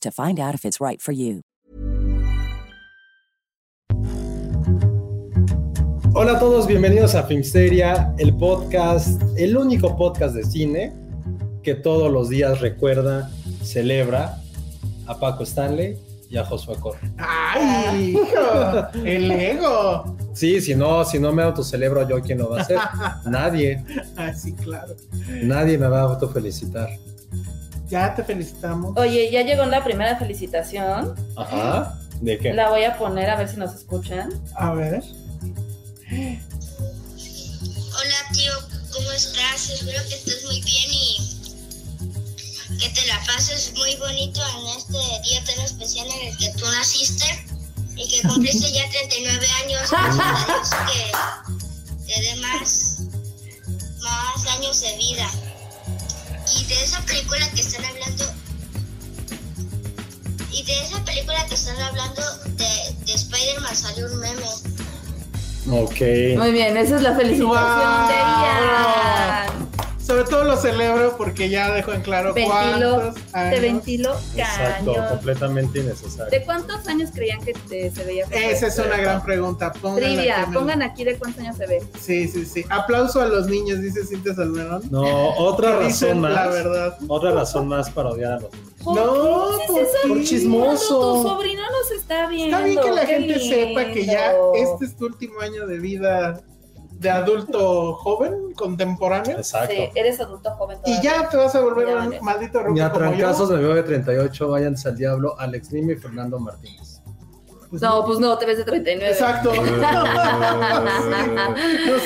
to find out if it's right for you. Hola a todos, bienvenidos a Filmsteria, el podcast, el único podcast de cine que todos los días recuerda, celebra a Paco Stanley y a Josué Corre. ¡Ay, hijo! ¡El ego! Sí, si no, si no me autocelebro yo, ¿quién lo va a hacer? Nadie. Ah, sí, claro. Nadie me va a autofelicitar. Ya te felicitamos. Oye, ya llegó la primera felicitación. Ajá. ¿De qué? La voy a poner a ver si nos escuchan. A ver. Hola tío, ¿cómo estás? Espero que estés muy bien y que te la pases muy bonito en este día tan especial en el que tú naciste y que cumpliste ya 39 años. Gracias a Dios que te dé más, más años de vida. Y de esa película que están hablando, y de esa película que están hablando de, de Spider-Man salió un meme. Ok. Muy bien, esa es la felicitación ¡Guau! de. Sobre todo lo celebro porque ya dejó en claro Ventilo, cuántos te años. ventiló Exacto, completamente innecesario. ¿De cuántos años creían que te- se veía? Esa es una gran pregunta. Trivia, pongan aquí de cuántos años se ve. Sí, sí, sí. Aplauso a los niños, dice Cintia Salmerón. No, otra razón más. La verdad. Otra razón más para odiar a los niños. ¿Por No, qué ¿por chismoso. Tu sobrino nos está viendo. Está bien que la qué gente sepa que ya este es tu último año de vida de adulto joven, contemporáneo. Exacto. Sí, eres adulto joven Y todavía. ya te vas a volver Ya, un ya. maldito rojo Ni a como yo. trancazos me veo de 38, váyanse al diablo, Alex Nime y Fernando Martínez. Pues No, pues no, te ves de 39. Exacto. o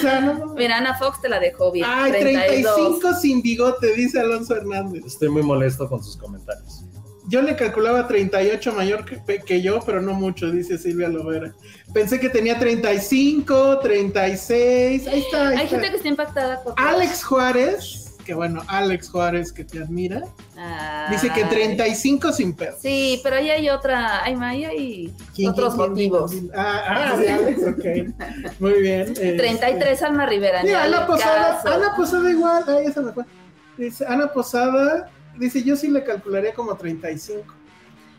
sea, no. Mira, Ana Fox te la dejó bien. Ay, 32. 35 sin bigote, dice Alonso Hernández. Estoy muy molesto con sus comentarios. Yo le calculaba 38 mayor que, que yo, pero no mucho, dice Silvia Lovera. Pensé que tenía 35, 36. Ahí está. ahí Hay está. gente que está impactada por Alex Juárez, que bueno, Alex Juárez que te admira, Ay. dice que 35 sin pedo. Sí, pero ahí hay otra, hay, hay ¿Quién, otros motivos. Ah, ah, sí, Alex, ok. Muy bien. este, 33 Alma Rivera. Mira, Ana Posada. Ana Posada igual, ahí esa me fue. Dice, Ana Posada, dice, yo sí le calcularía como 35.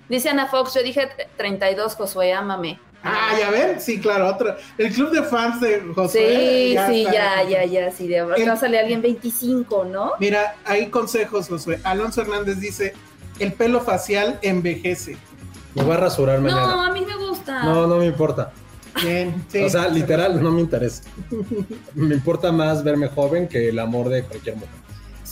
Dice Ana Fox, yo dije 32, Josué, ámame. Ah, ya ven, sí, claro, otro. El club de fans de Sí, Josué. sí, está. ya, ya, ya, sí, de verdad El- a salir alguien 25, ¿no? Mira, hay consejos, Josué. Alonso Hernández dice, el pelo facial envejece. Me voy a rasurar No, mañana. a mí me gusta. No, no me importa. Bien, sí. O sea, literal, no me interesa. Me importa más verme joven que el amor de cualquier mujer.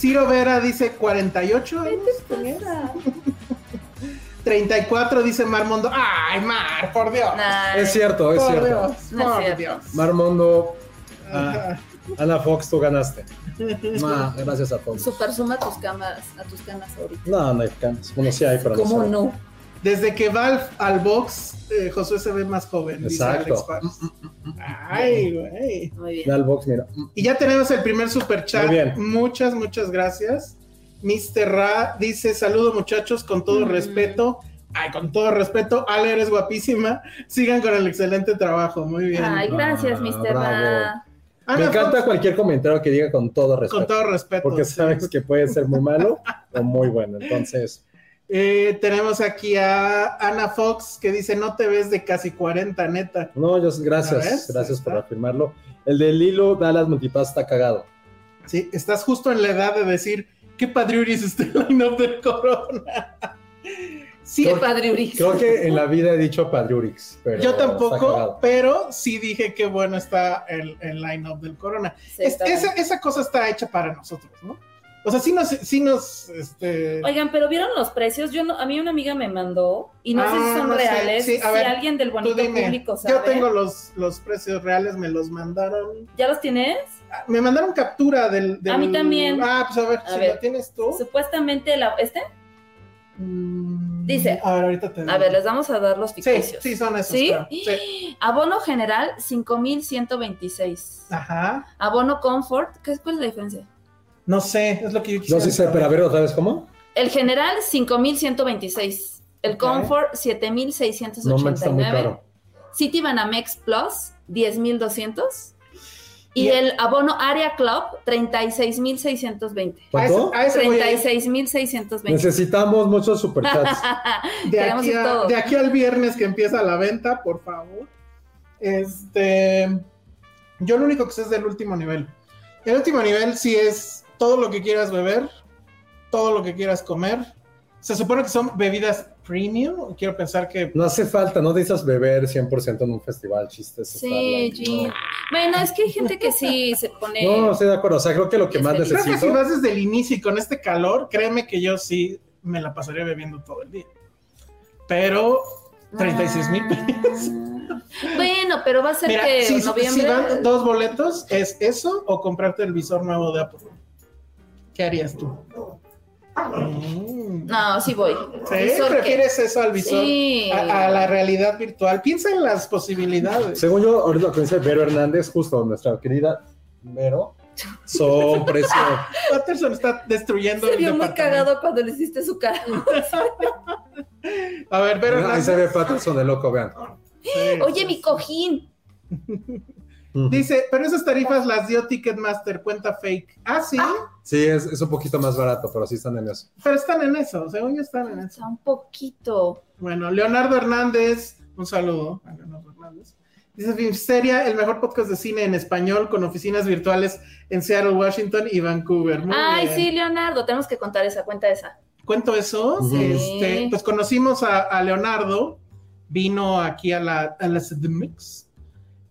Ciro Vera dice 48 años. ¿Qué pasa? 34 dice Marmondo. Ay, Mar, por Dios. Nah, Es cierto, es por cierto. Dios, No es por cierto. Dios. Marmondo, ah. Ana Fox, tú ganaste. Ah, gracias a todos. Super suma tus camas, a tus canas ahorita. No, no hay camas. Bueno, sí hay, pero ¿Cómo no? Desde que va al, al box, eh, Josué se ve más joven. dice Alex Exacto. Juárez. Ay, güey. Muy bien. Al box, mira. Y ya tenemos el primer super chat. Muy bien. Muchas, muchas gracias. Mr. Ra dice: Saludo, muchachos, con todo Mm. respeto. Ay, con todo respeto, Ale, eres guapísima. Sigan con el excelente trabajo. Muy bien. Ay, gracias, Ah, Mr. Ra. Ana Me encanta Fox, cualquier comentario que diga con todo respeto. con todo respeto. porque sí. sabes que puede ser muy malo o muy bueno. Entonces, Eh, tenemos aquí a Ana Fox que dice: No te ves de casi 40, neta. no, yo ¿Ya gracias, gracias por afirmarlo. El de Lilo Dallas Multipass está cagado. Sí, estás justo en la edad de decir: ¿Qué padriuris está el line-up del Corona? Sí, Qué padre, Uri. Creo que en la vida he dicho Padriurix, pero yo tampoco, pero sí dije que bueno está el, el line-up del Corona. Sí, Es- está esa, bueno. esa cosa está hecha para nosotros, ¿no? O sea, sí nos, sí nos, este... Oigan, pero ¿vieron los precios? Yo no, a mí una amiga me mandó, y no sé Ah, si son no sé. reales, Sí, a si alguien del bonito público sabe. Yo tengo los, los precios reales, me los mandaron. ¿Ya los tienes? Ah, Me mandaron captura del, del- A mí también. Ah, pues a ver, A si ver. la tienes tú. Supuestamente, la, ¿este? Mm, Dice. A ver, ahorita te A ver, les vamos a dar los Sí, ficticios. sí, son esos. ¿Sí? claro. Sí. Abono general, 5,126. Ajá. Abono comfort, ¿qué, ¿cuál es la diferencia? No sé, es lo que yo No quisiera sí sé, pero a ver otra vez, ¿cómo? El general, 5,126. El comfort, No me está muy 7,689. caro. City Banamex Plus, 10,200. Y Y- el abono Area Club, 36,620. A ese, ¿Cuánto? a ese voy a ir. 36,620. Necesitamos muchos superchats. de aquí, a- de aquí al viernes que empieza la venta, por favor. Este, yo lo único que sé es del último nivel. El último nivel sí es todo lo que quieras beber, todo lo que quieras comer. Se supone que son bebidas premium. Quiero pensar que No hace falta, no necesitas beber 100% en un festival, chistes. Sí, like, Bueno, es que hay gente que sí se pone. No, no, estoy de acuerdo. O sea, creo que lo que Es más feliz. creo que si necesito. vas desde el inicio y con este calor, créeme que yo sí me la pasaría bebiendo todo el día. Pero 36 mil pesos. Ah. Bueno, pero va a ser Mira, que si, noviembre. si van dos boletos, ¿es eso o comprarte el visor nuevo de Apple? ¿Qué harías tú? Mm. No, sí voy. ¿Sí? Que- ¿Prefieres eso al visor? Sí. A, a la realidad virtual. Piensa en las posibilidades. Según yo, ahorita lo que dice Vero Hernández, justo nuestra querida Vero, son precio. Patterson está destruyendo Se el vio muy cagado cuando le hiciste su cara. A ver, pero Ahí se ve Patterson de loco, vean. Oye, mi cojín. Dice, pero esas tarifas las dio Ticketmaster, cuenta fake. Ah, sí, Sí, es, es un poquito más barato, pero sí están en eso. pero están en eso, según yo están en O eso. sea, un poquito. Bueno, Leonardo Hernández, un saludo a Leonardo Hernández. Dice Filmsteria, el mejor podcast de cine en español con oficinas virtuales en Seattle, Washington y Vancouver. Muy Ay, bien. sí, Leonardo, tenemos que contar esa, cuenta esa. Cuento eso. Este, pues conocimos a, a Leonardo, vino aquí a la, a la CDMX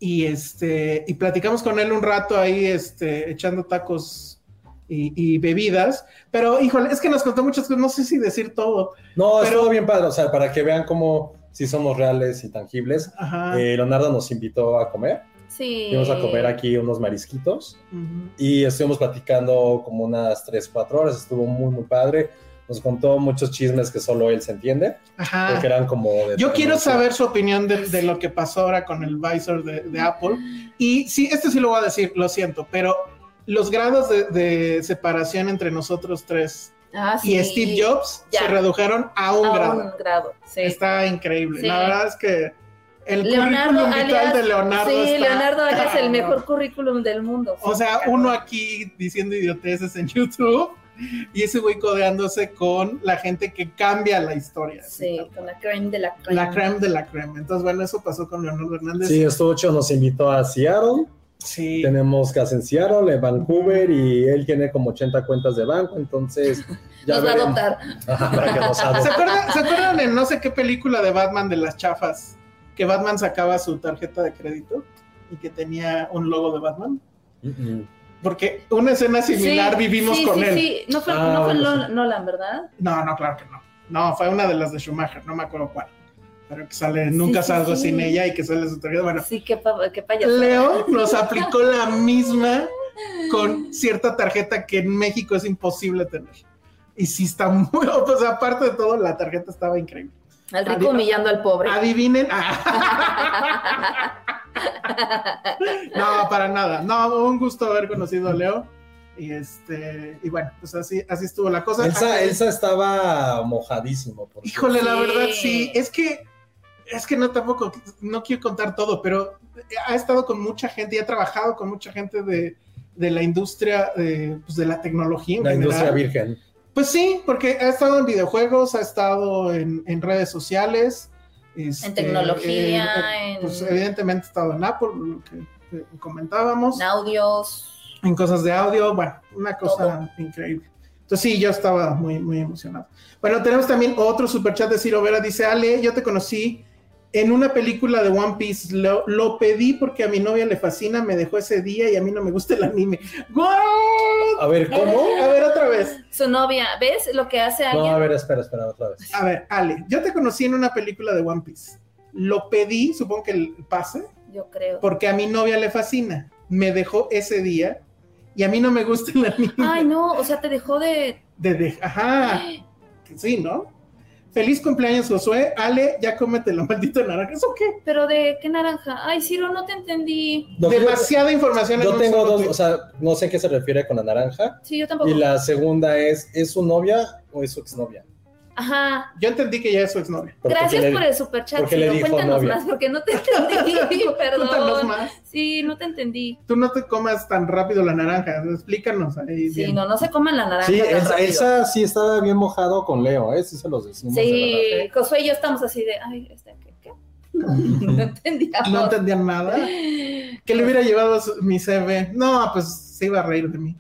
y este y platicamos con él un rato ahí, este, echando tacos y, y bebidas. Pero, híjole, es que nos contó muchas cosas, no sé si decir todo. No, Pero- estuvo bien padre, o sea, para que vean cómo sí somos reales y tangibles. Ajá. Eh, Leonardo nos invitó a comer. Sí. Fuimos a comer aquí unos marisquitos Ujú. y estuvimos platicando como unas 3, 4 horas. Estuvo muy, muy padre. Nos contó muchos chismes que solo él se entiende, Ajá. porque eran como de... Yo quiero saber su opinión de, de lo que pasó ahora con el visor de, de Apple. Y sí, esto sí lo voy a decir, lo siento, pero los grados de, de separación entre nosotros tres Ah, sí. y Steve Jobs Ya. se redujeron a un A grado. un grado, sí. Está increíble. Sí. La verdad es que el Leonardo currículum vital alias, de Leonardo sí, está Leonardo alias el mejor currículum del mundo. O sea, uno aquí diciendo idioteces en YouTube y ese güey codeándose con la gente que cambia la historia. Sí, con la creme de la creme. La creme de la creme. Entonces, bueno, eso pasó con Leonardo Hernández. Sí, estuvo chido, nos invitó a Seattle. Sí. Tenemos casa en Seattle, en Vancouver, y él tiene como 80 cuentas de banco, entonces ya Nos va a adoptar. Que nos ¿Se acuerdan, ¿Se acuerdan en no sé qué película de Batman de las chafas? Que Batman sacaba su tarjeta de crédito y que tenía un logo de Batman. Porque una escena similar Sí, vivimos sí, con sí, él. Sí, no fue, Ah, no fue Nolan, Nolan, ¿verdad? No, no, claro que no. No, fue una de las de Schumacher, no me acuerdo cuál. Pero que sale, nunca sí, salgo sí. sin ella y que sale su tarjeta. Bueno, Sí, qué, qué payaso. Leo nos aplicó la misma con cierta tarjeta que en México es imposible tener. Y sí está muy, pues aparte de todo, la tarjeta estaba increíble. Al rico humillando al pobre. Adivinen. No, para nada. No, un gusto haber conocido a Leo. Y este, y bueno, pues así, así estuvo la cosa. Elsa, Elsa estaba mojadísimo. Por Híjole, la verdad sí, es que es que no tampoco no quiero contar todo, pero ha estado con mucha gente y ha trabajado con mucha gente de, de la industria de, pues, de la tecnología. en La industria virgen. Pues sí, porque ha estado en videojuegos, ha estado en, en redes sociales. Este, En tecnología, eh, en- Pues evidentemente ha estado en Apple, lo que eh, comentábamos. En audios. En cosas de audio, bueno, una cosa increíble. Entonces sí, yo estaba muy, muy emocionado. Bueno, tenemos también otro superchat de Ciro Vera. Dice, Ale, yo te conocí en una película de One Piece. Lo, lo pedí porque a mi novia le fascina, me dejó ese día y a mí no me gusta el anime. ¿What? A ver, ¿cómo? A ver, otra vez. Su novia, ¿ves lo que hace No, alguien? a ver, espera, espera, otra vez. A ver, Ale, yo te conocí en una película de One Piece. Lo pedí, supongo que el pase, Yo creo. porque a mi novia le fascina. Me dejó ese día y a mí no me gusta el anime. Ay, no, o sea, te dejó de. De, de- ajá, sí, ¿no? Feliz cumpleaños, Josué. Ale, ya cómete lo maldito naranja. ¿Eso qué? ¿Pero de qué naranja? Ay, Ciro, no te entendí. No, yo- Demasiada información. Yo tengo dos, o sea, no sé qué se refiere con la naranja. Sí, yo tampoco. Y la segunda es, ¿es su novia o es su exnovia? Ajá. Yo entendí que ya es su exnovia. Gracias le- por el superchat, porque le dijo Cuéntanos novia. más, porque no te entendí. Cuéntanos Perdón. más. Sí, no te entendí. Tú no te comas tan rápido la naranja. Explícanos ahí. Sí, bien. no, no se coman la naranja. Sí, tan. Elsa sí estaba bien mojado con Leo, ¿eh? Sí se los decimos. Sí, Josué y yo estamos así de. Ay, este, ¿qué? ¿Qué? no entendíamos. No entendían nada. Que le hubiera llevado su- mi CV. No, pues se iba a reír de mí.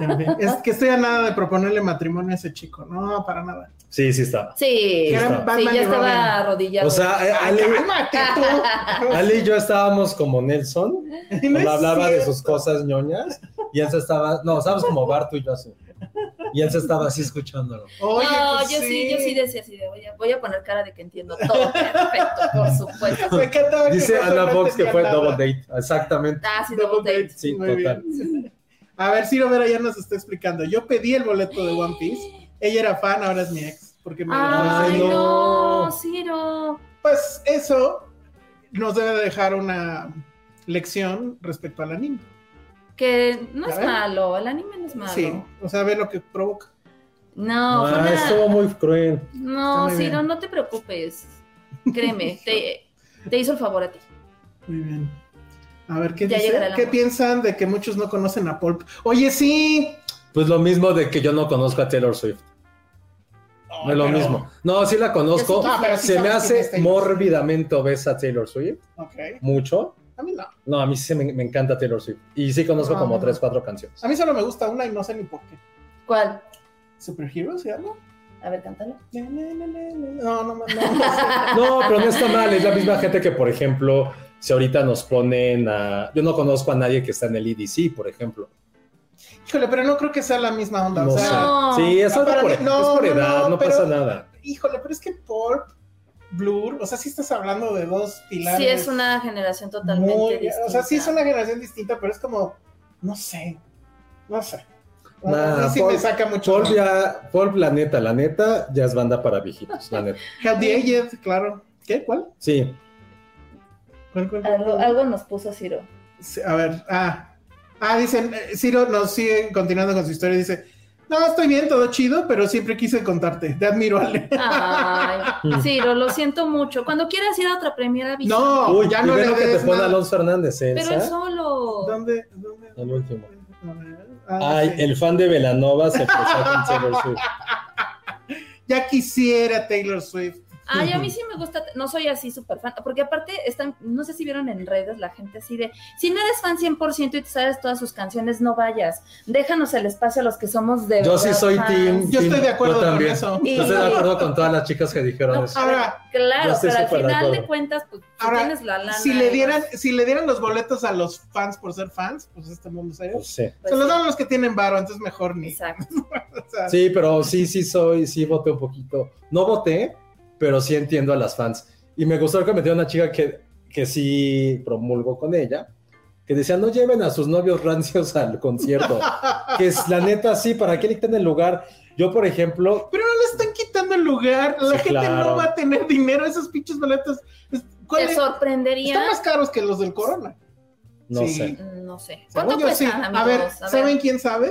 En fin, Es que estoy a nada de proponerle matrimonio a ese chico. No, para nada. Sí, sí estaba. Sí, sí, ya estaba arrodillado. O sea, Ale. Ale y yo estábamos como Nelson, No hablaba de sus cosas ñoñas, y Elsa estaba, no, estábamos como Barto y yo así. Y Elsa estaba así escuchándolo. Oye, no, pues yo sí. yo sí decía así de, voy a, voy a poner cara de que entiendo todo perfecto, por supuesto. Me encantaba que Dice Ana Fox que fue nada. double date, exactamente. Ah, sí, Double double date. date. Sí, Muy total. bien. A ver, Ciro Vera ya nos está explicando. Yo pedí el boleto de One Piece. Ella era fan, ahora es mi ex. Porque me Ay, Ay, no, no. Ciro. Pues eso nos debe dejar una lección respecto al anime. Que no es ver. malo, el anime no es malo. Sí, o sea, ve lo que provoca. No, fue Ah, una- estuvo muy cruel. no, muy Ciro, bien. no te preocupes. Créeme, te, te hizo el favor a ti. Muy bien. A ver, ¿qué, dice? ¿Qué piensan de que muchos no conocen a Pulp? Oye, sí. Pues lo mismo de que yo no conozco a Taylor Swift. No es lo Pero- mismo. No, sí la conozco. Sí Ah, pero sí Se me hace mórbidamente obesa Taylor Swift, Ok. mucho. A mí no. No, a mí sí me, me encanta Taylor Swift. Y sí conozco No, como no. tres, cuatro canciones. A mí solo me gusta una y no sé ni por qué. ¿Cuál? ¿Superhero se llama? A ver, cántalo. No, no, no. no, No, pero no está mal. Es la misma gente que, por ejemplo, si ahorita nos ponen a... Yo no conozco a nadie que está en el EDC, por ejemplo. Híjole, pero no creo que sea la misma onda. No o sé. sea, No. Sí, es, No, algo para por, mí- no, es por no, edad, no, pero- pasa nada. híjole, pero es que Pulp, Blur, o sea, sí estás hablando de dos pilares. Sí, es una generación totalmente muy- distinta. O sea, sí es una generación distinta, pero es como, no sé, no sé. A Nah, mí sí me saca mucho. Paul, ya, Paul, la neta, la neta, ya es banda para viejitos, la neta. Help the Aged, claro. ¿Qué? ¿Cuál? Sí, ¿Cuál, cuál, cuál, Algo, cuál? algo nos puso Ciro. Sí, A ver, ah. Ah, dicen, eh, Ciro nos sigue continuando con su historia. Dice, no, estoy bien, todo chido, pero siempre quise contarte. Te admiro, Ale. Ay, Ciro, lo siento mucho. Cuando quieras ir a otra premiera. No, Uy, ya no primero le que te nada. Alonso Fernández, Pero él solo. ¿Dónde? ¿Dónde? El último. A ver, ah, Ay, sí. el fan de Velanova se cruzó con Taylor Swift. Ya quisiera Taylor Swift. Ay, a mí sí me gusta, no soy así súper fan, porque aparte están, no sé si vieron en redes la gente así de, si no eres fan 100% y te sabes todas sus canciones, no vayas, déjanos el espacio a los que somos de Yo sí soy fans. team. Yo estoy de acuerdo con también. eso. Y- Yo estoy de acuerdo con todas las chicas que dijeron No, eso. Ahora, Claro, pero al de final de cuentas, pues si Ahora, tienes la lana. si le dieran, pues, si le dieran los boletos a los fans por ser fans, pues este mundo serio. Pues sí. pues, Se los sí, dan a los que tienen varo, entonces mejor ni. Exacto. O sea, Sí, pero sí, sí soy, sí voté un poquito. No voté, pero sí entiendo a las fans. Y me gustó que metió una chica que, que sí promulgo con ella, que decía, no lleven a sus novios rancios al concierto. que es la neta, sí, ¿para qué le quitan el lugar? Yo, por ejemplo, Pero no le están quitando el lugar. La Sí, gente claro. no va a tener dinero. Esos pinches boletos. es- ¿cuál Te es? sorprendería. Están más caros que los del Corona. no Sí. sé. No No sé. ¿Cuánto sí. A ver? ¿saben quién sabe?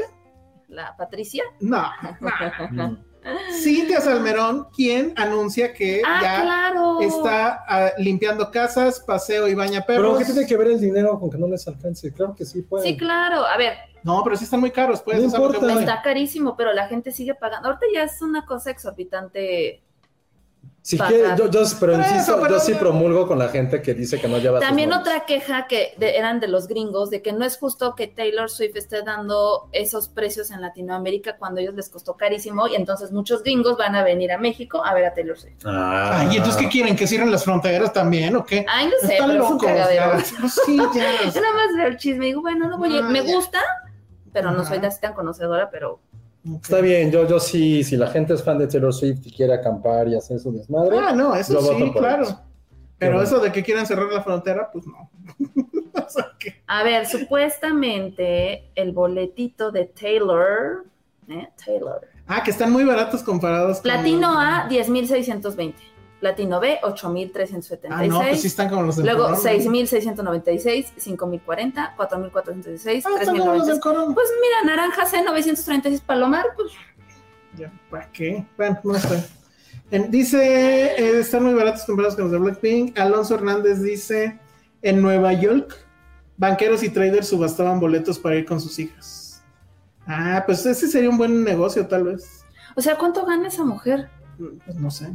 ¿La Patricia? No. Mm. Cintia Salmerón, quien anuncia que ah, ya claro. está ah, limpiando casas, paseo y baña Pero perros. ¿qué tiene que ver el dinero con que no les alcance? Claro que sí puede. Sí, claro. A ver, No, pero sí están muy caros, pues. No lo que importa. está carísimo, pero la gente sigue pagando. Ahorita ya es una cosa exorbitante. Si Pagar. quiere, yo, yo- pero eso, insisto, pero yo sí promulgo con la gente que dice que no lleva También otra queja que de- eran de los gringos, de que no es justo que Taylor Swift esté dando esos precios en Latinoamérica cuando a ellos les costó carísimo y entonces muchos gringos van a venir a México a ver a Taylor Swift. Ah, Ay, ¿y entonces qué quieren? ¿Que cierren las fronteras también o qué? Ay, no sé, Están pero es un locos. cagadero. ya. Pues sí, ya. Yo nada más veo el chisme y digo, bueno, no voy a ir. Ah, Me gusta, pero no soy así tan conocedora, pero Está bien, yo, yo sí, si la gente es fan de Taylor Swift y quiere acampar y hacer su desmadre, Ah, no, eso sí, claro. eso. Pero bueno. eso de que quieran cerrar la frontera, pues no. O sea, que- A ver, supuestamente el boletito de Taylor, ¿eh? Taylor. Ah, que están muy baratos comparados con... Platino A, 10.620. Platino B, 8.376. Ah, no, pues sí están como los del Luego Corona. 6.696, 5.040, 4.416, Ah, están como los del 3.096. Corona. Pues mira, naranja C, 936 Palomar, pues Ya, ¿Para qué? Bueno, no sé. En- dice, eh, están muy baratos comparados con los de Blackpink. Alonso Hernández dice, en Nueva York, banqueros y traders subastaban boletos para ir con sus hijas. Ah, pues ese sería un buen negocio, tal vez. O sea, ¿cuánto gana esa mujer? Pues no sé.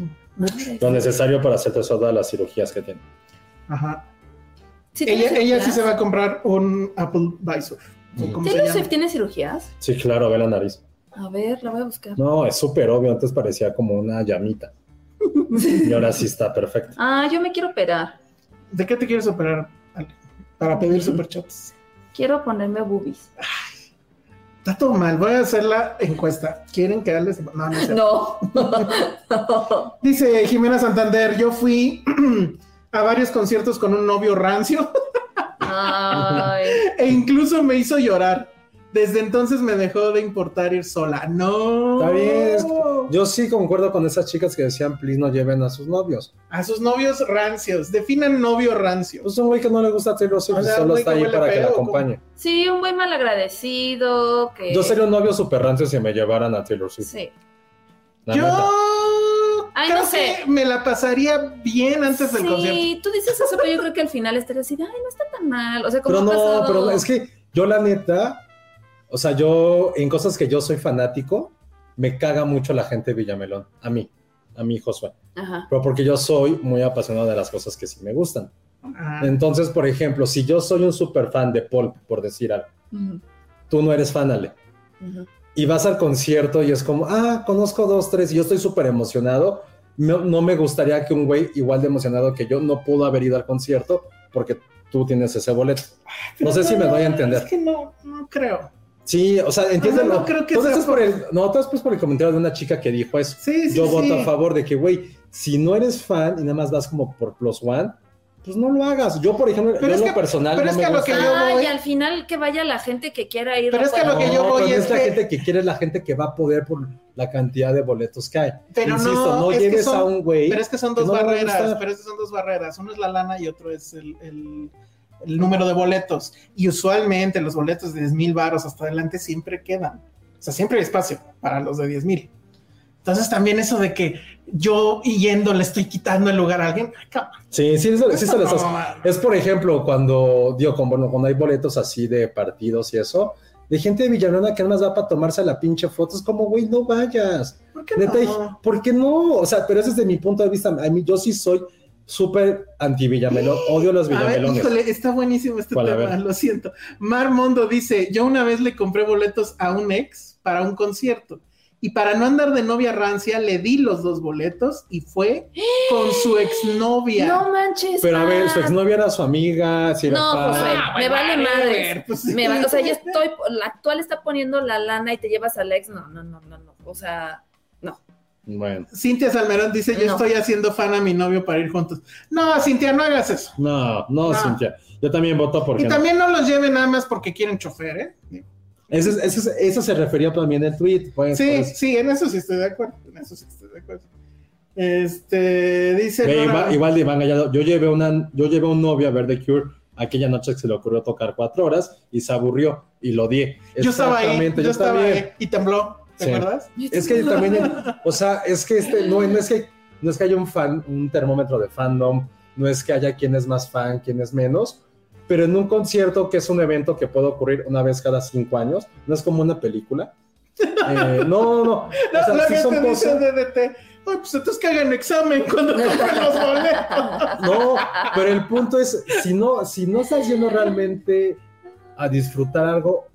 Lo necesario para hacer todas las cirugías que tiene. Ajá. ¿Sí tiene ella, ella sí se va a comprar un Apple Visor. ¿o Mm. ¿Taylor? Swift tiene cirugías? Sí, claro, ve la nariz. A ver, la voy a buscar. No, es súper obvio, antes parecía como una llamita. Y ahora sí está perfecto. Ah, yo me quiero operar. ¿De qué te quieres operar? Para pedir superchats. Quiero ponerme boobies. Está todo mal. Voy a hacer la encuesta. ¿Quieren que les.? No, no sé. No. no. Dice Jimena Santander: Yo fui a varios conciertos con un novio rancio Ay. e incluso me hizo llorar. Desde entonces me dejó de importar ir sola. No. Está bien, Yo sí concuerdo con esas chicas que decían, please no lleven a sus novios. A sus novios rancios. Definan novio rancio. Pues un güey que no le gusta Taylor Swift O sea, solo güey está ahí para que la acompañe. Sí, un buen malagradecido. Que... Yo sería un novio super rancio si me llevaran a Taylor Swift. Sí. La Yo. neta. Ay, creo no sé. que me la pasaría bien antes del sí, concierto. tú dices eso, pero yo creo que al final estaría así, de, ay, no está tan mal. O sea, como Pero no, pasado- pero es que yo la neta, o sea, yo en cosas que yo soy fanático, me caga mucho la gente de Villamelón. A mí, a mí, Josué. Ajá. Pero porque yo soy muy apasionado de las cosas que sí me gustan. Ah, Entonces, por ejemplo, si yo soy un super fan de Paul, por decir algo, tú no eres fan, Ale, y vas al concierto y es como, ah, conozco dos, tres, y yo estoy súper emocionado, no, no me gustaría que un güey igual de emocionado que yo no pudo haber ido al concierto porque tú tienes ese boleto. No sé si me doy a entender. Es que no, no creo. Sí, o sea, entiéndelo. No, no creo que Tú sea por el, no, tú estás pues por el comentario de una chica que dijo eso. Sí, sí, Yo sí. voto a favor de que, güey, si no eres fan y nada más vas como por plus one, pues no lo hagas. Yo, por ejemplo, Pero yo es en que- lo personal pero no es me que a lo gusta. que yo Ah, voy- y al final que vaya la gente que quiera ir. Pero no es que a lo que yo No, voy es es la que- gente que quiere, es la gente que va a poder por la cantidad de boletos que hay. Pero Insisto, no, no, es llegues son- a un güey. Pero es que son que dos no barreras, pero es que son dos barreras. Uno es la lana y otro es el, el- el número de boletos. Y usualmente los boletos de 10 mil baros hasta adelante siempre quedan. O sea, siempre hay espacio para los de 10 mil. Entonces también eso de que yo yendo le estoy quitando el lugar a alguien. ay, cabrón, Sí, sí, eso- sí eso les. Es por ejemplo cuando, digo, con- bueno, cuando hay boletos así de partidos y eso, de gente de Villanueva que más va para tomarse la pinche foto, es como, güey, no vayas. ¿Por qué Neta, no? ¿por qué no? O sea, pero ese es desde mi punto de vista. A mí, yo sí soy súper anti Villamelón, odio los A ver, Villamelones. híjole, está buenísimo este tema, ver. lo siento. Mar Mondo dice, yo una vez le compré boletos a un ex para un concierto y para no andar de novia rancia le di los dos boletos y fue con su exnovia. No manches. Pero a ver, su exnovia era su amiga, si era No. José, Ah, me vale madre. pues. Me o sea, ya estoy, la actual está poniendo la lana y te llevas al ex. No, no, no, no, no. O sea. Bueno, Cintia Salmerón dice, yo No. estoy haciendo fan a mi novio para ir juntos. No, Cintia, no hagas eso. no, no, No. Cintia. Yo también voto porque Y también no los lleven nada más porque quieren chofer, ¿eh? Eso, es- eso, es- eso se refería también el tweet. pues, Sí, pues. sí, en eso sí estoy de acuerdo. En eso sí estoy de acuerdo. Este, dice... Ve, Nora- igual, de Iván Gallardo, yo llevé, una, yo llevé a un novio a ver The Cure aquella noche se le ocurrió tocar cuatro horas y se aburrió y lo di. Yo estaba ahí, yo estaba ahí y tembló, ¿te Sí. acuerdas? Es que también, o sea, es que este, no, no es que no es que haya un fan, un termómetro de fandom, no es que haya quien es más fan, quien es menos, pero en un concierto que es un evento que puede ocurrir una vez cada cinco años, no es como una película. Eh, no, no, no. O No, sea, lo sí que son te dice cosas- DDT. Ay, pues entonces que hagan examen cuando compren los boletos. No, pero el punto es, si no, si no estás yendo realmente a disfrutar algo,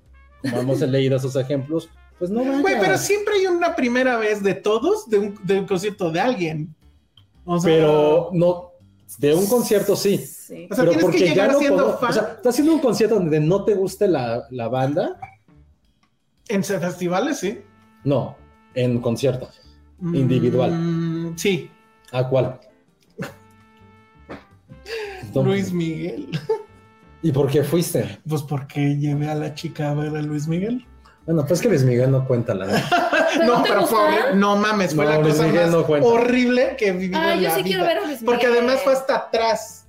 como hemos leído esos ejemplos, pues no vayas. Güey, pero siempre hay una primera vez de todos de un, de un concierto de alguien. O sea, Pero no, de un concierto sí. Sí. O sea, pero tienes que porque ya llegar no siendo fan. O sea, estás haciendo un concierto donde no te guste la, la banda, en festivales, sí. no, en concierto. Individual. Mm, sí, ¿A cuál? Luis Miguel. ¿Y por qué fuiste? Pues porque llevé a la chica a ver a Luis Miguel. Bueno, pues que Luis Miguel no cuenta la ¿Pero no, pero gusta? fue no mames, fue No, la Luis cosa Miguel más no cuenta. horrible que he vivido Ah, en yo la sí vida. quiero ver a Luis Miguel. Porque además fue hasta atrás.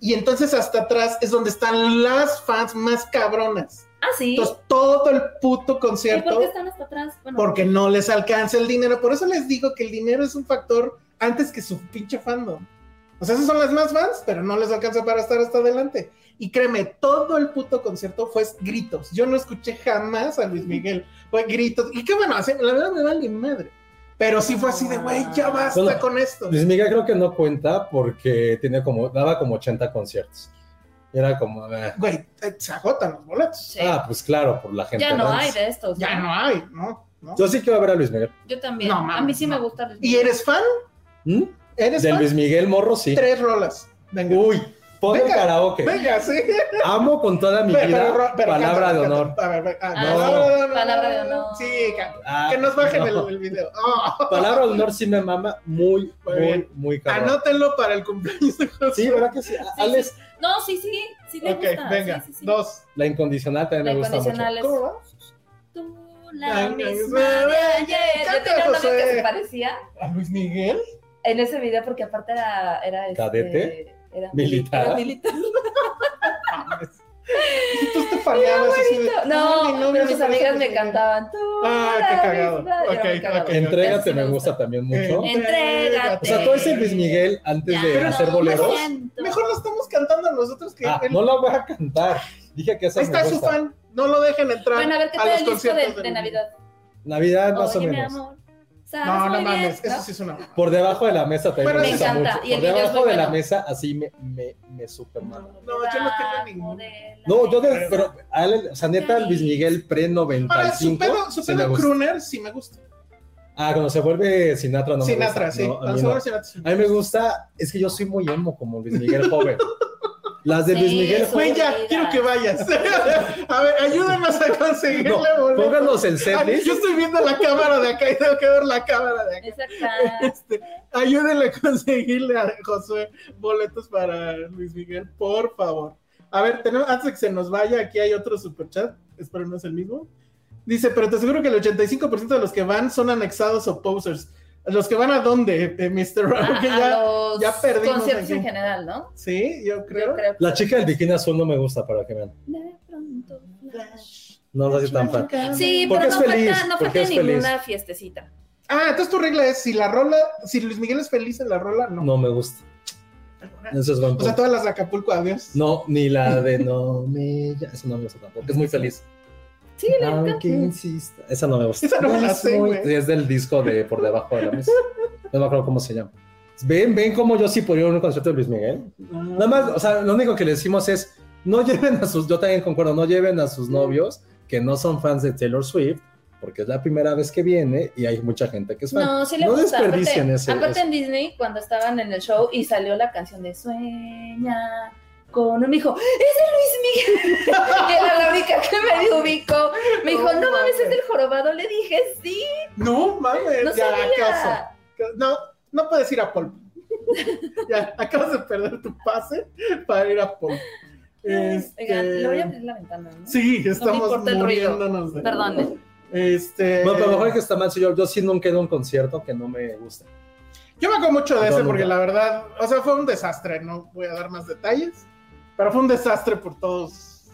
Y entonces hasta atrás es donde están las fans más cabronas. Ah, sí. Entonces todo el puto ¿Y por concierto qué están hasta atrás? Bueno, porque no les alcanza el dinero. Por eso les digo que el dinero es un factor antes que su pinche fandom. O sea, esas son las más fans, pero no les alcanza para estar hasta adelante. Y créeme, todo el puto concierto fue gritos. Yo no escuché jamás a Luis Miguel. Fue gritos. Y qué bueno, así, la verdad me vale madre. Pero sí fue así de, güey, ya basta Bueno, con esto. Luis Miguel creo que no cuenta porque tiene como, daba como 80 conciertos. Era como, eh, Güey, eh, se agotan los boletos. sí. ah, pues claro, por la gente. ya no hay de estos. Ya no hay, ¿no? ¿No? Yo sí quiero ver a Luis Miguel. Yo también. No, a mí sí no. me gusta Luis ¿Y Miguel. eres fan? ¿Mm? ¿Eres De fan? Luis Miguel Morro, sí. Tres rolas. Venga. Uy, pon el Venga, karaoke. Venga, sí. Amo con toda mi Pero- vida. pero- pero palabra de honor. A ver, ve- ah, Ah, palabra de honor. palabra de honor. Sí, ca- Ah, que nos bajen no. el, el video. Oh. Palabra de honor sí me mama muy, Muy muy, muy cabrón. Anótenlo para el cumpleaños de José. Sí, ¿verdad que sí? Sí, Alex, sí. No, sí, sí. Sí le Ok, gusta. venga, sí, sí, sí. dos. la incondicional también La me gusta incondicional mucho. es. ¿Cómo va? Tú, la ay, misma de ayer. Yo canta, tenía un novio Josué. que se parecía ¿A Luis Miguel? en ese video porque aparte era. era este, ¿Cadete? Era ¿Militar? Era militar. Y tú te faneabas así de. "Ay, mi No, novio pero mis amigas me Miguel". cantaban. Tú, Ah, qué cagado. Entrégate me gusta también mucho. Entrégate. O sea, todo ese Luis Miguel antes Ya de no hacer boleros. Mejor lo estamos cantando nosotros que Ah, él. no la voy a cantar. Dije que esa Ahí está me su fan. No lo dejen entrar. Bueno, a ver, ¿qué a tal los el disco de, conciertos de Luis Navidad? Navidad más o Oye, mi menos. amor. ¿Sabes No, no mames. Eso sí es una. Por debajo de la mesa también Bueno, me gusta encanta, mucho. y el Por debajo de la mesa así me, me, me super mama. No, yo no tengo ninguno. No, yo de, pero, o sea, neta, Luis Miguel pre Ahora, su 95. pedo, su sí me pedo gusta. crooner sí me gusta. Ah, cuando se vuelve Sinatra no Sinatra, me gusta. sí. No, a, Cuando mí se no. vuelve Sinatra, sí. A mí me gusta, es que yo soy muy emo como Luis Miguel joven. Las de Sí, Luis Miguel. Güey, ya, quiero que vayas. a ver, ayúdanos a conseguirle No, boletos. pónganos el setlist. Yo estoy viendo la cámara de acá y tengo que ver la cámara de acá. Exacto. Este, ayúdenle a conseguirle a Josué boletos para Luis Miguel, por favor. A ver, tenemos, antes de que se nos vaya, aquí hay otro superchat. Espero no es el mismo. Dice, pero te aseguro que el 85% de los que van son anexados o posers. ¿Los que van a dónde, eh, Mr. A ya, los ya perdimos conciertos aquí. en general, ¿no? Sí, yo creo. Yo creo que La chica del bikini azul no me gusta, para que vean. De pronto, flash. No soy tan fan. Sí, Porque pero es no feliz, falta, no falta es feliz. ninguna fiestecita. Ah, entonces tu regla es, si la rola, si Luis Miguel es feliz en la rola, no. No me gusta. Eso es buen O sea, todas las de Acapulco, adiós. No, ni la de no me. ya- Eso no me gusta tampoco. Es muy feliz. Sí, le Aunque encanta. insista. Esa no me gusta. Esa no me la Es sé, güey. Es del disco de Por debajo de la mesa. No me acuerdo cómo se llama. Ven, ven cómo yo sí podría ir a un concierto de Luis Miguel. Nada más, o sea, lo único que le decimos es, no lleven a sus, yo también concuerdo, no lleven a sus novios que no son fans de Taylor Swift, porque es la primera vez que viene y hay mucha gente que es fan. No, sí le No gusta. desperdicien aparte, ese- aparte ese. en Disney, cuando estaban en el show y salió la canción de Sueña con un hijo, ¡es de Luis Miguel! y era la única que me ubicó. Me dijo, no mames, es del jorobado. Le dije, sí, No mames, no ya sabía. acaso. No, no puedes ir a Pulp. ya, acabas de perder tu pase para ir a Pulp. Este... Oigan, le voy a abrir la ventana, ¿no? Sí, estamos ruido. muriéndonos de. Perdón. Este. Bueno, pero a lo mejor que está mal, si yo, yo sí nunca he ido a un concierto que no me gusta. Yo me acuerdo mucho de ese nunca. porque la verdad, o sea, fue un desastre. No voy a dar más detalles. Pero fue un desastre por todos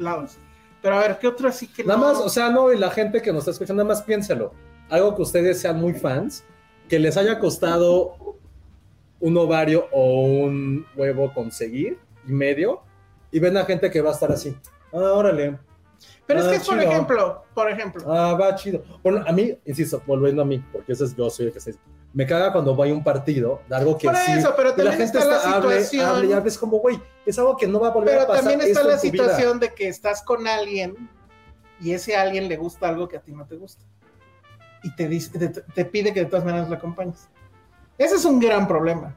lados. Pero a ver, ¿qué otro así que Nada no? más, o sea, no, y la gente que nos está escuchando, nada más piénselo. Algo que ustedes sean muy fans, que les haya costado un ovario o un huevo conseguir y medio, y ven a gente que va a estar así. Ah, órale. Pero es Ah, que, por chido. ejemplo, por ejemplo, Ah, va chido. Bueno, a mí, insisto, volviendo a mí, porque ese es yo soy el que se me caga cuando voy a un partido de algo que Por sí, eso, pero la gente está la está, hable, situación- hable y hable, es como, güey, es algo que no va a volver pero a pasar también está la en tu vida. situación de que estás con alguien y ese alguien le gusta algo que a ti no te gusta. Y te, dice, te, te pide que de todas maneras lo acompañes. Ese es un gran problema.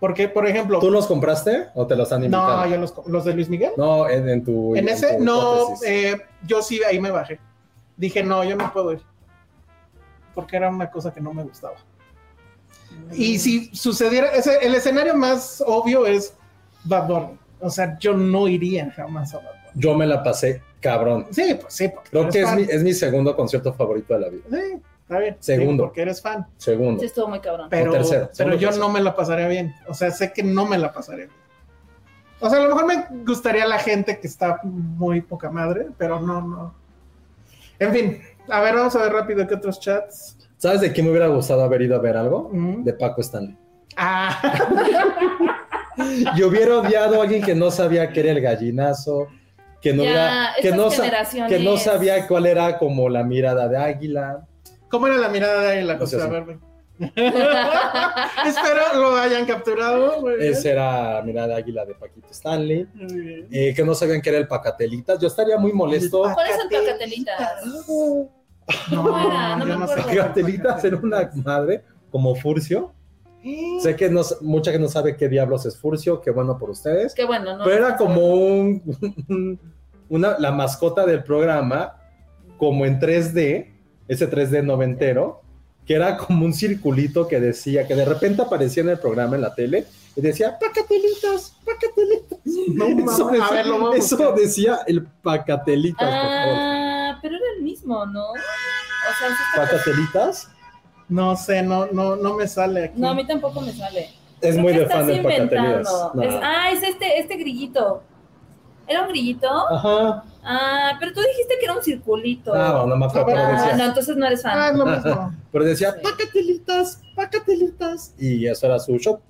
Porque, por ejemplo, ¿Tú los compraste o te los han invitado? no, yo los, los de Luis Miguel. No, en, en tu. En ese, tu no, eh, yo sí ahí me bajé. Dije, no, yo no puedo ir. Porque era una cosa que no me gustaba. Y si sucediera, ese, el escenario más obvio es Bad Bunny. O sea, yo no iría jamás a Bad Bunny. Yo me la pasé cabrón. Sí, pues sí. porque Creo que es mi, es mi segundo concierto favorito de la vida. Sí, está bien. Segundo. Sí, porque eres fan. Segundo. Sí, estuvo muy cabrón. Pero, tercero, pero yo tercero. no me la pasaría bien. O sea, sé que no me la pasaría bien. O sea, a lo mejor me gustaría la gente que está muy poca madre, pero no, no. En fin, a ver, vamos a ver rápido qué otros chats. ¿Sabes de quién me hubiera gustado haber ido a ver algo? Mm. De Paco Stanley. Ah, Yo hubiera odiado a alguien que no sabía qué era el gallinazo, que no, Ya, hubiera- que no, sa- generaciones. que no sabía cuál era como la mirada de águila. ¿cómo era la mirada de ahí la No sé cosa? A si- ver, güey. Espero lo hayan capturado. Esa era la mirada de águila de Paquito Stanley. Eh, que no sabían qué era el pacatelitas. Yo estaría muy molesto. ¿Cuál es el pacatelitas? No, era? No yo me sé acuerdo. era Pacatelitas era una madre como Furcio. Sé que no, mucha que no sabe qué diablos es Furcio, qué bueno por ustedes. Qué bueno, ¿no? Pero era como un, un- una, la mascota del programa, como en 3D, ese 3D noventero, que era como un circulito que decía, que de repente aparecía en el programa en la tele y decía, pacatelitas, pacatelitas. No, eso, mamá. A ver, lo voy a eso buscar. decía el pacatelitas, por favor. Ah, pero era el mismo, ¿no? O sea, ¿Pacatelitas? No sé, no, no, no me sale aquí. No, a mí tampoco me sale. Es Creo muy de fan del pacatelitas. inventando. No. Es- ah, es este, este grillito. ¿Era un grillito? Ajá. Ah, pero tú dijiste que era un circulito. Ah, no me acuerdo, pero Ah, decía, no, entonces no eres fan. Ah, es lo mismo. pero decía Sí. pacatelitas, pacatelitas. Y eso era su show.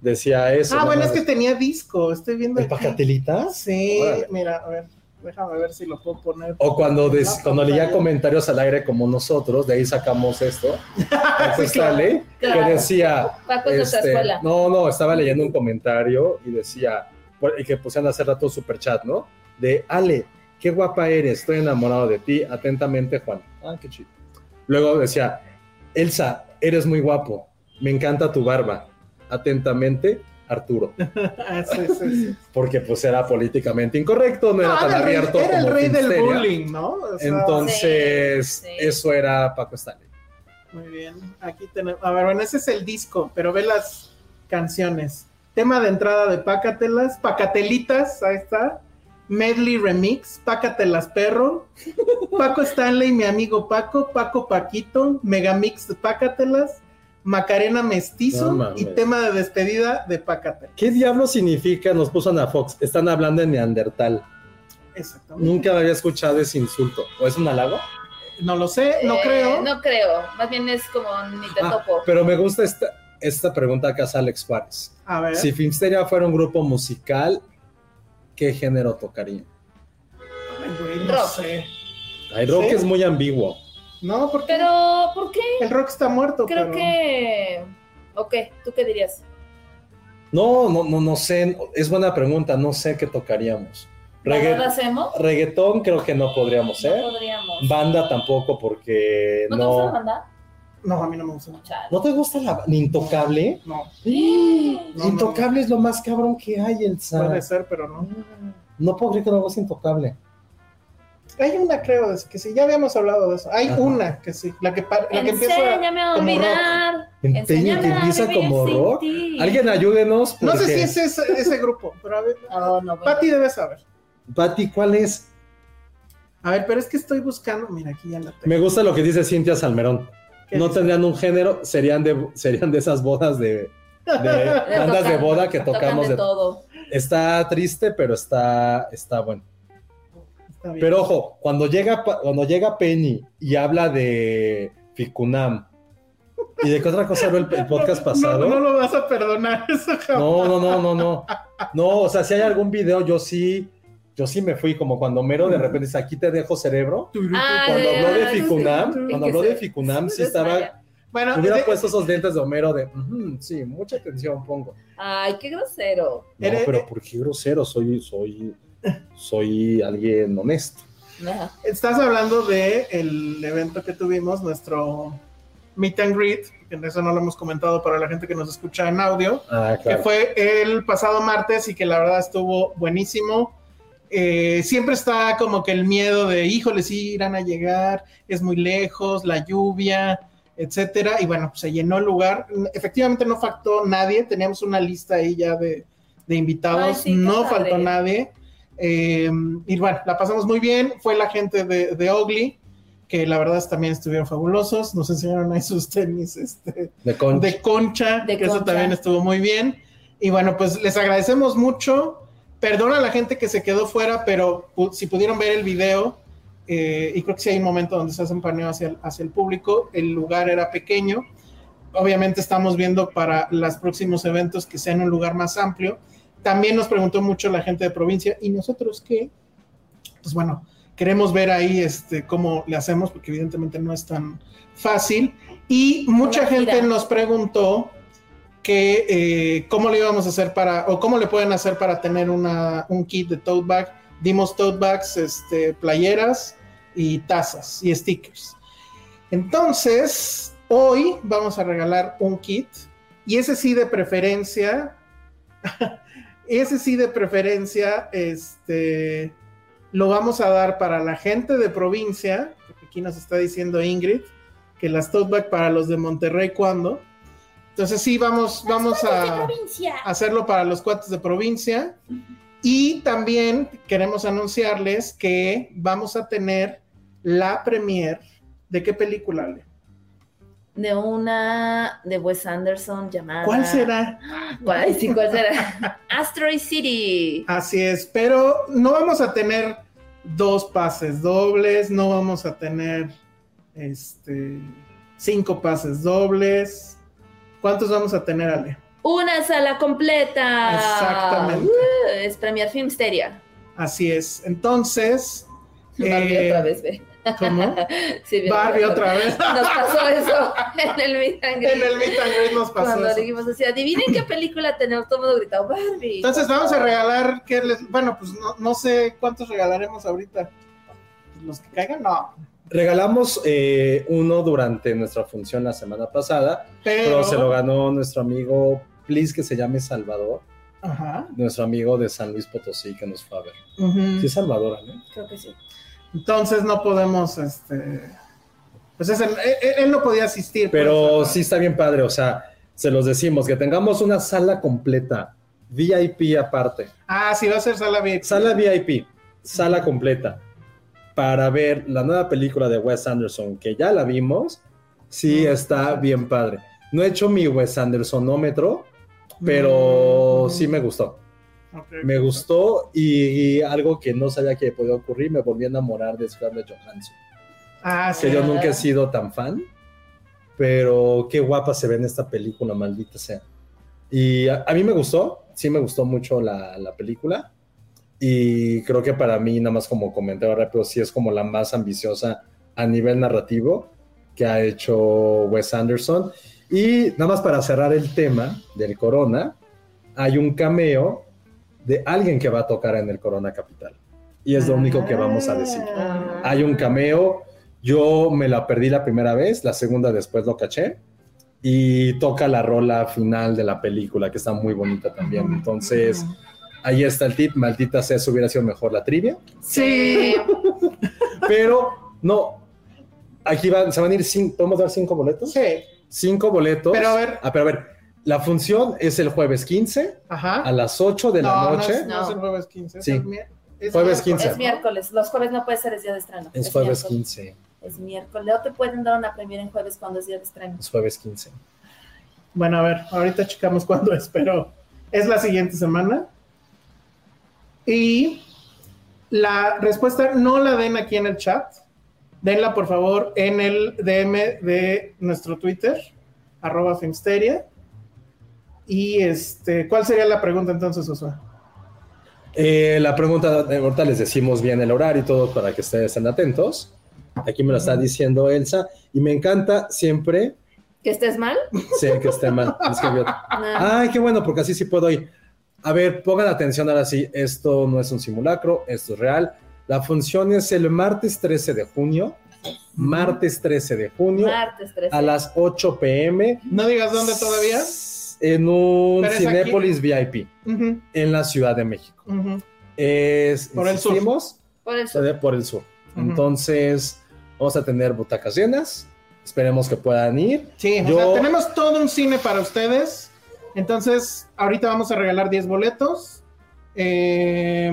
Decía eso. Ah, bueno, es que tenía disco. Estoy viendo. ¿El aquí. pacatelitas? Sí, Órale. mira, a ver, déjame ver si lo puedo poner. O cuando, des- Ah, cuando leía comentarios al aire como nosotros, de ahí sacamos esto. Sí, claro. Stanley, Claro. que decía. Este, no, no, estaba leyendo un comentario y decía, y que pusieron hace rato super chat, ¿no? De Ale, qué guapa eres, estoy enamorado de ti, atentamente Juan. Ah, qué chido. Luego decía, Elsa, eres muy guapo, me encanta tu barba, atentamente Arturo. Ah, sí, sí, sí. Porque pues era políticamente incorrecto, no era tan era el rey- abierto Era el como rey del bullying, ¿no? O sea, Entonces, Sí, sí. eso era Paco Stanley. Muy bien, aquí tenemos. A ver, bueno, ese es el disco, pero ve las canciones. Tema de entrada de Pácatelas, Pacatelitas, ahí está. Medley Remix, Pácatelas Perro, Paco Stanley, mi amigo Paco, Paco Paquito, Megamix de Pácatelas, Macarena Mestizo No y tema de despedida de Pácatelas. ¿Qué diablo significa? Nos puso Ana Fox. Están hablando en Neandertal. Exactamente. Nunca había escuchado ese insulto. ¿O es un halago? No lo sé, no Eh, creo. No creo. Más bien es como ni te Ah, topo. pero me gusta esta, esta pregunta que hace Alex Juárez. A ver. Si Filmsteria fuera un grupo musical, ¿qué género tocaría? Ay, güey, no Rock. sé. El rock ¿Sí? es muy ambiguo. No, porque Pero, ¿por qué? el rock está muerto. Creo pero- que. Ok, ¿tú qué dirías? No, no, no, no sé. Es buena pregunta. No sé qué tocaríamos. Regga- ¿Balada hacemos? reggaetón creo que no podríamos No ser. podríamos. Banda tampoco porque ¿No te gusta la no. banda? No, a mí no me gusta. Chale. ¿No te gusta la ni Intocable? No, no, Intocable es lo más cabrón que hay, Elsa. puede ser, pero no. No puedo creer que no Intocable. Hay una, creo, es que sí, ya habíamos hablado de eso. Hay Ajá. una que sí, la que, la que empieza. Enséñame a como olvidar. ¿En Enséñame que a empieza como rock? ti. Alguien ayúdenos. No sé si es ese, ese grupo, pero a ver. Oh, no, bueno. Pati debe saber. Pati, ¿cuál es? A ver, pero es que estoy buscando. Mira, aquí ya la tengo. Me gusta lo que dice Cintia Salmerón. ¿Qué No dice? tendrían un género, serían de, serían de esas bodas de, de bandas de boda que tocamos. de de- todo. Está triste, pero está, está bueno. Pero ojo, cuando llega, cuando llega Penny y habla de Ficunam y de qué otra cosa el, el podcast pasado. No, no lo vas a perdonar eso, jamás. No, no, no, no, no. No, o sea, si hay algún video, yo sí, yo sí me fui, como cuando Mero de repente dice, aquí te dejo cerebro. Ah, Cuando habló de Ficunam, cuando habló de Ficunam, sí estaba. Bueno, hubiera de- puesto esos dientes de Homero de, "Ujú, sí, mucha atención pongo. Ay, qué grosero. No, pero ¿por qué grosero? Soy, soy, soy alguien honesto. Ajá. estás hablando de el evento que tuvimos, nuestro meet and greet, que en eso no lo hemos comentado para la gente que nos escucha en audio, Ah, que fue el pasado martes y que la verdad estuvo buenísimo. Eh, siempre está como que el miedo de, híjole, sí irán a llegar, es muy lejos, la lluvia, etcétera. Y bueno, pues se llenó el lugar. Efectivamente no faltó nadie, teníamos una lista ahí ya de, de invitados, Ay, sí, qué no padre. faltó nadie. Eh, y bueno, la pasamos muy bien. Fue la gente de, de Ugly, que la verdad también estuvieron fabulosos. Nos enseñaron ahí sus tenis este, De concha. de concha, De que eso también estuvo muy bien. Y bueno, pues les agradecemos mucho. Perdona a la gente que se quedó fuera, pero pu- si pudieron ver el video, eh, y creo que sí hay un momento donde se hace un paneo hacia el, hacia el público, el lugar era pequeño. Obviamente estamos viendo para los próximos eventos que sea en un lugar más amplio. También nos preguntó mucho la gente de provincia, ¿y nosotros qué? Pues bueno, queremos ver ahí este, cómo le hacemos, porque evidentemente no es tan fácil. Y mucha gente nos preguntó que eh, cómo le íbamos a hacer para, o cómo le pueden hacer para tener una, un kit de tote bag. Dimos tote bags, este, playeras y tazas y stickers. Entonces, hoy vamos a regalar un kit y ese sí de preferencia, ese sí de preferencia, este, lo vamos a dar para la gente de provincia, porque aquí nos está diciendo Ingrid que las bag para los de Monterrey, ¿cuándo? Entonces sí, vamos, vamos a hacerlo para los cuates de provincia. Y también queremos anunciarles que vamos a tener la premier de qué película, Ale? De una de Wes Anderson llamada. ¿Cuál será? ¿Cuál, sí, ¿cuál será? Asteroid City. Así es, pero no vamos a tener dos pases dobles, no vamos a tener este cinco pases dobles. ¿Cuántos vamos a tener, Ale? Una sala completa. Exactamente. Uh, es Premier Filmsteria. Así es. Entonces, eh, otra vez, ve. ¿Cómo? Sí, Barbie otra vez. Nos pasó eso en el meet and greet. En el meet and greet nos pasó Cuando eso. dijimos así, adivinen qué película tenemos, todo el mundo gritó Barbie. Entonces vamos a regalar, ¿qué les- bueno, pues no, no sé cuántos regalaremos ahorita. Los que caigan, no. Regalamos eh, uno durante nuestra función la semana pasada, Pero, pero se lo ganó nuestro amigo, please, que se llame Salvador, Ajá. nuestro amigo de San Luis Potosí que nos fue a ver. ujú. Sí, es Salvador, ¿no? Creo que sí. Entonces no podemos, este, pues es el- él, él no podía asistir. Pero pues, sí está bien padre, o sea, se los decimos, que tengamos una sala completa, VIP aparte, Ah, sí va a ser sala VIP. sala VIP, sala completa, para ver la nueva película de Wes Anderson, que ya la vimos, sí está bien padre. No he hecho mi Wes Andersonómetro, pero Mm. sí me gustó. Me gustó y, y algo que no sabía que podía ocurrir, me volví a enamorar de Scarlett Johansson. Ah, sí. Que yo nunca he sido tan fan, pero qué guapa se ve en esta película, maldita sea. Y a, a mí me gustó, sí me gustó mucho la, la película. Y creo que para mí, nada más como comentario rápido, sí es como la más ambiciosa a nivel narrativo que ha hecho Wes Anderson. Y nada más para cerrar el tema del Corona, hay un cameo de alguien que va a tocar en el Corona Capital. Y es lo único que vamos a decir. Ah. Hay un cameo. Yo me la perdí la primera vez, la segunda después lo caché. Y toca la rola final de la película, que está muy bonita también. Entonces, ahí está el tip. Maldita sea, si hubiera sido mejor la trivia. Sí. Pero no. Aquí van, se van a ir cinco. ¿Podemos dar cinco boletos? Sí. Cinco boletos. Pero a ver. Ah, pero a ver. La función es el jueves 15 Ajá. a las 8 de la no, no noche. es, no es el jueves 15. es Sí. es Jueves miércoles, 15. Es miércoles. Los jueves no puede ser, es día de estreno. Es jueves miércoles. 15. Es miércoles. No te pueden dar una premier en jueves cuando es día de estreno. Es jueves 15. Bueno, a ver, ahorita checamos cuándo es, pero es la siguiente semana. Y la respuesta no la den aquí en el chat. Denla, por favor, en el DM de nuestro Twitter, arroba Filmsteria. Y este, ¿cuál sería la pregunta entonces, Josué? Eh, la pregunta, de ahorita les decimos bien el horario y todo para que ustedes estén atentos. Aquí me lo está diciendo Elsa y me encanta siempre, ¿Que estés mal? sé que esté mal. es que yo- Ah, Ay, qué bueno, porque así sí puedo ir. A ver, pongan atención ahora sí, esto no es un simulacro, esto es real. La función es el martes 13 de junio, martes 13 de junio, martes 13. a las 8 pm, No digas dónde todavía. En un Pero es aquí. Cinépolis VIP, en la Ciudad de México. Es, Por el sur. Por eso. de- por el sur. Entonces, vamos a tener butacas llenas. Esperemos que puedan ir. Sí, o Yo- sea, tenemos todo un cine para ustedes. Entonces, ahorita vamos a regalar 10 boletos. Eh,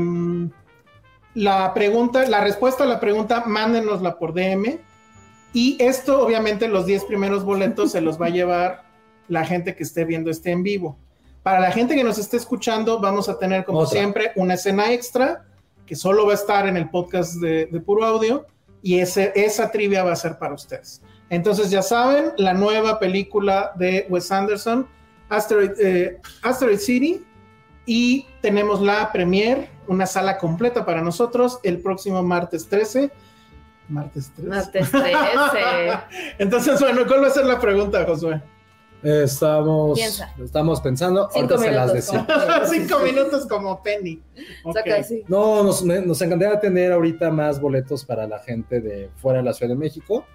la pregunta, la respuesta a la pregunta, mándenosla por DM. Y esto, obviamente, los 10 primeros boletos se los va a llevar la gente que esté viendo este en vivo. Para la gente que nos esté escuchando, vamos a tener, como Otra. siempre, una escena extra que solo va a estar en el podcast de, de puro audio. Y ese, esa trivia va a ser para ustedes. Entonces ya saben, la nueva película de Wes Anderson, Asteroid, eh, Asteroid City, y tenemos la premier, una sala completa para nosotros, el próximo martes 13. Martes 13. Martes 13. Entonces, bueno, ¿cuál va a ser la pregunta, Josué? Estamos, Piensa. estamos pensando. Cinco ahorita se las minutos. decimos. como- Cinco minutos como Penny. Ok. Saca así. No, nos, nos encantaría tener ahorita más boletos para la gente de fuera de la Ciudad de México.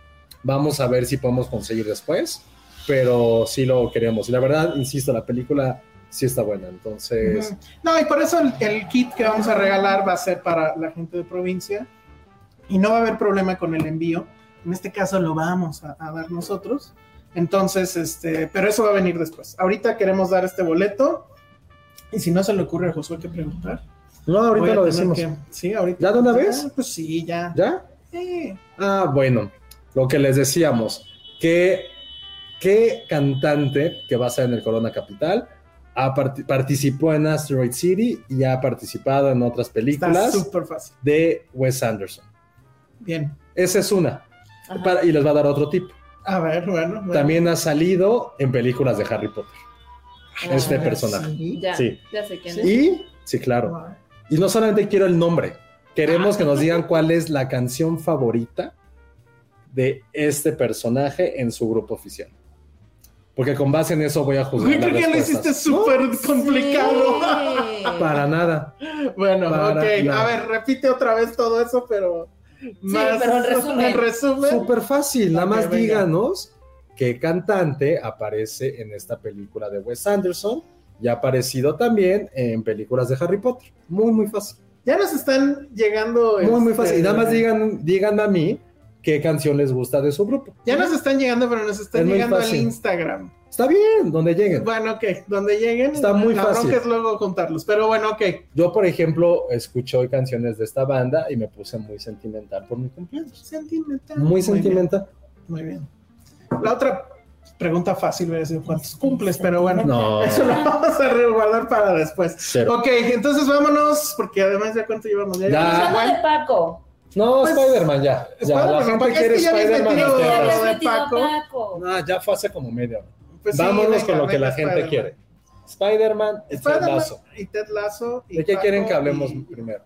Vamos a ver si podemos conseguir después, pero sí lo queremos. Y la verdad, insisto, la película sí está buena. Entonces, Ujú. No, y por eso el, el kit que vamos a regalar va a ser para la gente de provincia y no va a haber problema con el envío. En este caso lo vamos a, a dar nosotros. Entonces, este, pero eso va a venir después. Ahorita queremos dar este boleto y si no se le ocurre a Josué que preguntar. no, ahorita lo decimos. que- sí, ahorita. ¿Ya de una vez? Ah, pues sí, ya. ¿Ya? Sí. Ah, bueno, lo que les decíamos, que qué cantante que va a ser en el Corona Capital ha participó en Asteroid City y ha participado en otras Está películas súper fácil. de Wes Anderson. Bien. Esa es una. Para- y les va a dar otro tipo. A ver, bueno. bueno. También ha salido en películas de Harry Potter. este A ver, personaje. sí. Ya, Sí. ya sé quién es. Y, sí, claro. Y no solamente quiero el nombre, queremos que nos digan cuál es la canción favorita de este personaje en su grupo oficial. Porque con base en eso voy a juzgar creo que lo hiciste súper complicado. Sí. Para nada. Bueno, Para ok. nada. A ver, repite otra vez todo eso, pero más pero en resumen. en resumen. Súper fácil. Nada más venga. díganos qué cantante aparece en esta película de Wes Anderson y ha aparecido también en películas de Harry Potter. Muy, muy fácil. Ya nos están llegando. Muy, muy este, fácil. Y nada más digan, díganme a mí qué canción les gusta de su grupo. Ya nos están llegando, pero nos están Es llegando al. Instagram. Está bien, donde lleguen. Bueno, ok. Donde lleguen. Está muy la fácil. es luego contarlos. Pero bueno, ok. Yo, por ejemplo, escucho hoy canciones de esta banda y me puse muy sentimental por mi cumpleaños. Sentimental. Muy sentimental. bien, Muy bien. La otra pregunta fácil voy a decir cuántos cumples, pero bueno. No. Eso lo vamos a resguardar para después. Cero. Ok, entonces vámonos, porque además ya cuánto llevamos. Ya, Ya. de Paco. No, Pues, Spider-Man ya. Ya, la Spider-Man, gente quiere Spider-Man. No, ya fue hace como media hora. Pues sí, Vámonos venga, con lo que la gente quiere. Spider-Man y Ted Lasso. y Ted Lasso. y ¿De qué quieren que hablemos y- primero?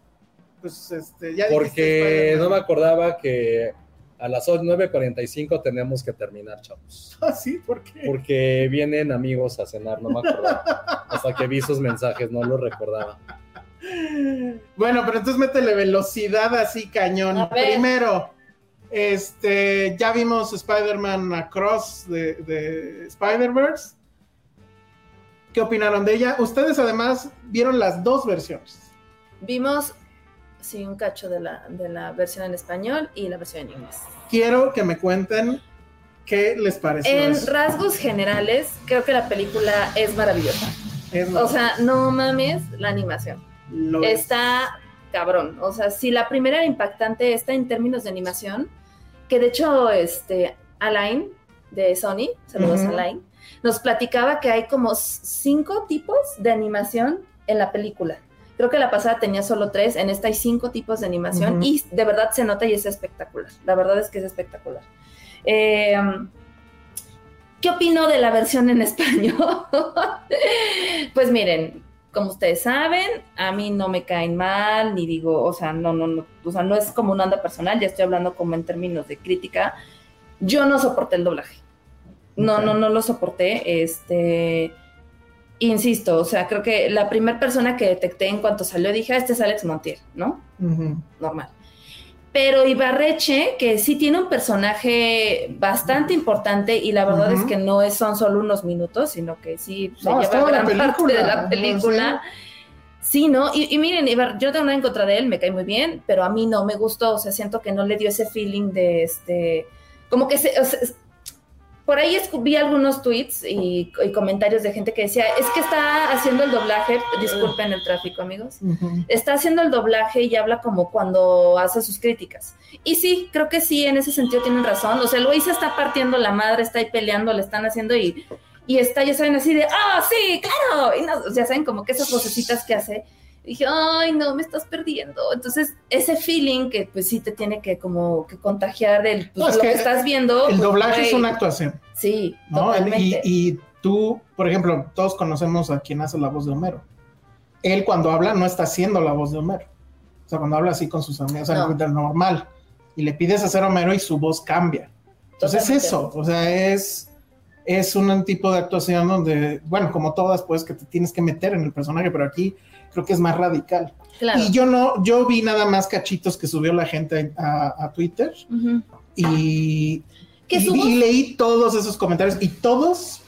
Pues este, ya Porque no me acordaba que a las 9.45 tenemos que terminar, chavos. Ah, sí, ¿por qué? Porque vienen amigos a cenar, no me acordaba. Hasta que vi sus mensajes, no lo recordaba. Bueno, pero entonces métele velocidad así cañón. Primero, este, ya vimos Spider-Man Across de, de Spider-Verse. ¿Qué opinaron de ella? Ustedes además vieron las dos versiones. Vimos, sí, un cacho de la, de la versión en español y la versión en inglés. Quiero que me cuenten qué les pareció. En eso. rasgos generales, creo que la película es maravillosa. Es O sea, no mames la animación. lo es. Está cabrón. O sea, si la primera era impactante, esta en términos de animación, que de hecho, este, Alain de Sony, saludos Alain, nos platicaba que hay como cinco tipos de animación en la película. Creo que la pasada tenía solo tres, en esta hay cinco tipos de animación y de verdad se nota y es espectacular. La verdad es que es espectacular. Eh, ¿Qué opino de la versión en español? pues miren, como ustedes saben, a mí no me caen mal, ni digo, o sea, no, no, no, o sea, no es como una onda personal, ya estoy hablando como en términos de crítica. Yo no soporté el doblaje. No, no, no lo soporté. Este, insisto, o sea, creo que la primera persona que detecté en cuanto salió dije, "Ah, este es Alex Montiel, ¿no? Normal. Pero Ibarreche, que sí tiene un personaje bastante importante y la verdad es que no es, son solo unos minutos, sino que sí se No, lleva gran parte de la película. Sí, ¿no? Y, y miren, Ibar- yo no tengo nada en contra de él, me cae muy bien, pero a mí no me gustó, o sea, siento que no le dio ese feeling de este, como que se, o sea, es- por ahí vi algunos tweets y, y comentarios de gente que decía, es que está haciendo el doblaje, disculpen el tráfico, amigos, está haciendo el doblaje y habla como cuando hace sus críticas. Y sí, creo que sí, en ese sentido tienen razón. O sea, Luis está partiendo la madre, está ahí peleando, le están haciendo y, y está, ya saben, así de, ah, sí, claro. Y no, ya saben, como que esas vocecitas que hace. Dije, ay, no, me estás perdiendo. Entonces, ese feeling que pues sí te tiene que como que contagiar del, pues, No, es lo que que, estás viendo. El pues, doblaje es una actuación, Sí, ¿no? totalmente. Y, y tú, por ejemplo, todos conocemos a quien hace la voz de Homero. Él cuando habla no está haciendo la voz de Homero. O sea, cuando habla así con sus amigos, o sea, No. normal. Y le pides hacer Homero y su voz cambia. Entonces Totalmente. es eso, o sea, es, es un tipo de actuación donde, bueno, como todas, pues que te tienes que meter en el personaje, pero aquí creo que es más radical. Claro. Y yo no, yo vi nada más cachitos que subió la gente a, a Twitter y, leí todos esos comentarios y todos,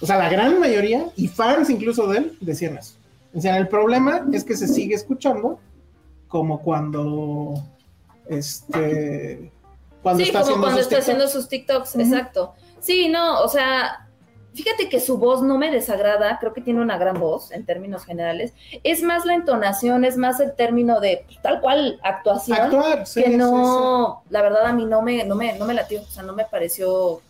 o sea, la gran mayoría y fans incluso de él decían eso. Decían, el problema es que se sigue escuchando como cuando, este, cuando sí, está como haciendo cuando sus está haciendo TikToks. sus TikToks, exacto. Sí, no, o sea, fíjate que su voz no me desagrada, creo que tiene una gran voz en términos generales. Es más la entonación, es más el término de pues, tal cual actuación. Actuar, sí, que sí, no, la verdad a mí no me, no me, no me latió, o sea, no me pareció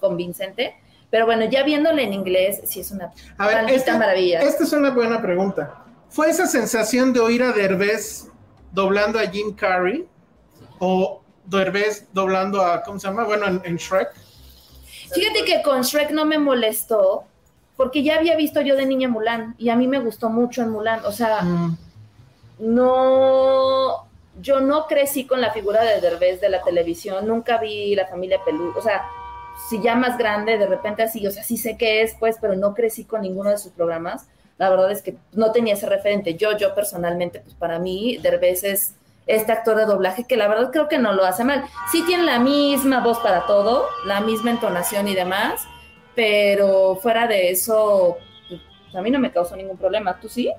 convincente. Pero bueno, ya viéndole en inglés, sí es una. A ver, esta, maravilla. esta es una buena pregunta. ¿Fue esa sensación de oír a Derbez doblando a Jim Carrey o Derbez doblando a, ¿cómo se llama? Bueno, en, en Shrek. Fíjate que con Shrek no me molestó, porque ya había visto yo de niña Mulan, y a mí me gustó mucho en Mulan, o sea, Mm. no, yo no crecí con la figura de Derbez de la televisión, nunca vi la familia Pelú, o sea, si ya más grande, de repente así, o sea, sí sé qué es, pues, pero no crecí con ninguno de sus programas. La verdad es que no tenía ese referente. Yo, yo personalmente, pues para mí, Derbez es este actor de doblaje que la verdad creo que no lo hace mal. Sí tiene la misma voz para todo, la misma entonación y demás, pero fuera de eso, pues, a mí no me causó ningún problema. ¿Tú sí?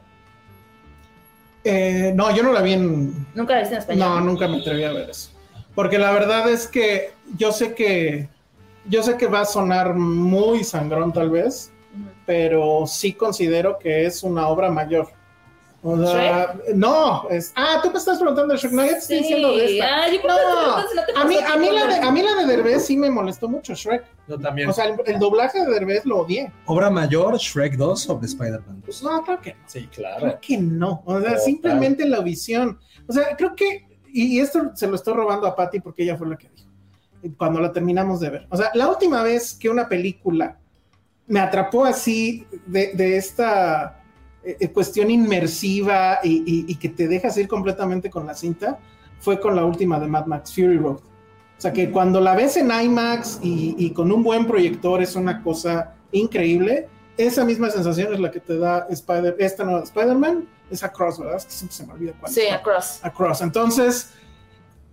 Eh, no, yo no la vi en, ¿Nunca la viste en español? No, nunca me atreví a ver eso. Porque la verdad es que yo sé que yo sé que va a sonar muy sangrón tal vez, pero sí considero que es una obra mayor. O sea, no, es, ah, tú me estás preguntando de Shrek, no, yo te estoy Sí. diciendo de esta. Ah, yo No, pensé que no te a mí, a la de, Derbez. a mí la de Derbez sí me molestó mucho Shrek. Yo también. O sea, el, el doblaje de Derbez lo odié. Obra mayor, Shrek 2 sobre Spider-Man 2. No, creo que no. sí, claro. Creo que no. O sea, Total. simplemente la visión. O sea, creo que, y, y esto se lo estoy robando a Patty porque ella fue la que dijo, cuando la terminamos de ver. O sea, la última vez que una película me atrapó así de, de esta eh, eh, cuestión inmersiva y, y- y que te dejas ir completamente con la cinta fue con la última de Mad Max Fury Road. O sea, que cuando la ves en IMAX y, y con un buen proyector es una cosa increíble. Esa misma sensación es la que te da Spider, esta nueva Spider-Man, es Across, ¿verdad? Es que siempre se me olvida cuál. Sí. Across. Across. Entonces,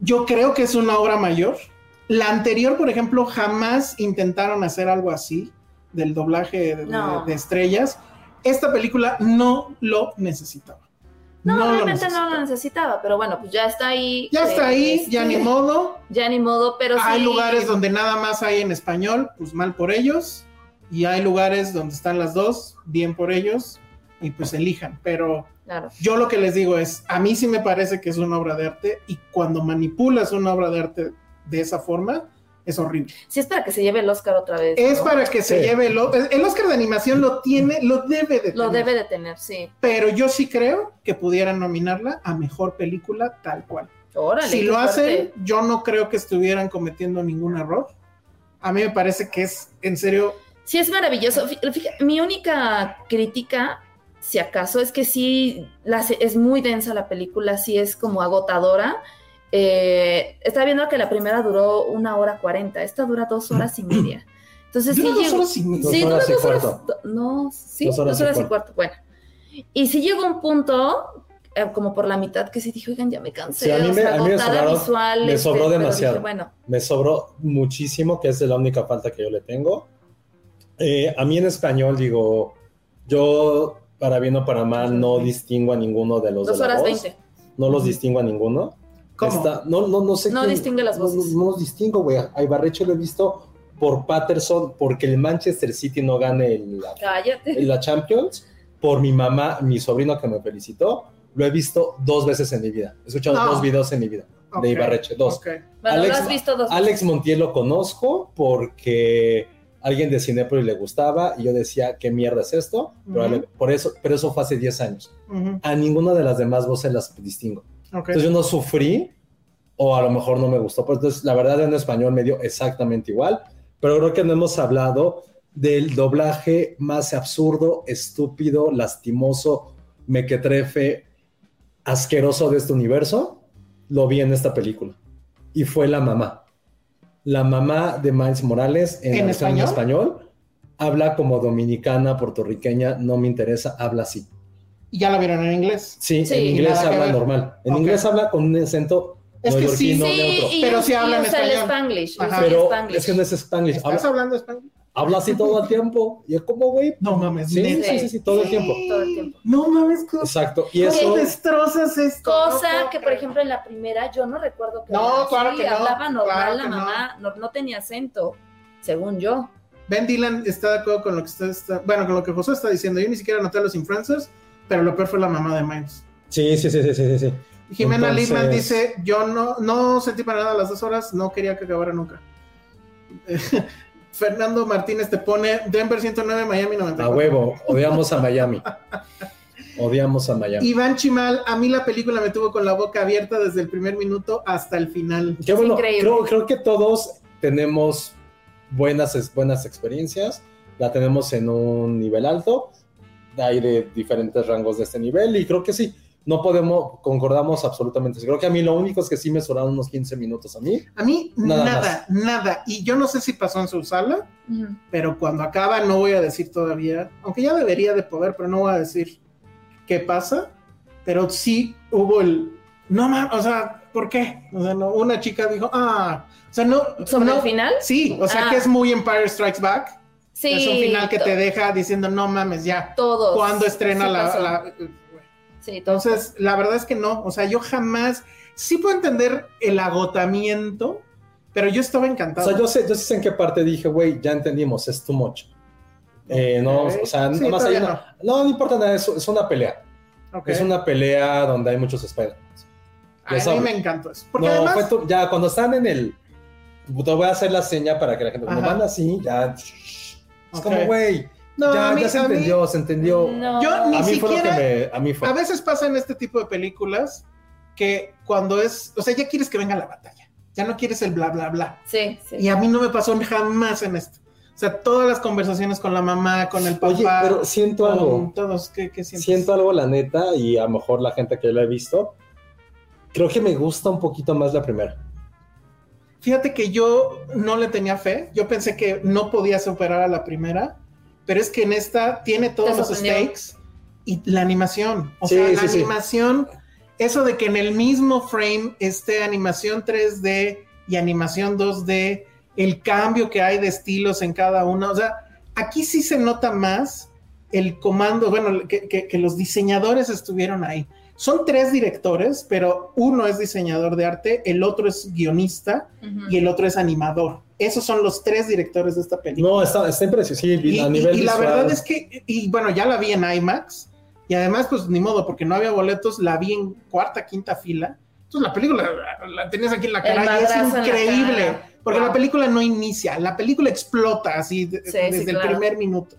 yo creo que es una obra mayor. La anterior, por ejemplo, jamás intentaron hacer algo así del doblaje de, de- No. de estrellas. Esta película no lo necesitaba. No, lo realmente no necesitaba. lo necesitaba, pero bueno, pues ya está ahí. Ya está eh, ahí, este, ya ni modo. Ya ni modo, pero hay sí. lugares donde nada más hay en español, pues mal por ellos. Y hay lugares donde están las dos, bien por ellos. Y pues elijan. Pero Claro. yo lo que les digo es, a mí sí me parece que es una obra de arte. Y cuando manipulas una obra de arte de esa forma, es horrible. Sí, es para que se lleve el Oscar otra vez. Es ¿no? para que se Sí. lleve el, Oscar de animación lo tiene, lo debe de Lo tener. debe de tener, sí. Pero yo sí creo que pudieran nominarla a mejor película tal cual. Órale. si lo hacen, yo no creo que estuvieran cometiendo ningún error. A mí me parece que es en serio. Sí, es maravilloso. Fí- fíjate, mi única crítica, si acaso, es que sí la es muy densa la película, sí es como agotadora. Eh, estaba viendo que la primera duró una hora cuarenta, esta dura dos horas y media. Entonces sí dos llegó- horas y media. Dos sí, horas y dos horas. No, sí, Dos dos horas y y cuarto. Bueno. Y sí llegó un punto, eh, como por la mitad, que sí dije, oigan, ya me cansé. Sí, a mí o me- sea, a mí me agotada sobraron- visual, me este, sobró demasiado. dije, bueno, Me sobró muchísimo, que es la única falta que yo le tengo. Eh, a mí en español, digo, yo, para bien o para mal, no distingo a ninguno de los dos de la horas veinte. No los distingo a ninguno. ¿Cómo? Está- no, no, no sé. No quién- distingue las no- voces. No, los distingo, güey. A Ibarreche lo he visto por Patterson, porque el Manchester City no gane el- la, Cállate. la Champions, por mi mamá, mi sobrino que me felicitó. Lo he visto dos veces en mi vida. He escuchado No. dos videos en mi vida Ok, de Ibarreche, dos. ok. Bueno, Alex- lo has visto dos Alex. Montiel lo conozco porque alguien de Cinépolis le gustaba y yo decía, ¿qué mierda es esto? Pero, Ujú. Ale- por eso, pero eso fue hace 10 años. Ujú, A ninguna de las demás voces las distingo. Ok. Entonces yo no sufrí o a lo mejor no me gustó. Pues entonces la verdad en español me dio exactamente igual, pero creo que no hemos hablado del doblaje más absurdo, estúpido, lastimoso, mequetrefe, asqueroso de este universo. Lo vi en esta película y fue la mamá. La mamá de Miles Morales en, español habla como dominicana, puertorriqueña, no me interesa, habla así. Y ya la vieron en inglés. Sí, Sí. en inglés habla ver. normal. En inglés habla con un acento Es que sí, Sí, neutro. y, Pero sí y hablan usa el español. Spanglish. Ajá. usa el Pero Spanglish. es que no es Spanglish. ¿Estás Habla, hablando español? habla así todo el tiempo. Y es como, güey. No mames, Sí, sí, sí, sí, todo el tiempo. Todo el tiempo. No mames, Exacto. Y ¿cómo eso, destrozas esto? Cosa que, por ejemplo, en la primera yo no recuerdo que No, hablara claro así, que no, hablaba normal claro la mamá, no. no tenía acento, según yo. Ben Dylan está de acuerdo con lo que usted está, bueno, con lo que José está diciendo. Yo ni siquiera noté a los influencers, pero lo peor fue la mamá de Miles. sí, sí, sí, sí, sí, sí. Jimena Entonces- Lindman dice, yo no, no sentí para nada las dos horas, no quería que acabara nunca. Fernando Martínez te pone Denver 109, Miami 94. A huevo. Odiamos a Miami. Odiamos a Miami. Iván Chimal, a mí la película me tuvo con la boca abierta desde el primer minuto hasta el final. Qué bueno. increíble. Creo, creo que todos tenemos buenas, buenas experiencias. La tenemos en un nivel alto. Hay de diferentes rangos de este nivel. Y creo que sí. No podemos, concordamos absolutamente. Creo que a mí lo único es que sí me sobraron unos 15 minutos a mí. A mí Nada nada, nada, Y yo no sé si pasó en su sala, Ujú. pero cuando acaba no voy a decir todavía, aunque ya debería de poder, pero no voy a decir qué pasa. Pero sí hubo el, no mames, o sea, ¿por qué? O sea, no, una chica dijo, ah, o sea, no. ¿Sobre no, el final? Sí, o sea Ah. que es muy Empire Strikes Back. Sí. es un final que te deja diciendo, no mames, ya. Todos. Cuando estrena Sí la, Sí, todos. Entonces, la verdad es que no. O sea, yo jamás. Sí puedo entender el agotamiento, pero yo estaba O encantado. sea, yo sé, yo sé en qué parte dije, güey, ya entendimos, es too much. Eh, no, o sea, Sí, nada más todavía hay una- no. no, importa nada, es, es una pelea. Es una pelea donde hay muchos Spider-Man. A mí me encantó eso. Porque no, además. fue tu- ya cuando están en el. Te voy a hacer la seña para que la gente. Cuando van así, ya. Es Ok. como, güey. no, ya, mí, ya se a mí- entendió, se entendió. No. Yo ni a mí fue lo que siquiera- me. A mí fue. A veces pasa en este tipo de películas que cuando es. O sea, ya quieres que venga la batalla. Ya no quieres el bla, bla, bla. Sí, sí. Y a mí no me pasó jamás en esto. O sea, todas las conversaciones con la mamá, con el papá. Oye, pero siento con algo. Todos, ¿qué, qué sientes? Siento algo, la neta, y a lo mejor la gente que lo he visto. Creo que me gusta un poquito más la primera. Fíjate que yo no le tenía fe. Yo pensé que no podía superar a la primera, pero es que en esta tiene todos los stakes y la animación. O Sí, sea, la sí, sí. animación, eso de que en el mismo frame esté animación 3D y animación 2D, el cambio que hay de estilos en cada una. O sea, aquí sí se nota más el comando, bueno, que, que- que los diseñadores estuvieron ahí. Son tres directores, pero uno es diseñador de arte, el otro es guionista Ujú. y el otro es animador. Esos son los tres directores de esta película. No, está, está impresionante. Sí, y, a y- nivel y la visual. verdad es que, y bueno, ya la vi en IMAX y además, pues ni modo, porque no había boletos, la vi en cuarta, quinta fila. Entonces la película la, la tenías aquí en la El cara y es la increíble. cara. Porque Wow. la película no inicia, la película explota así de- Sí, sí, desde el claro. primer minuto.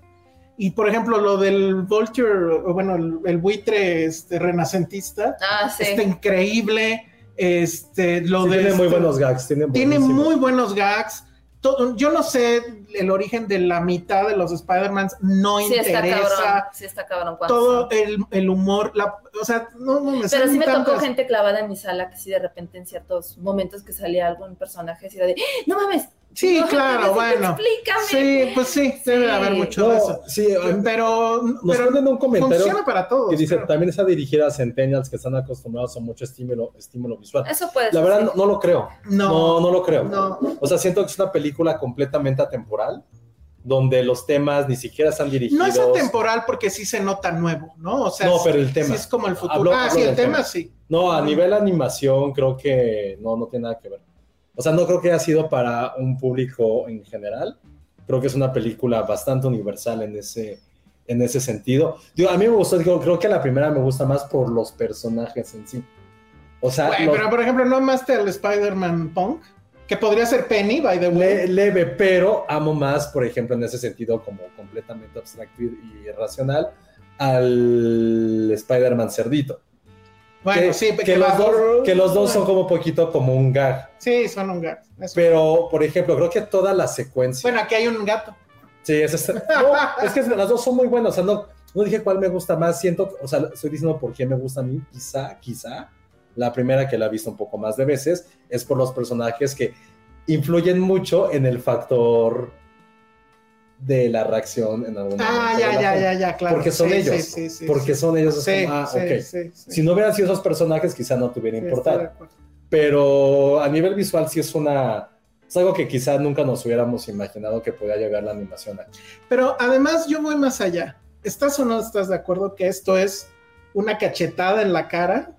Y por ejemplo, lo del Vulture, bueno, el, el buitre este, renacentista, Ah, sí. está increíble. Este, lo Sí, de tiene muy este- buenos gags. Tiene, muy buenos gags. Todo- yo no sé el origen de la mitad de los Spider-Mans, no Sí está cabrón, interesa. sí está cabrón. Todo el, el humor, la, o sea, no, no me Pero sí me tocó gente clavada en mi sala que sí de repente en ciertos momentos que salía algún personaje así era de, ¡Ah! no mames. Sí, no, claro, bueno. Explícame. Sí, pues sí, debe de haber mucho de No, eso. sí, Pero, nos pero ponen un comentario funciona para todos. que dice, también está dirigida a centennials que están acostumbrados a mucho estímulo, estímulo visual. Eso puede La ser. verdad, sí. no, no lo creo. No, No, no lo creo. no. O sea, siento que es una película completamente atemporal, donde los temas ni siquiera están dirigidos. No es atemporal porque sí se nota nuevo, ¿no? O sea, No, sí- pero el tema. sí es como el futuro. Hablo- ah, hablo sí, el tema tema. sí. No, a nivel animación creo que no, no tiene nada que ver. O sea, no creo que haya sido para un público en general. Creo que es una película bastante universal en ese, en ese sentido. Digo, a mí me gustó, digo, creo que la primera me gusta más por los personajes en sí. O sea, los- pero por ejemplo, ¿no amaste al Spider-Man Punk? Que podría ser Penny, by the way. le- leve, pero amo más, por ejemplo, en ese sentido como completamente abstracto y, y irracional, al Spider-Man cerdito. Bueno, que, sí, que los va- dos, que los dos son como un poquito como un gag. Sí, son un gato. Eso. Pero, por ejemplo, creo que toda la secuencia. Bueno, aquí hay un gato. sí, es, es- no, es que las dos son muy buenas. O sea, no, no dije cuál me gusta más. Siento, o sea, estoy diciendo por qué me gusta a mí. Quizá, quizá, la primera que la he visto un poco más de veces es por los personajes que influyen mucho en el factor de la reacción en algún Ah, momento de ya, ya, ya, ya, claro. Porque son Sí, ellos. sí, sí, sí, porque son ellos. Como, ah, sí, ok. sí, sí. Si no hubieran sido esos personajes, quizá no te hubiera importado. pero a nivel visual sí es una es algo que quizás nunca nos hubiéramos imaginado que podía llegar la animación a. Pero además yo voy más allá. ¿Estás o no estás de acuerdo que esto es una cachetada en la cara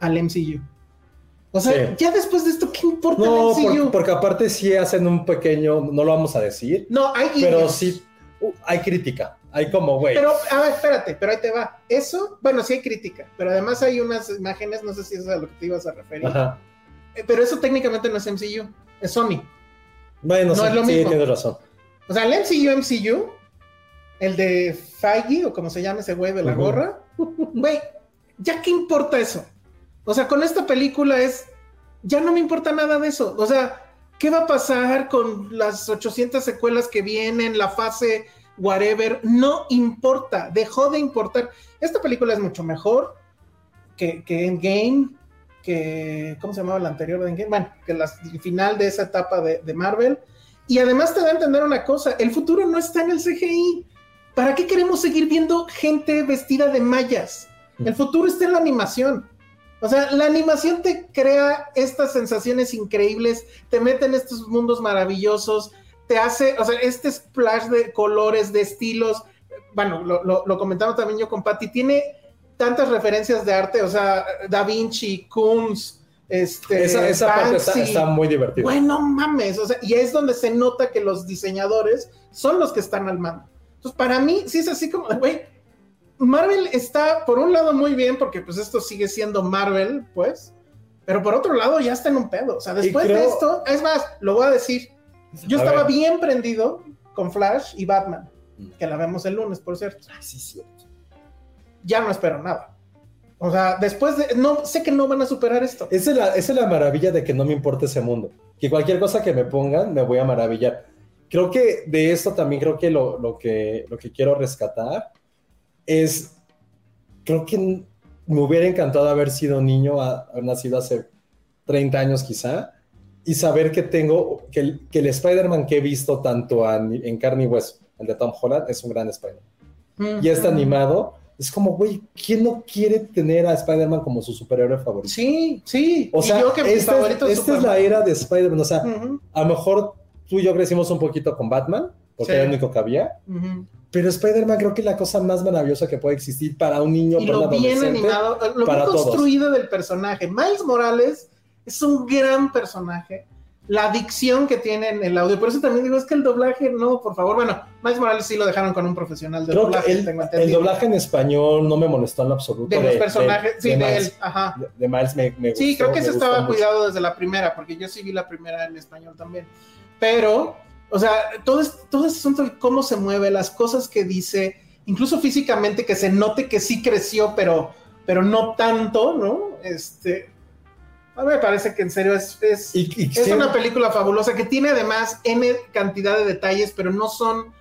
al MCU? O sea, ya después de esto, ¿qué importa No, el MCU? por- porque aparte sí hacen un pequeño, no lo vamos a decir, No, hay pero sí uh, hay crítica, hay como, güey, Pero, a ver, espérate, pero ahí te va. Eso, bueno, sí hay crítica, pero además hay unas imágenes, no sé si es a lo que te ibas a referir. Ajá. Eh, Pero eso técnicamente no es MCU, es Sony. Bueno, No sí, es lo sí, mismo. tienes razón. O sea, el MCU, MCU, el de Feige, o como se llama ese güey de la gorra, güey, ¿ya qué importa eso? O sea, con esta película es, ya no me importa nada de eso. O sea, ¿qué va a pasar con las 800 secuelas que vienen, la fase, whatever? No importa, dejó de importar. Esta película es mucho mejor que, que Endgame, que, ¿cómo se llamaba la anterior de Endgame? Bueno, que la, el final de esa etapa de, de Marvel. Y además te da a entender una cosa, el futuro no está en el CGI. ¿Para qué queremos seguir viendo gente vestida de mallas? El futuro está en la animación. O sea, la animación te crea estas sensaciones increíbles, te mete en estos mundos maravillosos, te hace, o sea, este splash de colores, de estilos. Bueno, lo, lo, lo comentaba también yo con Patty, tiene tantas referencias de arte, o sea, Da Vinci, Kunz, este, Esa, esa parte está muy divertida. Bueno, mames, o sea, y es donde se nota que los diseñadores son los que están al mando. Entonces, para mí, sí es así como, güey, Marvel está, por un lado, muy bien, porque pues esto sigue siendo Marvel, pues, pero por otro lado, ya está en un pedo. O sea, después de esto, es más, lo voy a decir, yo A estaba ver. bien prendido con Flash y Batman, Mm. que la vemos el lunes, por cierto. Ah, sí, sí. Ya no espero nada. O sea, después de, no, sé que no van a superar esto. Esa es, la, esa es la maravilla de que no me importa ese mundo. Que cualquier cosa que me pongan, me voy a maravillar. Creo que de esto también creo que lo, lo que lo que quiero rescatar es, creo que me hubiera encantado haber sido niño, haber nacido hace 30 años quizá, y saber que tengo, que el, que el Spider-Man que he visto tanto a- en carne y hueso, el de Tom Holland, es un gran Spider-Man. Y este animado, es como, güey, ¿quién no quiere tener a Spider-Man como su superhéroe favorito? Sí, sí. O sea, yo que es, es esta es la era de Spider-Man. O sea, a lo mejor tú y yo crecimos un poquito con Batman, porque Sí. era el único que había. ujú. Pero Spider-Man creo que es la cosa más maravillosa que puede existir para un niño, y para un lo bien animado, lo bien todos. construido del personaje. Miles Morales es un gran personaje. la dicción que tiene en el audio. Por eso también digo, es que el doblaje, no, por favor. Bueno, Miles Morales sí lo dejaron con un profesional de Creo doblaje, el, tengo el doblaje en español no me molestó en lo absoluto. de los personajes, sí, de, Miles. él, ajá. De, de Miles me, me Sí, gustó, creo que gustó estaba mucho. cuidado desde la primera, porque yo sí vi la primera en español también. Pero, o sea, todo, es, todo ese asunto de cómo se mueve, las cosas que dice, incluso físicamente, que se note que sí creció, pero, pero no tanto, ¿no? Este, a mí me parece que en serio es, es, Y, y es siempre- una película fabulosa que tiene además N cantidad de detalles, pero no son,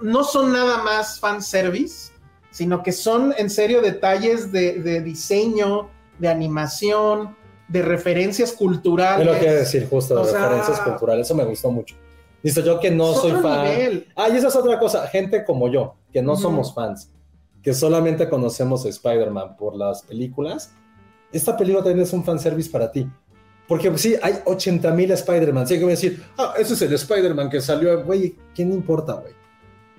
no son nada más fanservice, sino que son en serio detalles de, de diseño, de animación, de referencias Es culturales. lo que decir justo, de O sea- referencias culturales, eso me gustó mucho. Listo, yo que no Es soy fan. nivel. Ah, y esa es otra cosa, gente como yo, que no Ujú. somos fans, que solamente conocemos a Spider-Man por las películas, esta película también es un fanservice para ti. Porque pues, sí, hay 80 mil Spider-Man. Sí, que voy a decir, ah, ese es el Spider-Man que salió. Güey, ¿quién importa, güey?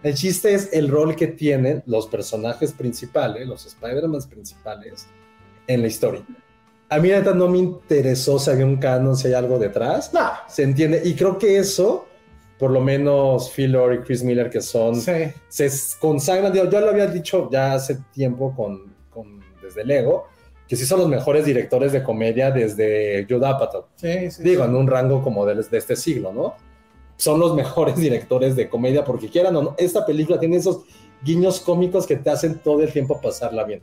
El chiste es el rol que tienen los personajes principales, los Spider-Man principales, en la historia. A mí, neta, no me interesó si había un canon, si hay algo detrás. No, Se entiende. Y creo que eso, por lo menos Phil Lord y Chris Miller, que son sí. se consagran, digo, yo lo había dicho ya hace tiempo con, con- desde Lego, que sí son los mejores directores de comedia desde Judd Apatow. Sí, sí, Digo, en un rango como de, de este siglo, ¿no? Son los mejores directores de comedia porque quieran o no, esta película tiene esos guiños cómicos que te hacen todo el tiempo pasarla bien.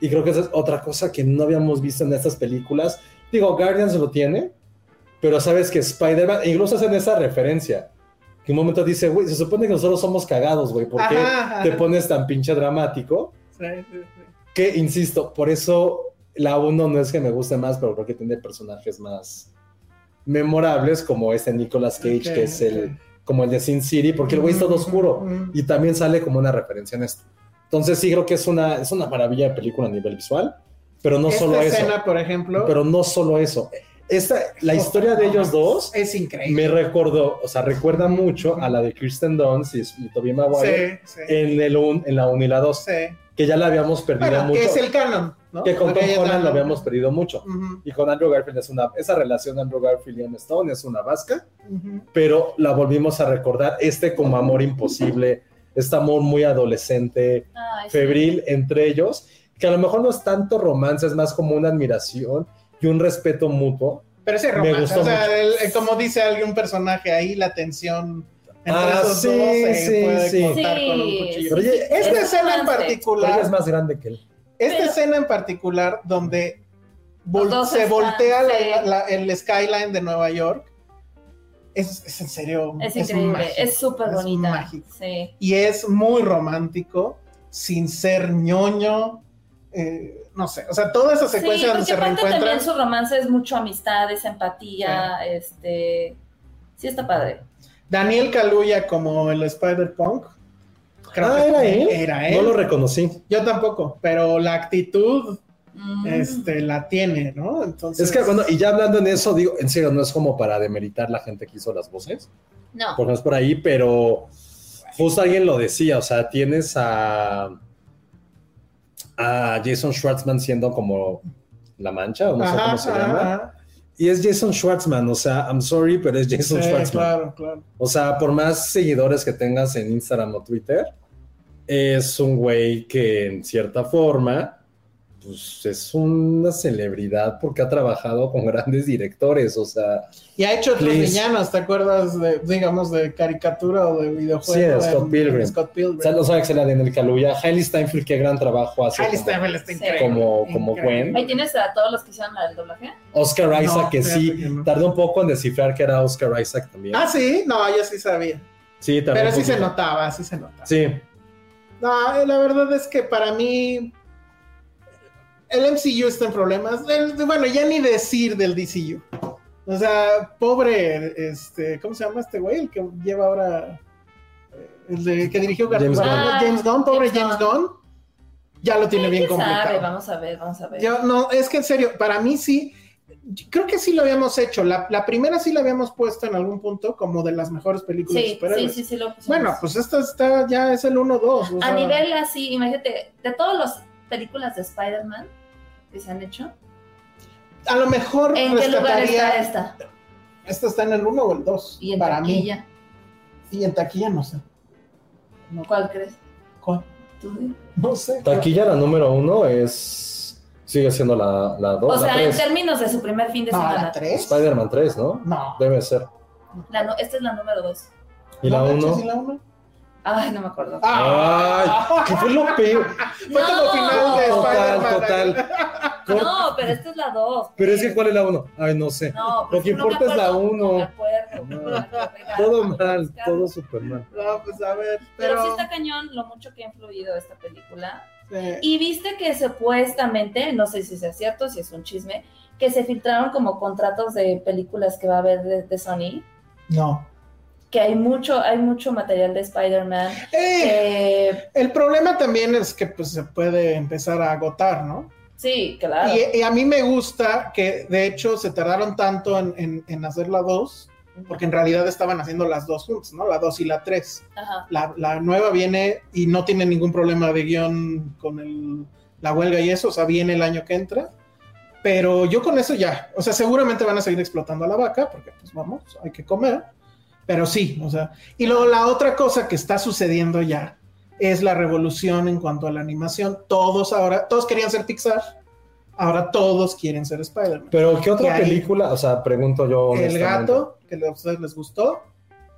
Y creo que esa es otra cosa que no habíamos visto en estas películas. Digo, Guardians lo tiene, pero sabes que Spider-Man, e incluso hacen esa referencia, que un momento dice, güey, se supone que nosotros somos cagados, güey, ¿por qué Ajá, te ajá. pones tan pinche dramático? Sí, sí, sí. Que, insisto, por eso la 1 no es que me guste más, pero creo que tiene personajes más memorables, como este Nicolas Cage, Ok, que es el, ok. como el de Sin City, porque el güey es todo oscuro Mm, y también sale como una referencia en esto. Entonces sí creo que es una, es una maravilla de película a nivel visual, pero no Esta solo eso. escena, por ejemplo, Pero no solo eso. Esta, la historia de ellos dos es increíble. me recordó, o sea, recuerda mucho a la de Kristen Dunst y, y Tobey Maguire Sí, sí. en, el un- en la 1 y la 2, sí. que ya la habíamos perdido Bueno, mucho. que es el canon, ¿no? que con Porque Tom Holland lo habíamos perdido mucho. Y con Andrew Garfield es una, esa relación Andrew Garfield y Emma Stone es una vasca, pero la volvimos a recordar, este como amor imposible, este amor muy adolescente, Ay, sí. febril entre ellos, que a lo mejor no es tanto romance, es más como una admiración y un respeto mutuo. Pero ese Me romance, gustó o sea, mucho. el- el- como dice algún personaje ahí, la tensión entre Ah, esos sí, dos se sí, puede sí. cortar con un Sí, cuchillo. Pero oye, Esta Es escena en. Pero particular, es más grande que él. esta Pero- escena en particular donde vol- se están, voltea la- sí. la- el skyline de Nueva York, es, es en serio. Es increíble, mágico, es súper es bonita. mágico. Sí. y es muy romántico, sin ser ñoño. eh, no sé, o sea, toda esa Sí, secuencia donde porque se aparte también reencuentran. su romance es mucho amistad, es empatía, este... Sí está padre. Daniel Kaluuya como el Spider-Punk. creo Ah, que ¿era él? Era él. No lo reconocí. Yo tampoco, pero la actitud Mm. este, la tiene, ¿no? Entonces. Es que, bueno, y ya hablando en eso, digo, en serio, no es como para demeritar la gente que hizo las voces, No. porque no es por ahí, pero justo alguien lo decía, o sea, tienes a, a Jason Schwartzman siendo como la mancha, o no sé Ajá, cómo se ajá, llama, ajá. y es Jason Schwartzman, o sea, I'm sorry, pero es Jason Sí, Schwartzman. claro, claro. O sea, por más seguidores que tengas en Instagram o Twitter, es un güey que en cierta forma, pues es una celebridad porque ha trabajado con grandes directores, o sea, Y ha hecho otros villanos, ¿te acuerdas de, digamos, de caricatura o de videojuego? Sí, de Scott Pilgrim. en Scott Pilgrim. o sea, no sabe que se la den el Caluya. Hailey Steinfeld, qué gran trabajo hace. Hailey como Steinfeld está increíble. como- como increíble. Gwen. Ahí tienes a todos los que hicieron la del doblaje. Oscar No, Isaac, que sí, que no. tardó un poco en descifrar que era Oscar Isaac también. Ah, sí, no, yo sí sabía. sí, tardó Pero sí se notaba, sí se notaba. Sí, No, la verdad es que para mí el MCU está en problemas. El- bueno, ya ni decir del DCU. O sea, pobre, este, ¿cómo se llama este güey? El que lleva ahora, eh, el de, que dirigió James Gunn. James Gunn, pobre James James Gunn, ya lo tiene bien ¿Quién sabe? complicado. Vamos a ver, vamos a ver. Yo, no, es que en serio, para mí sí, creo que sí lo habíamos hecho. La, la primera sí la habíamos puesto en algún punto como de las mejores películas de sí, sí, superhéroes. sí, sí, lo pusimos. Bueno, pues esta está, ya es el 1-2. o A sea, nivel así, imagínate, de todas las películas de Spider-Man que se han hecho, a lo mejor ¿en qué lugar está esta? ¿Esta está en el 1 o el 2? Y en Para taquilla. mí. Y en taquilla no sé. No, ¿Cuál crees? ¿cuál? Tú. No sé. Taquilla, la número uno es. Sigue siendo la, la dos. O la sea, en tres. términos de su primer fin de No, semana. la 3. Spider-Man 3, ¿no? No. Debe ser. La no- esta es la número dos. ¿Y la ¿No manches, 1? ¿Y la 1? Ay, no me acuerdo. Ay, ¿qué fue lo peor? Fue como No. final de Total, total. No, pero esta es la dos. Pero es que, ¿cuál es la 1? Ay, no sé. No, Lo pues que no me importa es la acuerdo, uno. No me acuerdo. No. no me acuerdo, venga, Todo mal, todo súper mal. No, pues a ver. Pero, Pero, sí está cañón lo mucho que ha influido esta película. sí. Y viste que supuestamente, no sé si sea cierto, si es un chisme, que se filtraron como contratos de películas que va a haber de, de Sony, No. Que hay mucho, hay mucho material de Spider-Man. Eh, que- el problema también es que pues, se puede empezar a agotar, ¿no? sí, claro. Y, y a mí me gusta que de hecho se tardaron tanto en, en- en hacer la 2, porque en realidad estaban haciendo las dos juntas, ¿no? La 2 y la 3. Ajá. La, la nueva viene y no tiene ningún problema de guion con el- la huelga y eso, o sea, viene el año que entra. Pero yo con eso ya, o sea, seguramente van a seguir explotando a la vaca, porque pues vamos, hay que comer. Pero sí, o sea, y luego la otra cosa que está sucediendo ya es la revolución en cuanto a la animación. Todos ahora, todos querían ser Pixar, ahora todos quieren ser Spider-Man. Pero, ¿qué Y otra ahí- película? O sea, pregunto yo. El gato, que a ustedes les gustó,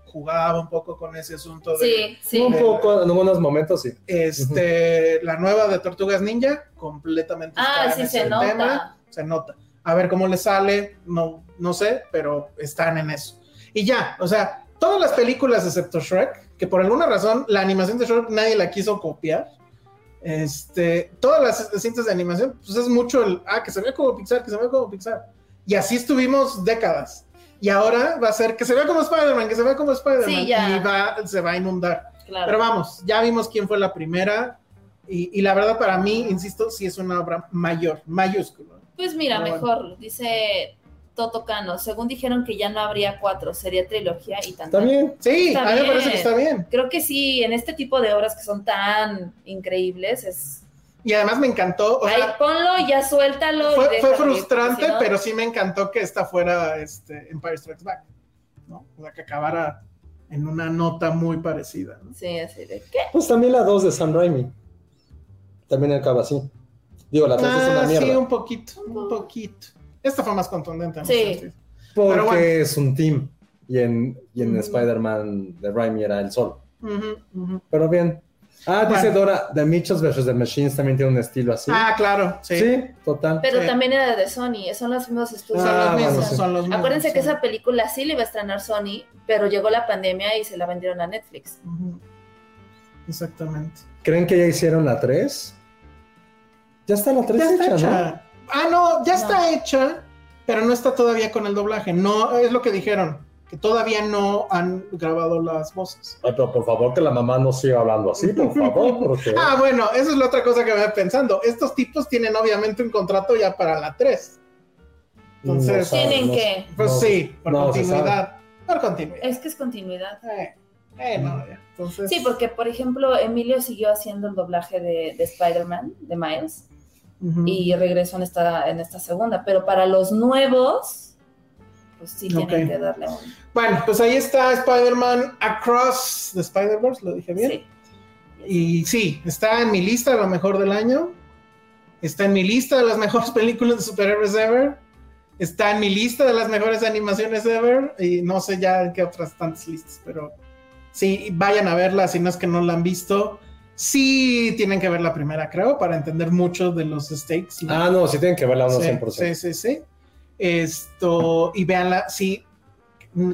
jugaba un poco con ese asunto de Sí, sí. Un poco, en algunos momentos sí. Este, la nueva de Tortugas Ninja, completamente. Ah, está sí en se ese nota. tema, se nota. A ver cómo le sale, no, no sé, pero están en eso. Y ya, o sea, todas las películas excepto Shrek, que por alguna razón la animación de Shrek nadie la quiso copiar. Este, todas las cintas de animación, pues es mucho el, ah, que se vea como Pixar, que se vea como Pixar. Y así estuvimos décadas. Y ahora va a ser que se vea como Spider-Man, que se vea como Spider-Man. Sí, y va, se va a inundar. Claro. Pero vamos, ya vimos quién fue la primera. Y, y la verdad, para mí, insisto, sí es una obra mayor, mayúscula. Pues mira, Pero mejor, dice Toto Cano, según dijeron que ya no habría cuatro, sería trilogía y tanto. Está bien. Sí, Está a mí me parece bien. que está bien. Creo que sí, en este tipo de obras que son tan increíbles, es... Y además me encantó. O Ahí sea, ponlo, ya suéltalo. y fue, ir, frustrante, porque si no- pero sí me encantó que esta fuera este, Empire Strikes Back. ¿no? O sea, que acabara en una nota muy parecida. ¿no? Sí, así de, ¿qué? Pues también la 2 de Sam Raimi. También acaba así. Digo, la 3 es una Ah, mierda. sí, un poquito, un poquito. Esta fue más contundente. ¿no? Sí. porque bueno. es un team. Y en, y en Ujú. Spider-Man de Raimi era el sol. Pero bien. Ah, dice Bueno. Dora, The Mitchells vs. The Machines también tiene un estilo así. Ah, claro, sí. sí. total. Pero Sí. también era de Sony, son los mismos estudios. Son Ah, los mismos, bueno, sí. son los mismos, Acuérdense que esa película sí le iba a estrenar Sony, pero llegó la pandemia y se la vendieron a Netflix. Exactamente. ¿Creen que ya hicieron la 3? Ya está la 3 Ya está hecha, hecha. Ah, no, ya No. está hecha, pero no está todavía con el doblaje. No, es lo que dijeron, que todavía no han grabado las voces. Ay, pero por favor que la mamá no siga hablando así, por favor, porque... Ah, bueno, esa es la otra cosa que me voy pensando. Estos tipos tienen obviamente un contrato ya para la 3. Entonces, No sabe, Tienen no- que. Pues no- sí, por continuidad. Por continuidad. Es que es continuidad. Eh, eh, no, ya. Entonces, Sí, porque por ejemplo, Emilio siguió haciendo el doblaje de, de Spider-Man, de Miles, ujú. y regresó en esta, en esta segunda. Pero para los nuevos, pues sí Ok. tienen que darle un. Bueno, pues ahí está Spider-Man Across the Spider-Verse, lo dije bien. Sí. Y sí, está en mi lista de lo mejor del año. Está en mi lista de las mejores películas de superhéroes ever. Está en mi lista de las mejores animaciones ever. Y no sé ya en qué otras tantas listas, pero sí, vayan a verla si no es que no la han visto. Sí, tienen que ver la primera, creo, para entender mucho de los stakes. ¿no? Ah, no, sí tienen que verla uno Sí, 100%. Sí, sí, sí. Esto, y véanla, sí,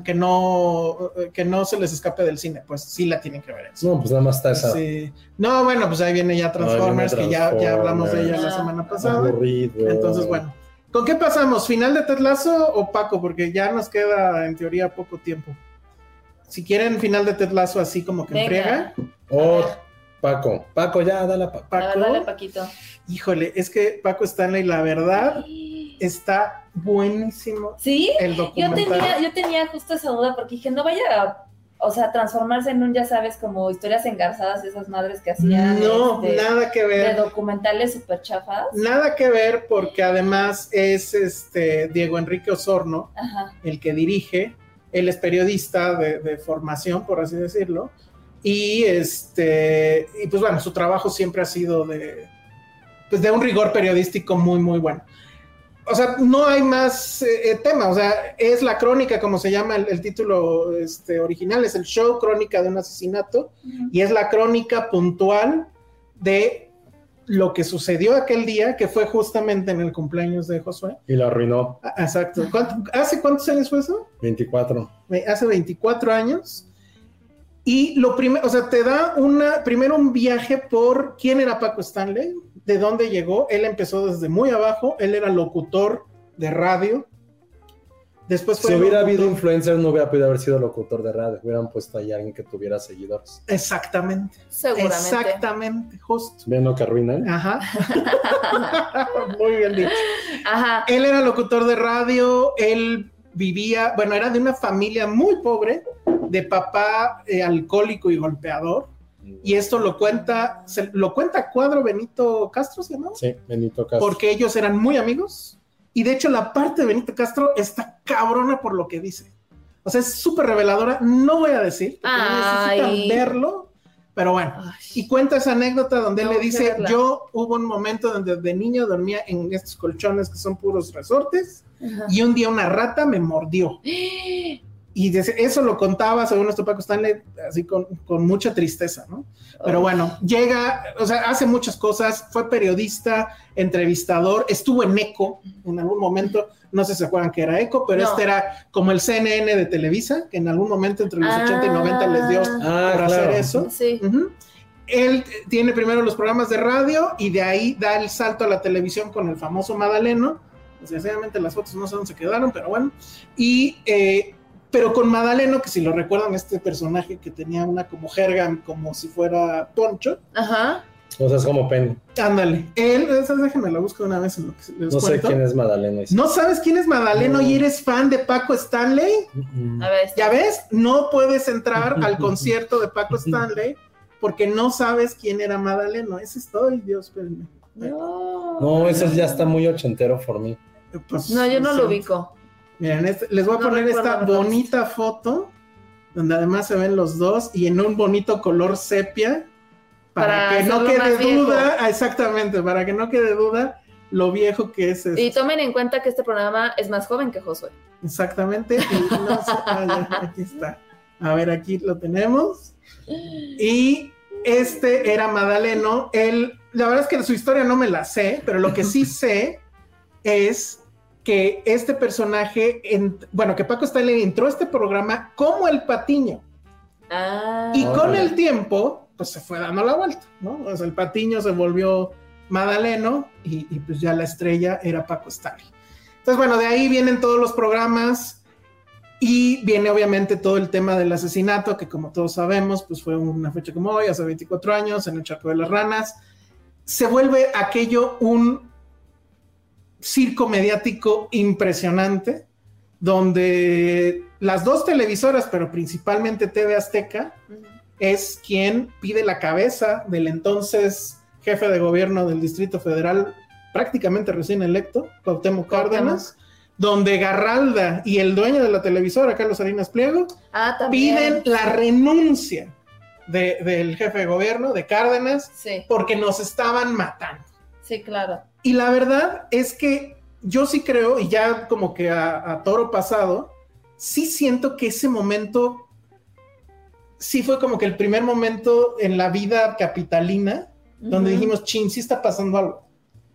que no, que no se les escape del cine, pues sí la tienen que ver. eso. No, pues nada más está esa. Sí. No, bueno, pues ahí viene ya Transformers, viene que ya, ya hablamos de ella la Transformers. semana pasada. Aburrido. Entonces, bueno. ¿Con qué pasamos? ¿Final de Ted Lasso o Paco? Porque ya nos queda, en teoría, poco tiempo. Si quieren final de Ted Lasso así como que en Venga. friega, Oh, Paco. Paco, ya, dale a Paco. A ver, Paco, dale, Paquito. híjole, es que Paco Stanley, la verdad, está buenísimo ¿Sí? el Yo documental. tenía, yo tenía justo esa duda porque dije, no vaya a o sea, transformarse en un, ya sabes, como historias engarzadas de esas madres que hacían No, este, nada que de ver. documentales súper chafas. Nada que ver porque además es este Diego Enrique Osorno Ajá. el que dirige. Él es periodista de, de formación, por así decirlo. Y este, y pues bueno, su trabajo siempre ha sido de, pues de un rigor periodístico muy, muy bueno. O sea, no hay más eh, eh, tema, o sea, es la crónica, como se llama el, el título este, original, es el show Crónica de un asesinato, y es la crónica puntual de lo que sucedió aquel día, que fue justamente en el cumpleaños de Josué. Y lo arruinó. Ah, Exacto. ¿Cuánto- ¿Hace cuántos años fue eso? 24. Ve- Hace 24 años. Y lo primero, o sea, te da una, primero un viaje por quién era Paco Stanley, de dónde llegó. Él empezó desde muy abajo, él era locutor de radio. Después fue Si hubiera locutor- habido influencers, no hubiera podido haber sido locutor de radio. Hubieran puesto ahí a alguien que tuviera seguidores. Exactamente. Seguramente. Exactamente, justo. ¿Ven lo que arruinan? Ajá. muy bien dicho. Ajá. Él era locutor de radio, él vivía, bueno, era de una familia muy pobre, de papá eh, alcohólico y golpeador. Y esto lo cuenta, se- lo cuenta Cuadro Benito Castro, ¿se llama? Sí, Benito Castro. Porque ellos eran muy amigos. Y de hecho la parte de Benito Castro está cabrona por lo que dice. O sea, es súper reveladora. No voy a decir, necesitan verlo. Pero bueno, Ay. y cuenta esa anécdota donde él le dice, yo hubo un momento donde de niño dormía en estos colchones que son puros resortes Ajá. y un día una rata me mordió. Y de- eso lo contaba, según nuestro Paco Stanley, así con, con mucha tristeza, ¿no? Pero bueno, llega, o sea, hace muchas cosas, fue periodista, entrevistador, estuvo en ECO en algún momento, no sé si se acuerdan que era ECO, pero No. este era como el CNN de Televisa, que en algún momento entre los Ah. 80 y 90 les dio Ah, por hacer eso. Sí. Él tiene primero los programas de radio y de ahí da el salto a la televisión con el famoso Madaleno. Desgraciadamente las fotos no sé dónde se quedaron, pero bueno. Y, eh, pero con Madaleno, que si lo recuerdan, este personaje que tenía una como jerga, como si fuera Poncho. Ajá. O sea, es como Penny. Ándale. Él, déjenme la busco una vez en lo que les No sé quién es Madalena. ¿No sabes quién es Madaleno No. y eres fan de Paco Stanley? A ver. Ya ves, no puedes entrar al concierto de Paco Stanley porque no sabes quién era Madaleno. Ese es todo, Dios, espérenme. No. No, eso ya está muy ochentero por mí. Pues, No, yo no lo ubico. Miren, este- les voy a No poner esta bonita foto, donde además se ven los dos y en un bonito color sepia, para, Para que no quede duda, ah, exactamente, para que no quede duda lo viejo que es esto. Y tomen en cuenta que este programa es más joven que Josué. Exactamente. y no sé- ah, ya, aquí está. A ver, aquí lo tenemos. Y este era Madaleno. Él, la verdad es que su historia no me la sé, pero lo que sí sé es que este personaje, en- bueno, que Paco Stanley entró a este programa como el patiño. Ah. Y con el tiempo, pues se fue dando la vuelta, ¿no? O sea, el patiño se volvió Madaleno y, y, pues ya la estrella era Paco Stanley. Entonces, bueno, de ahí vienen todos los programas y viene obviamente todo el tema del asesinato, que como todos sabemos, pues fue una fecha como hoy, hace 24 años, en el Charco de las Ranas. Se vuelve aquello un circo mediático impresionante, donde las dos televisoras, pero principalmente TV Azteca, es quien pide la cabeza del entonces jefe de gobierno del Distrito Federal, prácticamente recién electo, Cuauhtémoc Cárdenas, donde Garralda y el dueño de la televisora, Carlos Salinas Pliego, Ah, piden la renuncia de- del jefe de gobierno, de Cárdenas, Sí, porque nos estaban matando. sí, claro. Y la verdad es que yo sí creo, y ya como que a, a toro pasado, sí siento que ese momento sí fue como que el primer momento en la vida capitalina donde dijimos, chin, sí está pasando algo,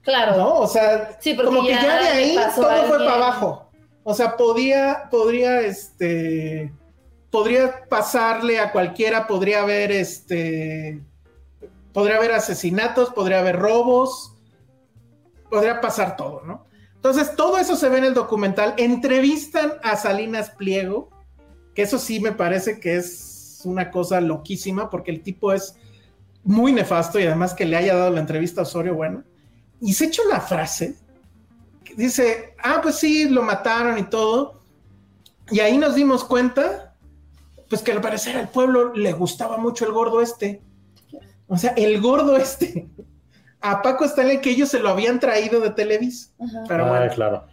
Claro. ¿no? O sea, Sí, como que ya de ahí todo fue para abajo. O sea, podría, podría, este, podría pasarle a cualquiera, podría haber, este, podría haber asesinatos, podría haber robos, podría pasar todo, ¿no? Entonces, todo eso se ve en el documental. Entrevistan a Salinas Pliego, que eso sí me parece que es una cosa loquísima, porque el tipo es muy nefasto y además que le haya dado la entrevista a Osorio, bueno. Y se echa una frase que dice, ah, pues sí, lo mataron y todo. Y ahí nos dimos cuenta pues que al parecer al pueblo le gustaba mucho el gordo este. O sea, el gordo este. A Paco Stanley que ellos se lo habían traído de Televisa. Ajá. Pero ah, bueno, claro.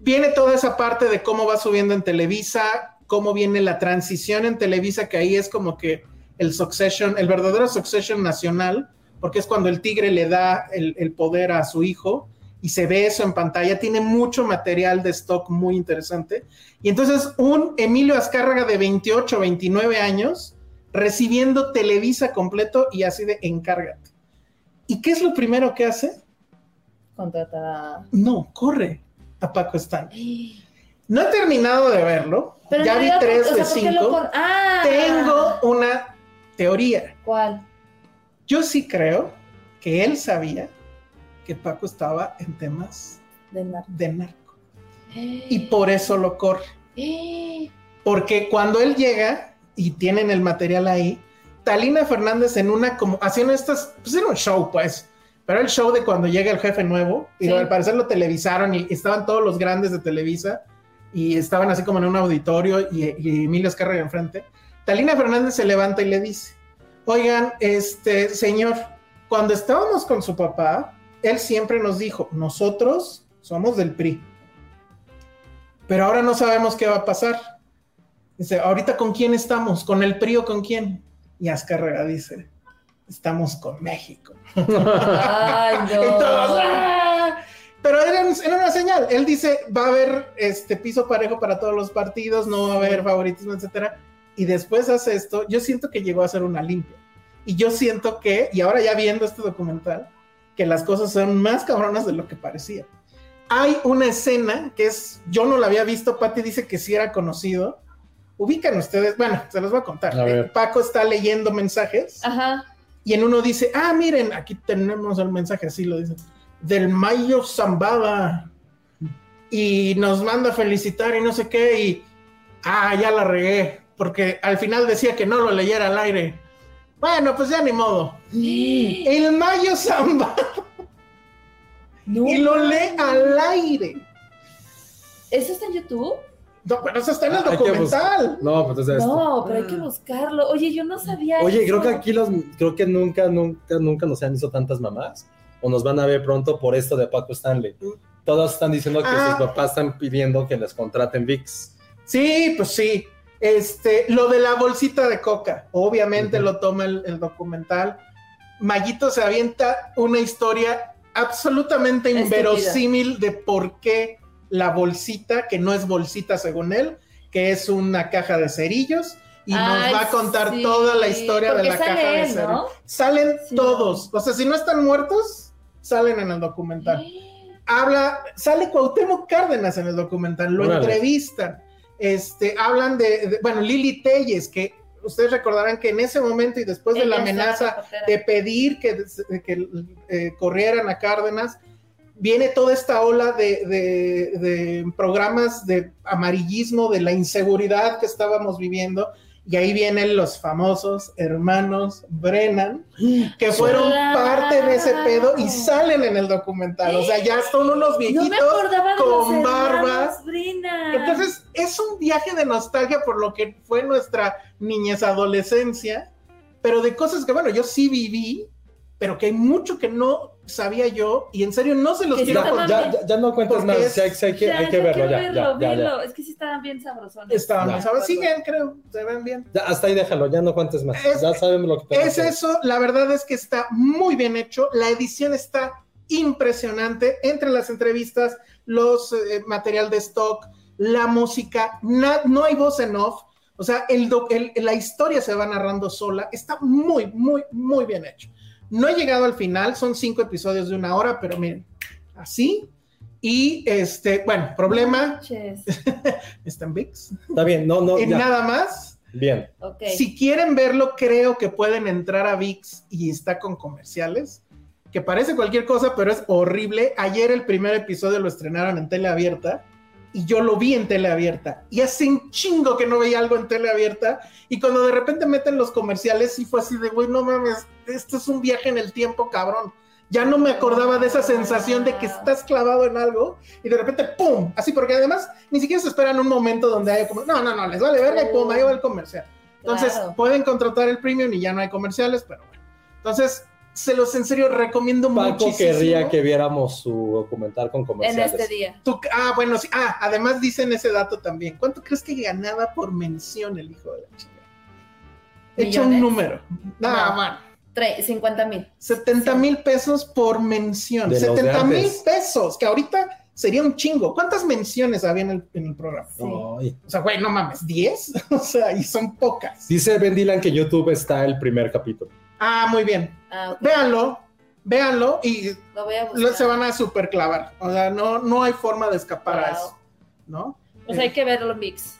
viene toda esa parte de cómo va subiendo en Televisa, cómo viene la transición en Televisa, que ahí es como que el Succession, el verdadero Succession nacional, porque es cuando el tigre le da el, el poder a su hijo y se ve eso en pantalla, tiene mucho material de stock muy interesante. Y entonces un Emilio Azcárraga de 28, 29 años, recibiendo Televisa completo y así de encárgate. ¿Y qué es lo primero que hace? Contratar a. No, corre a Paco Stanley. No he terminado de verlo. Pero ya vi tres o sea, de ¿por qué lo cinco. Ah. Tengo una teoría. ¿Cuál? Yo sí creo que él sabía que Paco estaba en temas De narco. Y por eso lo corre. Eh, Porque cuando él llega y tienen el material ahí, Talina Fernández en una como haciendo estas, pues era un show pues, pero el show de cuando llega el jefe nuevo, y Sí. al parecer lo televisaron y estaban todos los grandes de Televisa y estaban así como en un auditorio y, y Emilio Escarra enfrente. Talina Fernández se levanta y le dice, oigan, este señor, cuando estábamos con su papá, él siempre nos dijo, nosotros somos del PRI, pero ahora no sabemos qué va a pasar. Dice, ahorita con quién estamos, con el PRI o con quién. Y Azcárraga dice, estamos con México. Ay, no. ¡ah! Pero era, era una señal. Él dice, va a haber este piso parejo para todos los partidos, no va a haber favoritismo, etcétera. Y después hace esto, yo siento que llegó a ser una limpia. Y yo siento que, y ahora ya viendo este documental, que las cosas son más cabronas de lo que parecía. Hay una escena que es, yo no la había visto, Patti dice que sí era conocido. Ubican ustedes, bueno, se los voy a contar. A. Eh, Paco está leyendo mensajes Ajá. y en uno dice, ah, miren, aquí tenemos el mensaje, así lo dice, del Mayo Zambada. Y nos manda a felicitar y no sé qué, y, ah, ya la regué, porque al final decía que no lo leyera al aire. Bueno, pues ya ni modo. El Mayo Zambada. No. Y lo lee al aire. ¿Eso está en YouTube? No, pero eso está en el que documental. No, pues entonces esto. No, pero hay que buscarlo. Oye, yo no sabía. Oye, eso. creo que aquí los, creo que nunca, nunca, nunca nos han visto tantas mamás. O nos van a ver pronto por esto de Paco Stanley. Todos están diciendo que Ah. sus papás están pidiendo que les contraten VIX. Sí, pues sí. Este, lo de la bolsita de coca, obviamente lo toma el, el documental. Mayito se avienta una historia absolutamente inverosímil de por qué la bolsita, que no es bolsita según él, que es una caja de cerillos, y Ay, nos va a contar sí, toda la historia de la sale caja de cerillos. ¿no? Salen Sí. todos, o sea, si no están muertos, salen en el documental habla, sale Cuauhtémoc Cárdenas en el documental, lo Órale. entrevistan, este, hablan de, de- bueno, Lili Telles, que ustedes recordarán que en ese momento y después de la Ella es la amenaza de pedir que, que eh, corrieran a Cárdenas, viene toda esta ola de, de- de programas de amarillismo, de la inseguridad que estábamos viviendo, y ahí vienen los famosos hermanos Brennan, que fueron Claro. parte de ese pedo y salen en el documental. O sea, ya son unos No viejitos. con los barba. hermanos Brina. Entonces, es un viaje de nostalgia por lo que fue nuestra niñez, adolescencia, pero de cosas que, bueno, yo sí viví, pero que hay mucho que no sabía yo y en serio no se los Que sí quiero Ya, estaban contar. ya, ya, ya no cuentes Porque más. es- sí hay, sí hay que, Ya, hay que ya verlo, ya, verlo, ya, ya, verlo. ya. Es que sí estaban bien sabrosones. Estaban, Ya. ¿sabes? Siguen, creo, se ven bien. Ya, hasta ahí déjalo, ya no cuentes más. Es- ya sabemos lo que Es eso, la verdad es que está muy bien hecho, la edición está impresionante, entre las entrevistas, los eh, material de stock, la música, na- no hay voz en off, o sea, el doc- el- la historia se va narrando sola, está muy, muy, muy bien hecho. No he llegado al final, son cinco episodios de una hora, pero miren, así. Y este, bueno, problema, Manches. está en VIX. Está bien, no, no, Y ya. nada más, Bien. Ok. si quieren verlo, creo que pueden entrar a VIX y está con comerciales, que parece cualquier cosa, pero es horrible. Ayer el primer episodio lo estrenaron en tele abierta y yo lo vi en tele abierta. Y hace un chingo que no veía algo en tele abierta. Y cuando de repente meten los comerciales, sí fue así de, güey, no mames, esto es un viaje en el tiempo, cabrón. Ya no me acordaba de esa sensación de que estás clavado en algo y de repente, ¡pum! Así, porque además ni siquiera se esperan un momento donde haya como, no, no, no, les vale verga y pum, ahí va el comercial. Entonces, Claro. pueden contratar el premium y ya no hay comerciales, pero bueno. Entonces, se los en serio recomiendo Paco muchísimo. querría que viéramos su documental con En comerciales. este día. Tú- ah, bueno, sí. Ah, además dicen ese dato también. ¿Cuánto crees que ganaba por mención el hijo de la chica? Echa un número. Ah, No. Tre- 50 mil. 70 mil pesos por mención. De los de 70 mil pesos, que ahorita sería un chingo. ¿Cuántas menciones había en el, en el programa? Sí. O sea, güey, no mames, ¿10? o sea, y son pocas. Dice Ben Dylan que en YouTube está el primer capítulo. Ah, muy bien. Ah. Véanlo, véanlo y Lo voy a buscar. lo- se van a super clavar. O sea, no, no hay forma de escapar a eso. ¿No? Pues hay que verlo mix.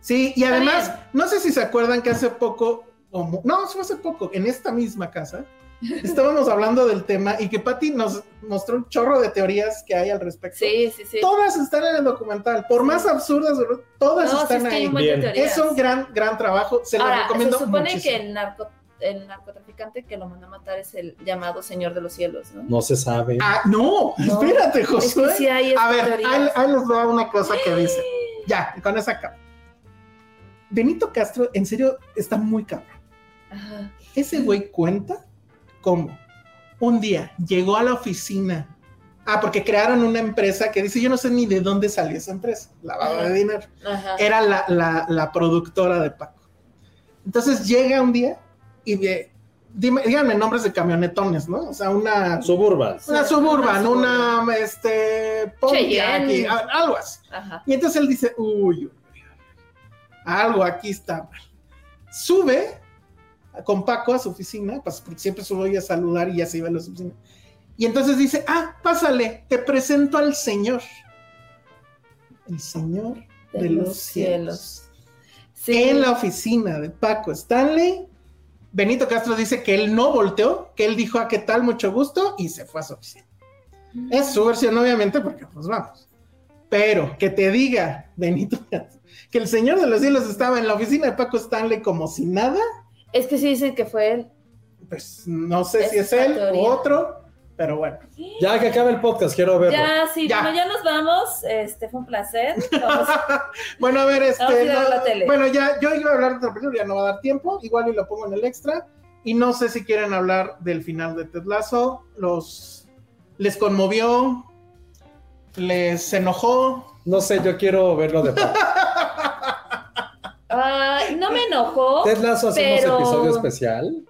Sí, y además, no sé si se acuerdan que hace poco, o no, fue hace poco, en esta misma casa, estábamos hablando del tema y que Patty nos mostró un chorro de teorías que hay al respecto. Sí, sí, sí. Todas están en el documental, por más absurdas, todas No, están es que hay ahí. Es un gran, gran trabajo, se lo Ahora, recomiendo se supone muchísimo. que el, narco, el narcotraficante que lo mandó a matar es el llamado Señor de los Cielos, ¿no? No se sabe. Ah, no, No. espérate, es Josué. que sí hay A ver, ahí, ahí les va una cosa que dice. Ya, con esa acabo. Benito Castro, en serio, está muy cabrón. Ajá. Ese güey cuenta cómo un día llegó a la oficina. Ah, porque crearon una empresa que dice, yo no sé ni de dónde salió esa empresa, lavado de dinero. Ajá. Era la, la- la productora de Paco. Entonces llega un día y dime, díganme nombres de camionetones, ¿no? O sea, una, Suburban. una Una Suburban, una, este, Pontiac, Cheyenne. y a- algo así. Ajá. Y entonces él dice, uy, algo aquí está mal. Sube con Paco a su oficina, pues porque siempre sube a saludar y ya se iba a la oficina. Y entonces dice, ah, pásale, te presento al Señor. El Señor de, los, cielos. Sí. En la oficina de Paco Stanley, Benito Castro dice que él no volteó, que él dijo, ah, ¿qué tal? Mucho gusto, y se fue a su oficina. Es su versión, obviamente, porque pues vamos. Pero que te diga, Benito, que el Señor de los Cielos estaba en la oficina de Paco Stanley como si nada, Es que sí dicen que fue él. pues no sé si es él o otro, pero bueno. Ya que acabe el podcast, quiero verlo. Ya, sí, Ya. bueno, ya nos vamos. Este fue un placer. Vamos- Bueno, a ver, Vamos a este. ir a ver no- la tele. bueno, ya yo iba a hablar de otra película, ya no va a dar tiempo, igual y lo pongo en el extra. Y no sé si quieren hablar del final de Ted Lasso. Los les conmovió, les enojó. No sé, yo quiero verlo de. Ay, no me enojó. Ted Lasso hacemos Pero- episodio especial.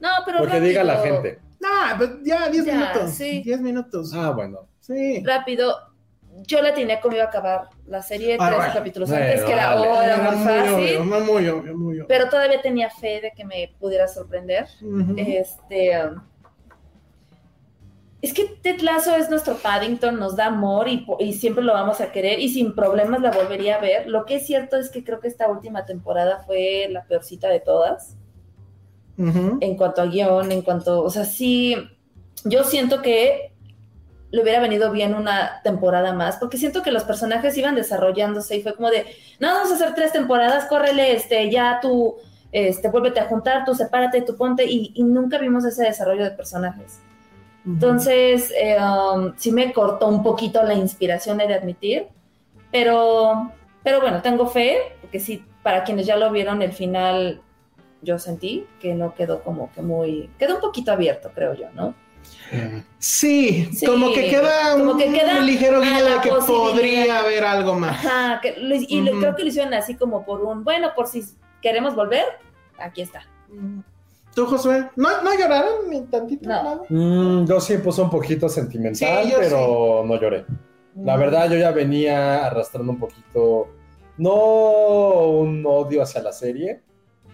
No, pero Porque rápido, diga la gente. Nah, pues ya 10 Ya, minutos. sí. 10 minutos. Ah, bueno. Sí. Rápido. Yo la tenía cómo iba a acabar la serie Ah, tres bueno. capítulos Bueno, antes, que era, oh, era muy muy fácil. obvio, muy, muy obvio, muy obvio. Pero todavía tenía fe de que me pudiera sorprender. Este. um, es que Ted Lasso es nuestro Paddington, nos da amor y siempre lo vamos a querer y sin problemas la volvería a ver. Lo que es cierto es que creo que esta última temporada fue la peorcita de todas Ujú. en cuanto a guion, en cuanto, o sea, sí, yo siento que le hubiera venido bien una temporada más, porque siento que los personajes iban desarrollándose y fue como de, no, vamos a hacer tres temporadas, córrele, este, ya tú, este, vuélvete a juntar, tú sepárate, tú ponte, y, y nunca vimos ese desarrollo de personajes. Entonces, eh, um, sí me cortó un poquito la inspiración, he de admitir, pero, pero bueno, tengo fe, porque sí, para quienes ya lo vieron, el final yo sentí que no quedó como que muy, quedó un poquito abierto, creo yo, ¿no? Sí, Sí, como que queda como un que queda ligero a guiño la de que podría haber algo más. Ajá, que lo- y lo- Ujú. creo que lo hicieron así como por un, bueno, por si queremos volver, aquí está. ¿Tú, Josué? ¿No, no lloraron ni tantito? No. nada? Mm, yo sí puse un poquito sentimental, Sí, pero no lloré. La verdad, yo ya venía arrastrando un poquito, no un odio hacia la serie,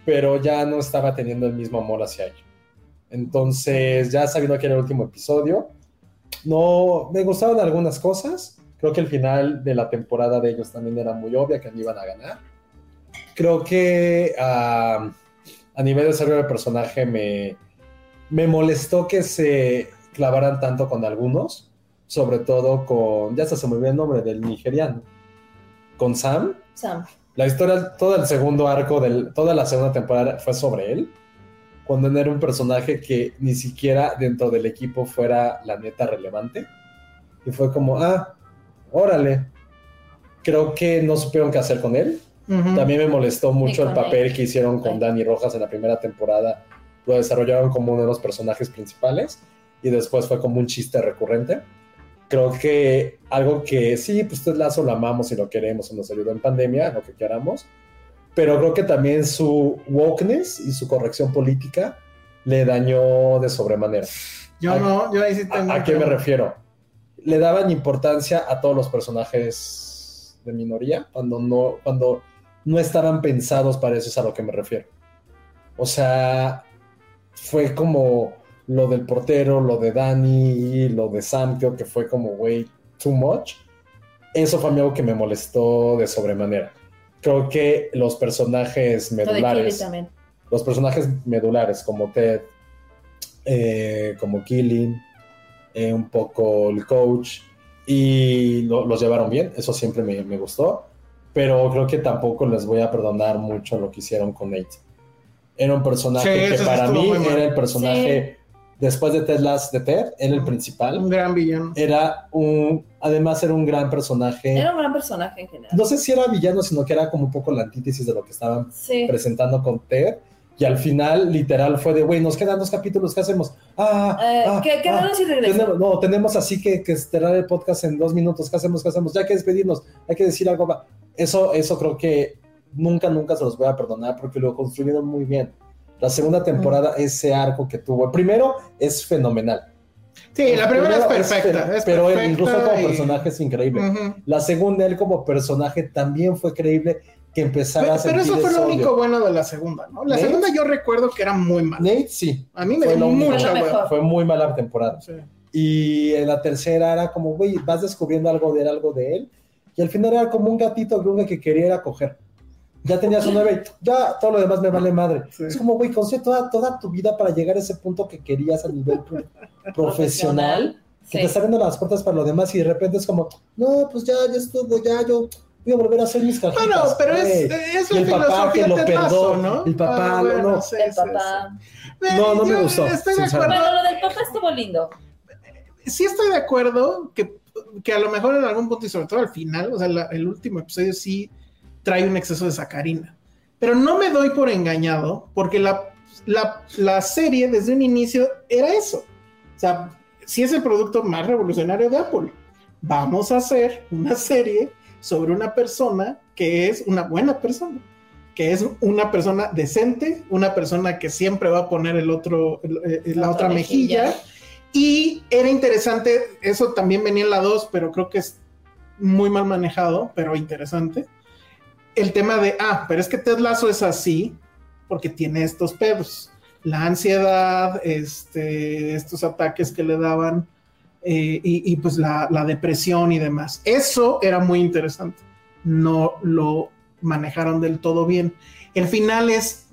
pero ya no estaba teniendo el mismo amor hacia ella. Entonces, ya sabiendo que era el último episodio, no me gustaban algunas cosas. Creo que el final de la temporada de ellos también era muy obvia que no iban a ganar. Creo que ah, a nivel de desarrollo del personaje me, me molestó que se clavaran tanto con algunos, sobre todo con, ya se me olvidó el nombre del nigeriano, con Sam. Sam. La historia, todo el segundo arco, del, toda la segunda temporada fue sobre él, cuando él era un personaje que ni siquiera dentro del equipo fuera la neta relevante. Y fue como, ah, órale. Creo que no supieron qué hacer con él. También me molestó mucho el papel él. que hicieron con. Dani Rojas en la primera temporada. Lo desarrollaron como uno de los personajes principales y después fue como un chiste recurrente. Creo que algo que sí, pues Ted Lasso lo amamos y lo queremos y nos ayudó en pandemia, lo que queramos, pero creo que también su wokeness y su corrección política le dañó de sobremanera. Yo ¿A- no, yo ahí sí ¿A, tengo. a qué me refiero? Le daban importancia a todos los personajes de minoría cuando no, cuando no estaban pensados para eso, es a lo que me refiero. O sea, fue como lo del portero, lo de Dani, lo de Sam, creo que fue como, güey, too much. Eso fue algo que me molestó de sobremanera. Creo que los personajes medulares también. los personajes medulares como Ted, eh, como Killing, eh, un poco el coach, y lo- los llevaron bien, eso siempre me, me gustó, pero creo que tampoco les voy a perdonar mucho lo que hicieron con Nate. Era un personaje Sí, que para mí era el personaje, después de Ted Lasso, de Ted, era el Un principal, gran villano. era un, además era un gran personaje, Era un gran personaje en general. no sé si era villano, sino que era como un poco la antítesis de lo que estaban Sí. presentando con Ted. Y al final, literal, fue de, güey, nos quedan dos capítulos, ¿qué hacemos? Ah, Eh, ah, ¿Qué, qué ah, si tenemos- no, tenemos así que, que cerrar el podcast en dos minutos, ¿qué hacemos? ¿Qué hacemos? Ya hay que despedirnos, hay que decir algo. Eso, eso creo que nunca, nunca se los voy a perdonar porque lo construyeron muy bien. La segunda temporada, ese arco que tuvo, el primero es fenomenal. Sí, la El primera es perfecta. fe- es pero él, perfecta incluso como y- personaje es increíble. La segunda, él como personaje también fue creíble que empezara Pero, a pero eso fue lo único bueno de la segunda, ¿no? La ¿Nate? segunda yo recuerdo que era muy mala. Nate sí, A mí me dio mucha mejor. fue muy mala temporada. Sí. Y en la tercera era como, güey, vas descubriendo algo de él, algo de él. Y al final era como un gatito grunge que quería ir a coger. Ya tenías su nueve, ya todo lo demás me vale madre. Sí. Es como, güey, construye toda, toda tu vida para llegar a ese punto que querías a nivel pro- profesional, que Sí. te está abriendo las puertas para lo demás y de repente es como, no, pues ya, ya estuvo, ya yo voy a volver a hacer mis cajitas. Bueno, pero es, güey". es la el papá filosofía que lo perdona, ¿no? el papá, Ah, no, bueno, no. sí, El papá. No, no me gustó, Estoy de acuerdo. Bueno, lo del papá estuvo lindo. sí estoy de acuerdo que, que a lo mejor en algún punto y sobre todo al final, o sea, la- el último episodio sí trae un exceso de sacarina. Pero no me doy por engañado porque la, la, la serie desde un inicio era eso. O sea, sí es el producto más revolucionario de Apple. Vamos a hacer una serie sobre una persona que es una buena persona, que es una persona decente, una persona que siempre va a poner el otro, el- eh, la, otra mejilla. Y era interesante, eso también venía en la 2, pero creo que es muy mal manejado, pero interesante. El tema de, ah, pero es que Ted Lasso es así porque tiene estos pedos. La ansiedad, este, estos ataques que le daban eh, y, y, pues la, la depresión y demás. Eso era muy interesante. No lo manejaron del todo bien. El final es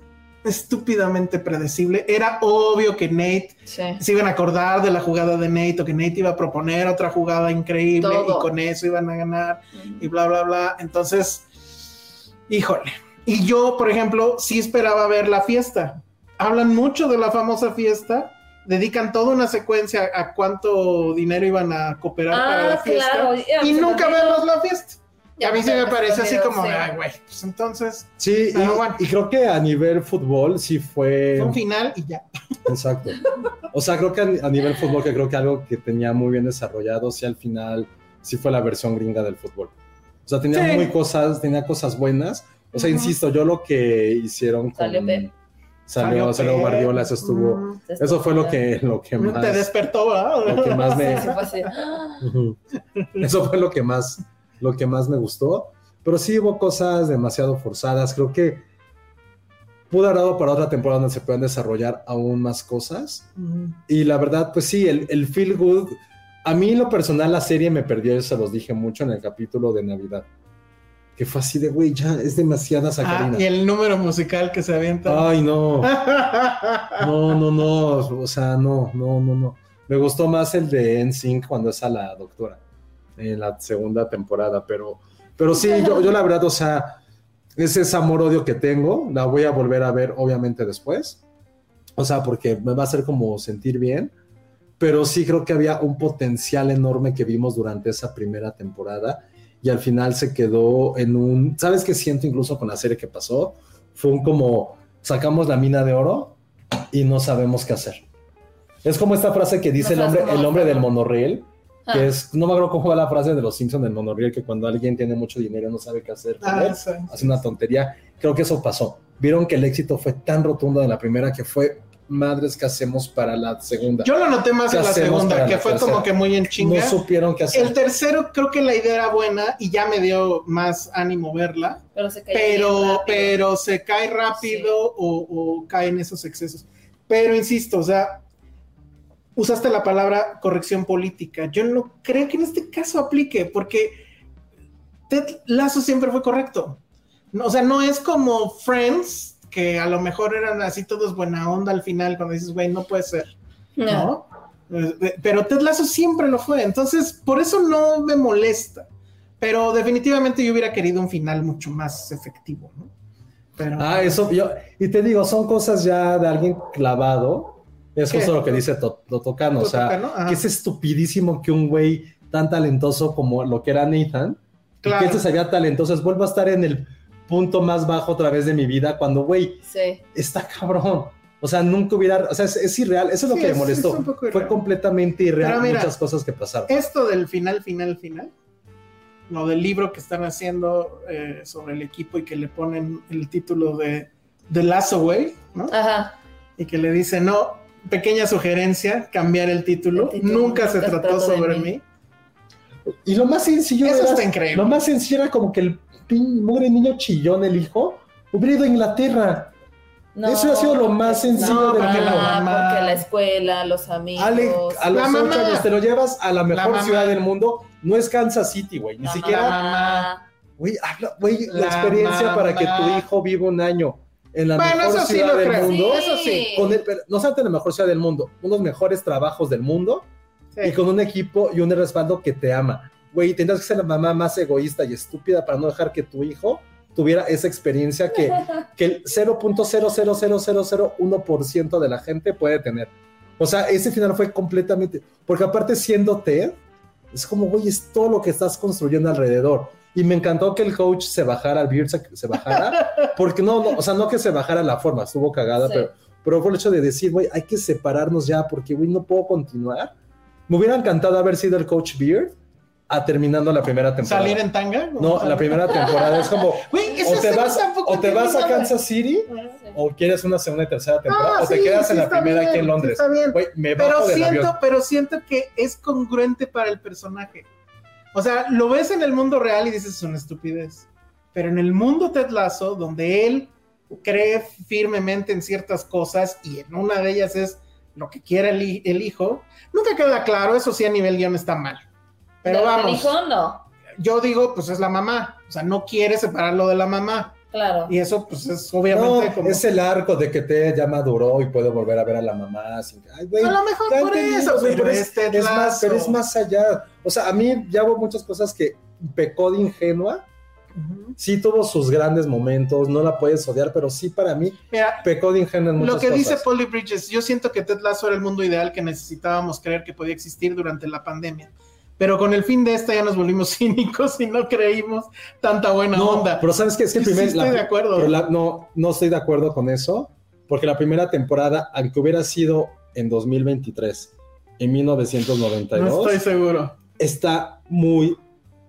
estúpidamente predecible. Era obvio que Nate Sí. se iban a acordar de la jugada de Nate o que Nate iba a proponer otra jugada increíble Todo. y con eso iban a ganar y bla, bla, bla. Entonces, híjole. Y yo, por ejemplo, sí esperaba ver la fiesta. Hablan mucho de la famosa fiesta, dedican toda una secuencia a cuánto dinero iban a cooperar para la Ah, fiesta claro. ya, y se nunca olvidó. vemos la fiesta. Y a mí se sí me parece así como, sí. ay, güey, pues entonces Sí, y, bueno. y creo que a nivel fútbol sí fue... fue un final y ya. Exacto. O sea, creo que a, a nivel fútbol, que creo que algo que tenía muy bien desarrollado, sí al final, sí fue la versión gringa del fútbol. O sea, tenía Sí. muy cosas, tenía cosas buenas. O sea, Ujú. insisto, yo lo que hicieron con... Salió Pep. Salió, salió. Guardiola, eso estuvo... Mm. Eso fue lo que, lo que Te más... despertó, ¿verdad? Lo que más me... ¡Ah! Eso fue lo que más, lo que más me gustó. Pero sí hubo cosas demasiado forzadas. Creo que pudo haber dado para otra temporada donde se puedan desarrollar aún más cosas. Mm. Y la verdad, pues sí, el, el feel good. A mí, en lo personal, la serie me perdió, se los dije mucho en el capítulo de Navidad. Que fue así de, güey, ya es demasiada Ah, sacarina. y el número musical que se avienta. Ay, no. No, no, no. O sea, no, no, no, no. Me gustó más el de NSYNC cuando es a la doctora en la segunda temporada, pero, pero sí, yo, yo la verdad, o sea, ese es amor-odio que tengo. La voy a volver a ver, obviamente, después. O sea, porque me va a hacer como sentir bien. Pero sí creo que había un potencial enorme que vimos durante esa primera temporada. y al final se quedó en un, ¿sabes qué siento incluso con la serie que pasó? Fue un como, sacamos la mina de oro y no sabemos qué hacer. Es como esta frase que dice No el hombre, el hombre del monorriel, Ah. que es, no me acuerdo cómo va la frase de los Simpsons del monorriel, que cuando alguien tiene mucho dinero no sabe qué hacer, con Ah, él, sí. hace una tontería. Creo que eso pasó. Vieron que el éxito fue tan rotundo de la primera que fue, madres, ¿qué hacemos para la segunda? Yo lo noté más ¿Qué en la segunda, que la fue tercera? como que muy en chinga. no supieron qué hacer. El tercero creo que la idea era buena y ya me dio más ánimo verla, Pero se bien pero, pero se cae rápido o, o cae en esos excesos. Pero insisto, o sea, usaste la palabra corrección política. Yo no creo que en este caso aplique, porque Ted Lasso siempre fue correcto. No, o sea, no es como Friends, que a lo mejor eran así todos buena onda al final, cuando dices, güey, no puede ser. No. ¿no? Eh, Pero Ted Lasso siempre lo fue, entonces por eso no me molesta. Pero definitivamente yo hubiera querido un final mucho más efectivo, ¿no? Pero, Ah, eso, yo, y te digo, son cosas ya de alguien clavado. Es ¿Qué? justo lo que dice To- Totocano. O sea, ajá. que es estupidísimo que un güey tan talentoso como lo que era Nathan, y que este sería talentoso, vuelva a estar en el punto más bajo otra vez de mi vida cuando, güey, Sí. está cabrón. O sea, nunca hubiera, o sea, es, es irreal. Eso es lo Sí, que es- me molestó. es un poco Fue irreal. completamente irreal mira, muchas cosas que pasaron. Esto del final, final, final, lo del libro que están haciendo eh, sobre el equipo y que le ponen el título de The Lasso Way, ¿no? Ajá. Y que le dice, no, pequeña sugerencia, cambiar el título. El título, Nunca se nunca trató sobre mí. mí. Y lo más sencillo Eso era, está increíble. lo más sencillo era como que el mugre niño chillón, el hijo, hubiera ido a Inglaterra. No, Eso ha sido lo más sencillo No, del mundo. la mamá- porque la escuela, los amigos. Ale, a los La ocho mamá. años te lo llevas a la La mejor mamá. ciudad del mundo. No es Kansas City, güey. Ni La siquiera, mamá. güey, habla- güey, la, La experiencia para que tu mamá. hijo viva un año en la Bueno, mejor eso sí ciudad lo del creo. mundo. Sí. Eso sí. Con el, no solamente la mejor ciudad del mundo, unos mejores trabajos del mundo Sí. y con un equipo y un respaldo que te ama. Güey, tendrás que ser la mamá más egoísta y estúpida para no dejar que tu hijo tuviera esa experiencia que, que el 0.0000001% de la gente puede tener. O sea, ese final fue completamente... Porque aparte siendo Ted, es como, güey, es todo lo que estás construyendo alrededor. Y me encantó que el coach se bajara, el Beard se, se bajara, porque no, no, o sea, no que se bajara la forma, estuvo cagada, Sí. pero, pero fue el hecho de decir, güey, hay que separarnos ya, porque, güey, no puedo continuar. Me hubiera encantado haber sido el coach Beard a terminando la primera temporada. ¿Salir en tanga? No, la primera temporada es como, o te vas, tampoco o te tiene vas a. Kansas City, Sí. o quieres una segunda y tercera temporada, Ah, o te sí, quedas sí en la primera aquí en sí Londres. está bien. Güey, me Pero siento, avión. pero siento que es congruente para el personaje. O sea, lo ves en el mundo real y dices es una estupidez. Pero en el mundo Ted Lasso, donde él cree firmemente en ciertas cosas y en una de ellas es lo que quiere el, el hijo, nunca queda claro, eso sí a nivel guion está mal. Pero ¿Del vamos, hijo? No. yo digo, pues es la mamá, o sea, no quiere separarlo de la mamá. Claro. Y eso pues es No, obviamente como... es el arco de que te ya maduró y puede volver a ver a la mamá. sin que- Ay, güey, A lo mejor por eso, güey, pero pero es más, pero es más allá. O sea, a mí ya hubo muchas cosas que pecó de ingenua. Sí tuvo sus grandes momentos, no la puedes odiar, pero sí para mí Mira, pecó de ingenua en muchas Lo que cosas. dice Polly Bridges, yo siento que Ted Lasso era el mundo ideal que necesitábamos creer que podía existir durante la pandemia. Pero con el fin de esta ya nos volvimos cínicos y no creímos tanta buena no, onda. pero sabes que es que Sí, sí primer, estoy la- de acuerdo. pero la- no, no estoy de acuerdo con eso, porque la primera temporada, aunque hubiera sido en 2023, en 1992, no estoy seguro. está muy,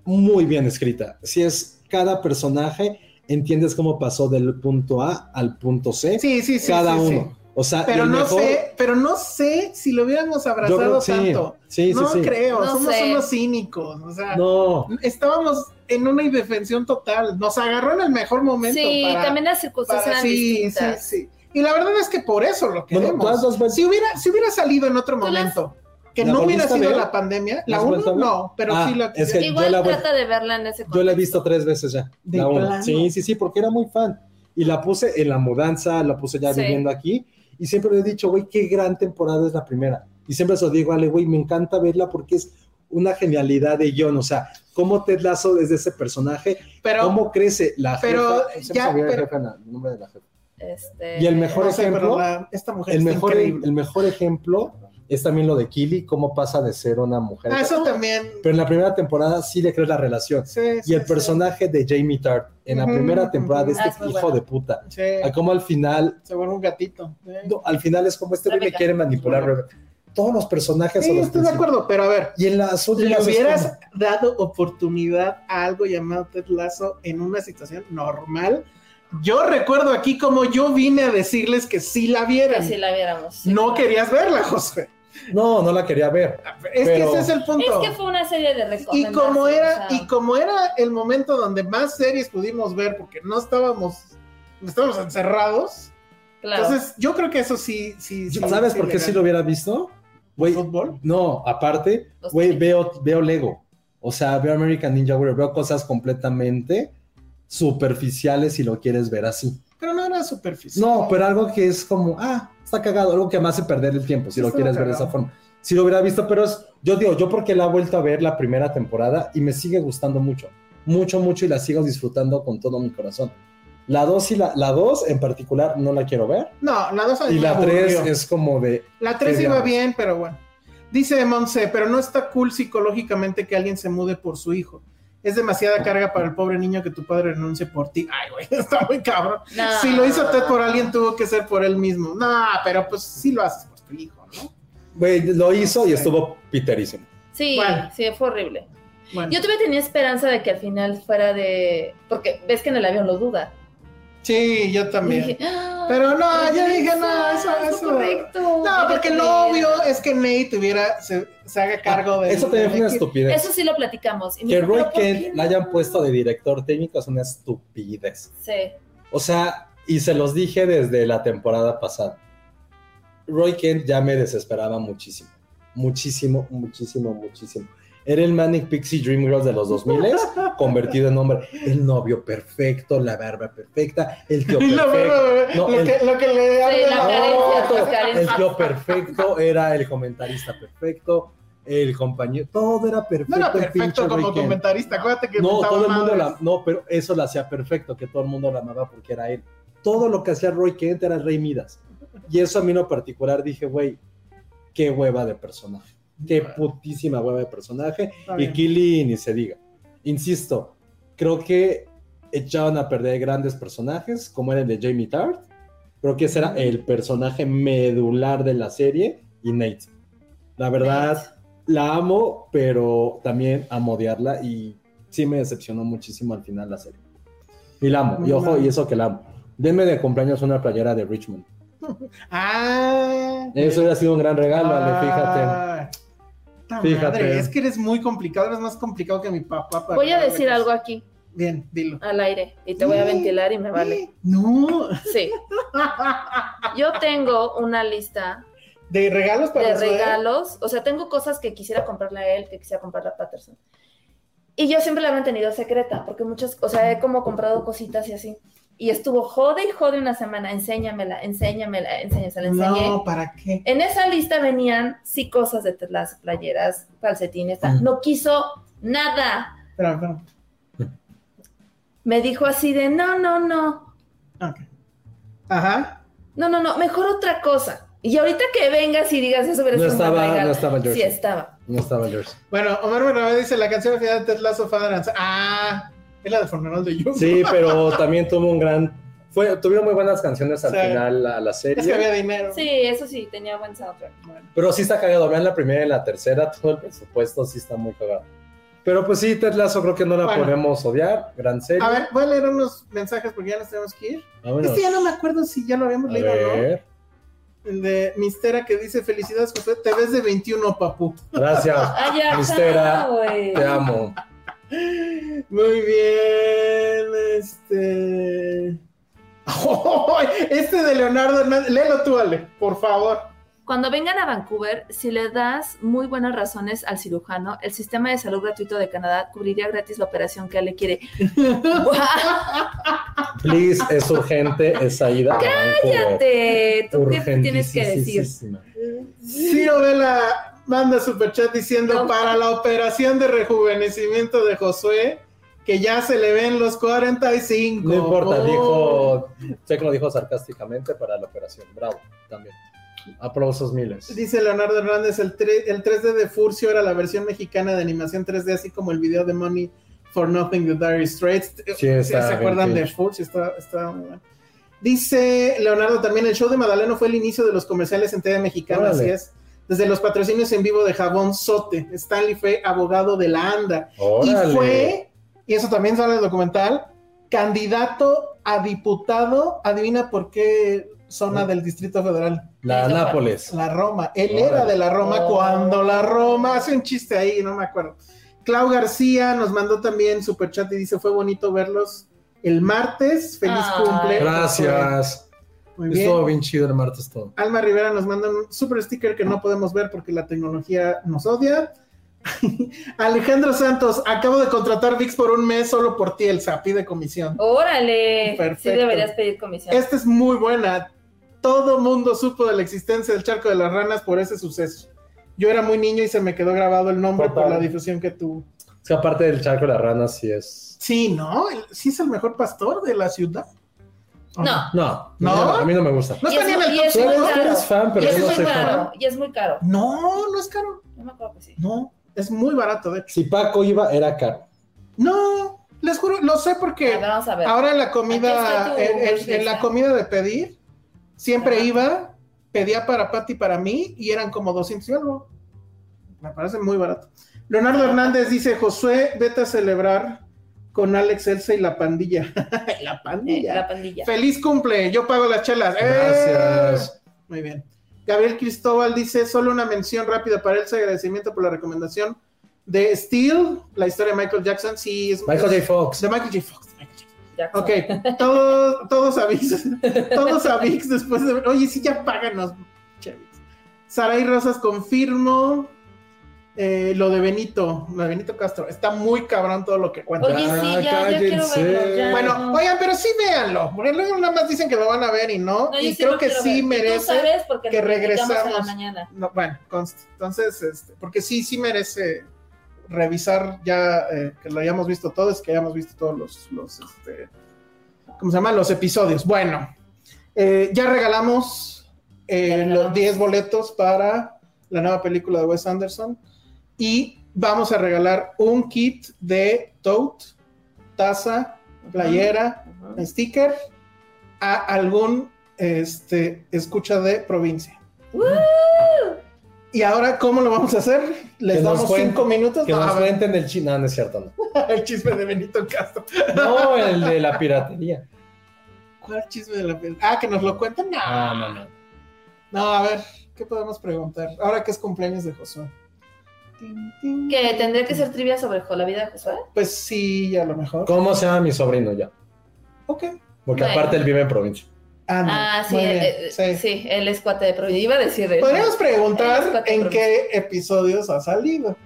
muy bien escrita. Si es cada personaje, entiendes cómo pasó del punto A al punto C, Sí, sí, sí. cada sí, sí. uno. O sea, Pero no mejor- sé, pero no sé si lo hubiéramos abrazado creo- sí, tanto. Sí, sí, no sí. creo, No somos sé. unos cínicos. O sea, No, estábamos en una indefensión total. Nos agarró en el mejor momento. Sí, para- también las circunstancias para- eran sí, distintas. sí, sí. Y la verdad es que por eso lo bueno, queremos. veces- Si hubiera, si hubiera salido en otro ¿Tú las- momento, que ¿La no hubiera sido ver? la pandemia, ¿La uno no, pero Ah, sí la es que Igual la trata de verla en ese yo la he contexto. visto tres veces ya. ¿De la uno. plano? Sí, sí, sí, porque era muy fan. Y la puse en la mudanza, la puse ya Sí. viviendo aquí. Y siempre le he dicho, güey, qué gran temporada es la primera. Y siempre se lo digo, Ale, güey, me encanta verla porque es una genialidad de guion. O sea, cómo Ted Lasso desde ese personaje, Pero cómo crece la pero jefa. Ya, pero- jefa, no, el nombre de la jefa. Este, Y el mejor no sé, ejemplo, la- esta mujer El está mejor, increíble. el mejor ejemplo es también lo de Killy, cómo pasa de ser una mujer. Ah, eso también. Pero en la primera temporada sí le crees la relación. Sí, sí, Y el sí. personaje de Jamie Tart en la primera temporada de. Ah, este hijo bueno. de puta. Sí, A cómo al final, se vuelve un gatito. Sí. no, al final es como este güey me quiere manipular. Todos los personajes Sí, son los estoy de acuerdo, pero a ver, Y en las ¿le últimas es hubieras como- dado oportunidad a algo llamado Ted Lasso en una situación normal? Yo recuerdo aquí como yo vine a decirles que sí la vieran. Que si la viéramos. sí. No querías verla, Josué. No, no la quería ver. Es que ese es el punto. Es que fue una serie de Y como era, o sea, y como era el momento donde más series pudimos ver, porque no estábamos, estábamos encerrados. claro. Entonces, yo creo que eso sí, sí, sí ¿Sabes sí por qué sí lo hubiera visto? Güey, ¿Fútbol? no, aparte, güey, veo, veo Lego. O sea, veo American Ninja Warrior, veo cosas completamente superficiales si lo quieres ver así. Pero no era superficial. No, pero algo que es como, ah, está cagado, algo que me hace perder el tiempo, si lo quieres ver de esa forma. Si lo hubiera visto, pero es, yo digo, yo porque la he vuelto a ver la primera temporada y me sigue gustando mucho, mucho, mucho y la sigo disfrutando con todo mi corazón. La 2 y la, la 2 en particular no la quiero ver. No, la 2 Y la 3 es como de, La 3 ¿Qué iba bien, pero bueno. Dice Monse, pero no está cool psicológicamente que alguien se mude por su hijo. Es demasiada carga para el pobre niño que tu padre renuncie por ti. Ay, güey, está muy cabrón. No. Si lo hizo Ted por alguien, tuvo que ser por él mismo. No, pero pues sí lo haces por tu hijo, ¿no? güey, lo hizo y estuvo piterísimo. Sí, Bueno. sí, fue horrible. Bueno, Yo todavía tenía esperanza de que al final fuera de. Porque ves que en el avión lo duda. Sí, yo también. dije, "Ah, Pero no, yo dije, no, eso- es eso- correcto. No, porque ver". obvio es que Nate tuviera, se, se haga cargo de. Eso también fue una estupidez. Eso sí lo platicamos. Y Que dijo, Roy "¿Pero por qué Kent la no?". hayan puesto de director técnico es una estupidez. Sí. O sea, y se los dije desde la temporada pasada. Roy Kent ya me desesperaba muchísimo. Muchísimo, muchísimo, muchísimo. Era el Manic Pixie Dream Girls de los 2000 convertido en hombre. El novio perfecto, la barba perfecta, el tío perfecto. No, lo el- que, lo que le Sí, la la- carencia. El tío perfecto era el comentarista perfecto, el compañero, todo era perfecto. No era perfecto como comentarista, acuérdate que No, todo el mundo la, no, pero eso lo hacía perfecto, que todo el mundo la amaba porque era él. Todo lo que hacía Roy Kent era el Rey Midas. Y eso a mí en lo particular dije, güey, qué hueva de personaje. Qué putísima hueva de personaje. Y. Killy ni se diga. Insisto, creo que echaban a perder grandes personajes, como era el de Jamie Tart. Creo que ese era el personaje medular de la serie y Nate. La verdad, la amo, pero también amo odiarla y sí me decepcionó muchísimo al final la serie. Y la amo, y ojo, y eso que la amo. Denme de cumpleaños una playera de Richmond. Ah. Eso hubiera sido un gran regalo, Ale, fíjate. Puta Fíjate. madre, es que eres muy complicado, eres más complicado que mi papá. para Voy a decir algo aquí, Bien, dilo. al aire, y te voy a ventilar y me vale. No. Sí. Yo tengo una lista De regalos para de regalos. O sea, tengo cosas que quisiera comprarle a él, que quisiera comprarle a Patterson. Y yo siempre la he mantenido secreta, porque muchas, o sea, he como comprado cositas y así. Y estuvo jode y jode una semana, enséñamela, enséñamela, enséñamela, enseñé. No, ¿para qué? En esa lista venían sí cosas de las playeras, calcetines, tal. No quiso nada. Espera, espera. Me dijo así de, no, no, no, Ok. Ajá. no, no, no, mejor otra cosa. Y ahorita que vengas y digas eso, hubiera No estaba, no estaba George. Sí estaba. No estaba George. Bueno, Omar Bernabé dice la canción final de Ted Lasso Father and Son. Ah, es la de Funeral de You. Sí, pero también tuvo un gran. Fue, tuvieron muy buenas canciones al Sí. final a la serie. Es que había dinero. Sí, eso sí, tenía buen soundtrack. Bueno. Pero sí está cagado. Vean la primera y la tercera. Todo el presupuesto sí está muy cagado. Pero pues sí, Ted Lasso creo que no la Bueno. podemos odiar. Gran serie. A ver, voy a leer unos mensajes porque ya nos tenemos que ir. Vámonos. Este ya no me acuerdo si ya lo habíamos A leído o no. ver. El de Mistera que dice: Felicidades, José. Te ves de 21, papu. Gracias. Ah, ya, Mistera, güey. Te amo. Muy bien. Este. Este de Leonardo Hernández. Léelo tú, Ale, por favor. Cuando vengan a Vancouver, si le das muy buenas razones al cirujano, el sistema de salud gratuito de Canadá cubriría gratis la operación que Ale quiere. Please, es urgente esa ida. ¡Cállate! ¿Tú qué tienes que decir? Ciro Vela manda superchat diciendo No. para la operación de rejuvenecimiento de Josué, que ya se le ven los 45. No importa, Oh. dijo. Sé que lo dijo sarcásticamente para la operación. Bravo, también. Aplausos miles. Dice Leonardo Hernández, el, tre- el 3D de Furcio era la versión mexicana de animación 3D, así como el video de Money for Nothing de Dire Straits. Sí, está ¿Se acuerdan de Furcio? Está, está muy bueno. Dice Leonardo también, el show de Madaleno fue el inicio de los comerciales en TV mexicana, Órale. así es. Desde los patrocinios en vivo de Jabón Sote. Stanley fue abogado de la ANDA. Órale. Y fue, y eso también sale en el documental, candidato a diputado, adivina por qué zona del Distrito Federal. La Nápoles. La Roma. Él Órale. era de la Roma Oh. cuando la Roma hace un chiste ahí, no me acuerdo. Clau García nos mandó también super chat y dice: Fue bonito verlos el martes. Feliz Ay. cumple. Gracias. Muy bien. Estuvo bien chido el martes todo. Alma Rivera nos manda un super sticker que no podemos ver porque la tecnología nos odia. Alejandro Santos, acabo de contratar VIX por un mes solo por ti, Elsa, pide comisión. Órale. Perfecto. Sí deberías pedir comisión. Esta es muy buena. Todo mundo supo de la existencia del charco de las ranas por ese suceso. Yo era muy niño y se me quedó grabado el nombre Total. por la difusión que tuvo. Es que aparte del charco de las ranas, sí es. Sí, ¿no? El- Sí es el mejor pastor de la ciudad. ¿O No. No, ¿No? a mí no me gusta. No está es ni en el y top es Tú muy eres, fan, pero yo es no muy soy fan. caro. Y es muy caro. No, no es caro. No me acuerdo que sí. No, es muy barato, de hecho. Si Paco iba, era caro. No, les juro, lo sé porque A ver, vamos a ver. ahora en la comida, en, en- en wishlist, la comida de pedir, siempre Ajá. iba, pedía para Pati y para mí y eran como 200 y algo. Me parece muy barato. Leonardo Hernández dice, Josué, vete a celebrar con Alex Elsa y la pandilla. la Eh, pandilla. la pandilla. Feliz cumple, yo pago las chelas. ¡Eh! Gracias. Muy bien. Gabriel Cristóbal dice, solo una mención rápida para Elsa, agradecimiento por la recomendación de Steel, la historia de Michael Jackson. Sí, es Michael J. Fox. de Michael J. Fox. Michael J. Jackson. Ok, todos, todos a VIX, todos a VIX después de... Oye, sí, ya páganos, VIX. Saray Rosas, confirmo eh, lo de Benito, lo de Benito Castro. Está muy cabrón todo lo que cuenta. Oye, sí, Ah, ya, ya quiero cállense. verlo. ya. bueno, oigan, pero sí véanlo, porque luego nada más dicen que lo van a ver y no, No, yo y sí creo que sí ver. Merece... que la regresamos. mañana. No, bueno. Entonces, este, porque sí, sí merece revisar ya eh, que lo hayamos visto todos, que hayamos visto todos los, los este, ¿cómo se llama? Los episodios. Bueno, eh, ya regalamos eh, Ya regalamos. los 10 boletos para la nueva película de Wes Anderson y vamos a regalar un kit de tote, taza, playera, sticker a algún este, escucha de provincia. Y ahora, ¿cómo lo vamos a hacer? Les damos cuenten- cinco minutos. Que No, nos cuenten el chino. No, no es cierto, no. el chisme de Benito Castro. No, el de la piratería. ¿Cuál chisme de la pel- Ah, que nos lo cuentan. No. Ah, no, no. No, a ver, ¿qué podemos preguntar? Ahora que es cumpleaños de Josué. Que tendría que ser trivia sobre la vida de Josué. Pues sí, a lo mejor. ¿Cómo se llama mi sobrino ya? Ok. Porque Bueno. aparte él vive en provincia. Ah, no. Ah, sí, bien, eh, sí. sí. él es cuate de provincia. Iba a decir eso. Podríamos preguntar en qué episodios ha salido.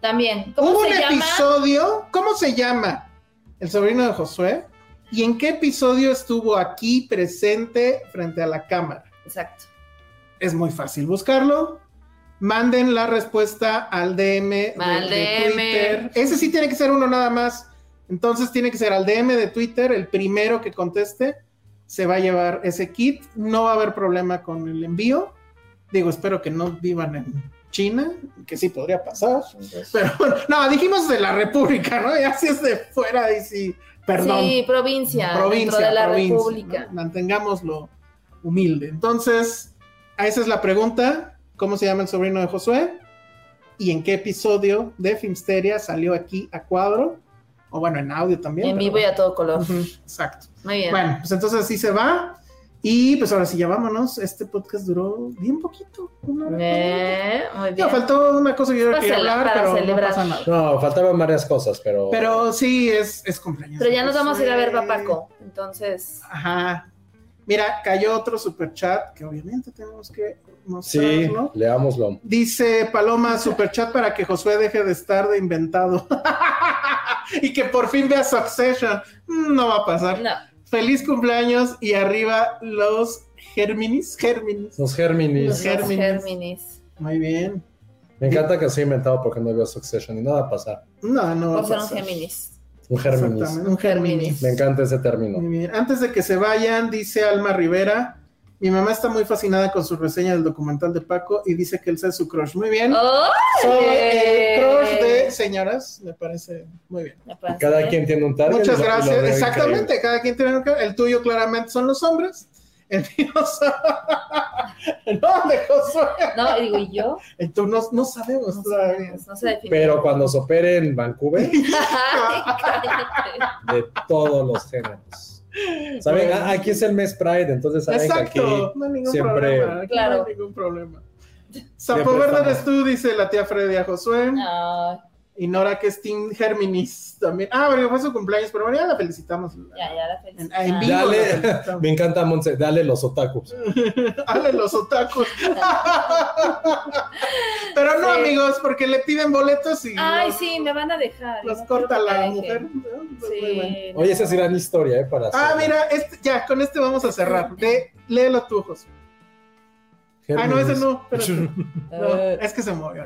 También. ¿Cómo Hubo se un llama? episodio, ¿cómo se llama? El sobrino de Josué. ¿Y en qué episodio estuvo aquí presente frente a la cámara? Exacto. Es muy fácil buscarlo. Manden la respuesta al DM de, Al de DM. Twitter. Ese sí tiene que ser uno nada más. Entonces tiene que ser al DM de Twitter, el primero que conteste se va a llevar ese kit. No va a haber problema con el envío. Digo, espero que no vivan en China, que sí podría pasar. Pero bueno, no, dijimos de la República, ¿no? Ya si es de fuera y sí, perdón. Sí, provincia. provincia, dentro de la provincia, República. ¿no? Mantengámoslo humilde. Entonces, a esa es la pregunta. ¿Cómo se llama el sobrino de Josué? ¿Y en qué episodio de Filmsteria salió aquí a cuadro? O bueno, en audio también. En vivo y a todo color. Exacto. Muy bien. Bueno, pues entonces así se va. Y pues ahora sí, ya vámonos. Este podcast duró bien poquito. una hora Eh, muy bien. No, faltó una cosa que yo quería hablar, para pero celebrar. no pasa nada. No, faltaban varias cosas, pero. Pero sí, es, es cumpleaños. Pero ya nos vamos a ir a ver. Papaco. Entonces, Ajá. Mira, cayó otro super chat que obviamente tenemos que Sí, leámoslo. Dice Paloma, super chat para que Josué deje de estar de inventado. y que por fin vea Succession. Mm, No va a pasar. no. Feliz cumpleaños y arriba los Géminis. Géminis. Los Géminis. Los. Géminis. Muy bien. Me encanta que sea inventado porque no veo Succession y no va a pasar. No, no va a Por ser un pasar. Géminis. Un Géminis. Exactamente, un Géminis. Me encanta ese término. Muy bien. Antes de que se vayan, dice Alma Rivera Mi mamá está muy fascinada con su reseña del documental de Paco y dice que él es su crush. Muy bien. Soy el crush de señoras, me parece muy bien. Parece Cada bien. quien tiene un target. Muchas lo- lo gracias. Exactamente, cada quien tiene un El tuyo claramente son los hombres. El mío son... no, de Josué. No, y digo, ¿y yo? Tú no, no sabemos No todavía. sabemos, no se define. Pero cuando se opere en Vancouver, de todos los géneros. ¿Saben? Bueno. Ah, aquí es el mes Pride, entonces saben que Exacto, aquí no hay ningún siempre- problema. aquí Claro. No hay ningún problema. Sapo Verde eres tú, dice la tía Freddy a Josué. Ay, Y Nora que es Team Germinis también. Ah, bueno, fue su cumpleaños, pero bueno, ya la felicitamos. ya, ya la En, felicito. en vivo. la Dale, felicitamos. me encanta Monse, dale los otakus. Dale los otakus. Pero no, Sí. amigos, porque le piden boletos y Ay, los, sí, me van a dejar. los No corta la mujer. dejen. Muy bueno. Sí, Oye, no. esa es gran historia, ¿eh? Para Ah, hacer- mira, este, ya, con este vamos a cerrar. De, léelo tú, José. Ah, no, ese no. No, es que se movió.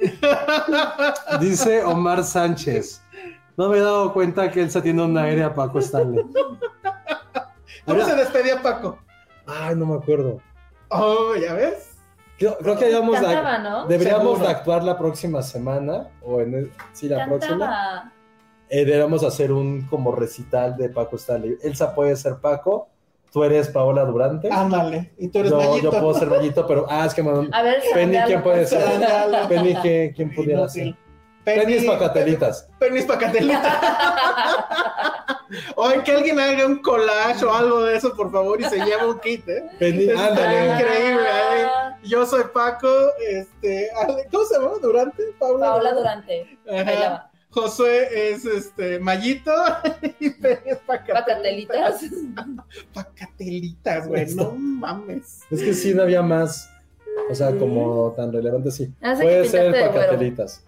Dice Omar Sánchez. No me he dado cuenta que él se tiene un aire a Paco Stanley. ¿Cómo Ahora- se despedía Paco? Ay, no me acuerdo. Oh, ¿ya ves? Creo, creo que deberíamos Seguro. de actuar la próxima semana, o en el- sí, la próxima. Eh, deberíamos hacer un como recital de Paco Stanley. Elsa puede ser Paco, tú eres Paola Durante. Ándale. Y tú eres yo, Mayito. yo puedo ser Mayito, pero ah, es que me- A ver, Penny, ¿quién puede ser? Penny, ¿qué- ¿quién pudiera No, ser? sí. Penny es pacatelitas. Penis pacatelita. Oye, que alguien haga un collage o algo de eso, por favor, y se lleve un kit, ¿eh? Penny, ándale. increíble, ¿eh? Ah, Yo soy Paco, este, ¿cómo se llama? ¿Durante? Paula. Paola Durante. Ajá. Ahí la va. Josué es este Mayito y es pacatelitas. Pacatelitas. Pacatelitas, güey, no mames. Es que sí, no había más. O sea, como tan relevante, sí. Hace que Puede ser pacatelitas.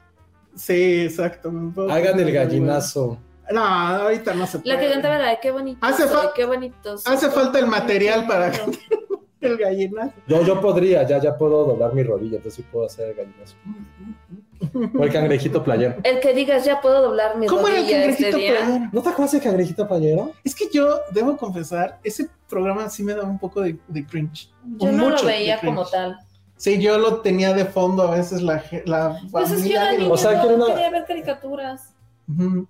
Sí, exacto. Hagan el gallinazo. No, ahorita no se puede. La que cantaba la de qué bonito. Hace soy, fa- qué bonito. soy, Hace falta el material para el gallinazo. Yo, yo podría, ya, ya puedo doblar mi rodilla, entonces sí puedo hacer el gallinazo. O el cangrejito playero. El que digas, ya puedo doblar mi ¿Cómo era el este cangrejito día. playero? ¿No te acuerdas del cangrejito playero? Es que yo debo confesar, ese programa sí me daba un poco de, de cringe. Yo no Mucho lo veía como tal. Sí, yo lo tenía de fondo a veces la, la Pues es que yo era niña, O sea, que no era una- quería ver caricaturas. Ujú.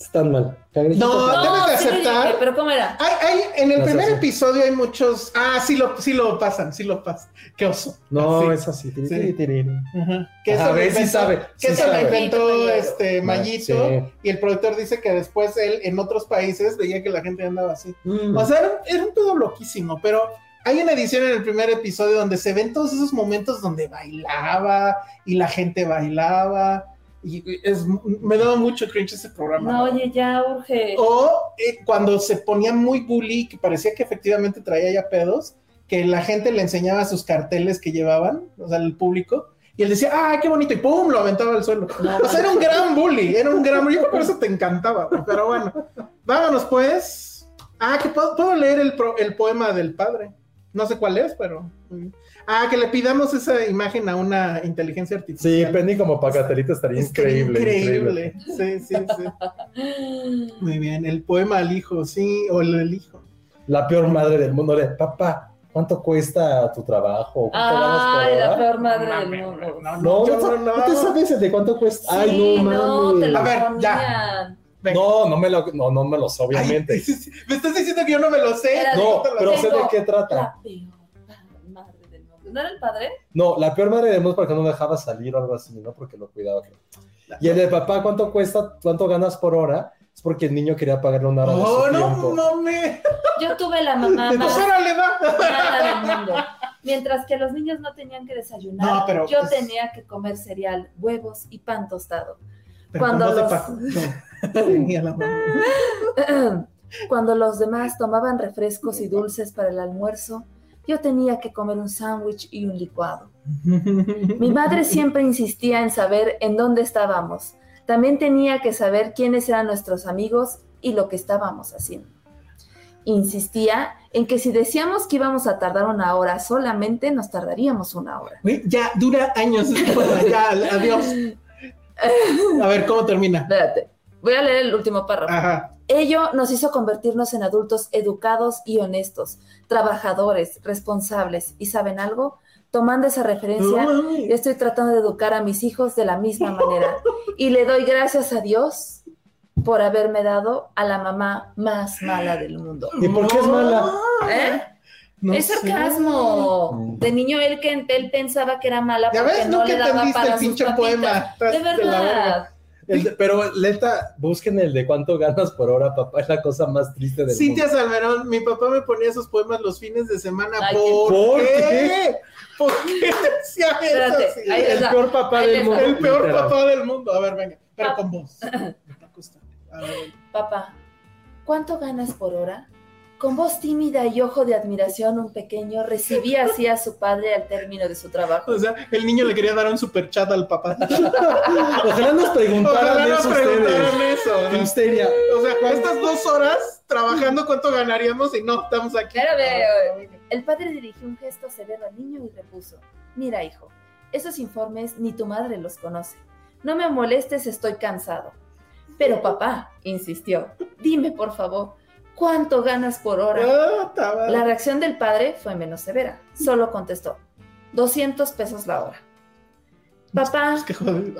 Están mal. Cangrejito No, debes de aceptar. dije, pero ¿cómo era? Hay, hay, en el primer episodio hay muchos. Ah, sí lo, sí lo pasan, sí lo pasan. Qué oso. No, Sí. es así. tiri, Sí. tiri. Que Ajá, eso lo ve, sí inventó- sabe, Que sí eso lo inventó este Ma- Mayito. sí. Y el productor dice que después él en otros países veía que la gente andaba así. Mm. O sea, era, un- era un todo loquísimo, pero hay una edición en el primer episodio donde se ven todos esos momentos donde bailaba y la gente bailaba. Y es, me daba mucho cringe ese programa. No, oye, ya urge. O eh, cuando se ponía muy bully, que parecía que efectivamente traía ya pedos, que la gente le enseñaba sus carteles que llevaban, o sea, el público, y él decía, ¡ah, qué bonito! Y ¡pum! lo aventaba al suelo. o sea, era un gran bully, era un gran bully. Yo creo que por eso te encantaba, pero bueno. Vámonos pues. Ah, que puedo, puedo leer el, pro- el poema del padre. No sé cuál es, pero. Ah, que le pidamos esa imagen a una inteligencia Sí, artificial. Penny como pacatelita estaría Estaría increíble. increíble. Sí, sí, sí. Muy bien, el poema al hijo, sí, o el, el hijo. La peor madre del mundo. Le, papá, ¿cuánto cuesta tu trabajo? ¿Cuánto ganas por Ay, la peor madre No, del mundo. no, No, yo no, no, no, te sabes de cuánto cuesta. Ay, Sí, no, no, te mames. lo A ver, ya. Venga. No, no me lo, no, no me lo sé, obviamente. Ay, sí, sí, me estás diciendo que yo no me lo sé. Era no, pero sé. de qué trata. La peor madre del mundo. ¿No era el padre? No, la peor madre del mundo porque no dejaba salir o algo así, ¿no? Porque lo cuidaba. Y el de papá, ¿cuánto cuesta? ¿Cuánto ganas por hora? Es porque el niño quería pagarle una hora de Oh, su no tiempo. Ah, mames. Yo tuve la mamá Pues más órale, va. del mundo. Mientras que los niños no tenían que desayunar, No, pero, yo pues- tenía que comer cereal, huevos y pan tostado. Pero Cuando con los- Paco. No, tenía la mano. Cuando los demás tomaban refrescos y dulces para el almuerzo, yo tenía que comer un sándwich y un licuado. Mi madre siempre insistía en saber en dónde estábamos. También tenía que saber quiénes eran nuestros amigos y lo que estábamos haciendo. Insistía en que si decíamos que íbamos a tardar una hora solamente, nos tardaríamos una hora. Ya dura años. Ya, adiós. A ver, ¿cómo termina? Espérate. Voy a leer el último párrafo. Ajá. Ello nos hizo convertirnos en adultos educados y honestos, trabajadores, responsables. ¿Y saben algo? Tomando esa referencia, yo estoy tratando de educar a mis hijos de la misma manera. Y le doy gracias a Dios por haberme dado a la mamá más mala del mundo. ¿Y por qué es mala? ¿Eh? No es sé. sarcasmo. De niño él que él pensaba que era mala Ya porque ves, no nunca le daba entendiste para el sus pinche papitas. poema. De verdad. El pero neta, busquen el de cuánto ganas por hora, papá, es la cosa más triste del Cintia mundo. Salmerón, mi papá me ponía esos poemas los fines de semana. Ay, ¿Por, ¿Por qué? ¿Por qué decía? Espérate, El peor papá del mundo. El peor literal. papá del mundo. A ver, venga, pero con ver, Papá, ¿cuánto ganas por hora? Con voz tímida y ojo de admiración, un pequeño recibía así a su padre al término de su trabajo. O sea, el niño le quería dar un super chat al papá. Ojalá nos preguntaran Ojalá nos eso preguntaran ustedes. eso. ¿no? Histeria. O sea, estas dos horas trabajando, ¿cuánto ganaríamos? Y no, estamos aquí. El padre dirigió un gesto severo al niño y repuso, mira hijo, esos informes ni tu madre los conoce. No me molestes, estoy cansado. Pero papá, insistió, dime por favor, ¿cuánto ganas por hora? Ah. La reacción del padre fue menos severa. Solo contestó, 200 pesos la hora. Papá.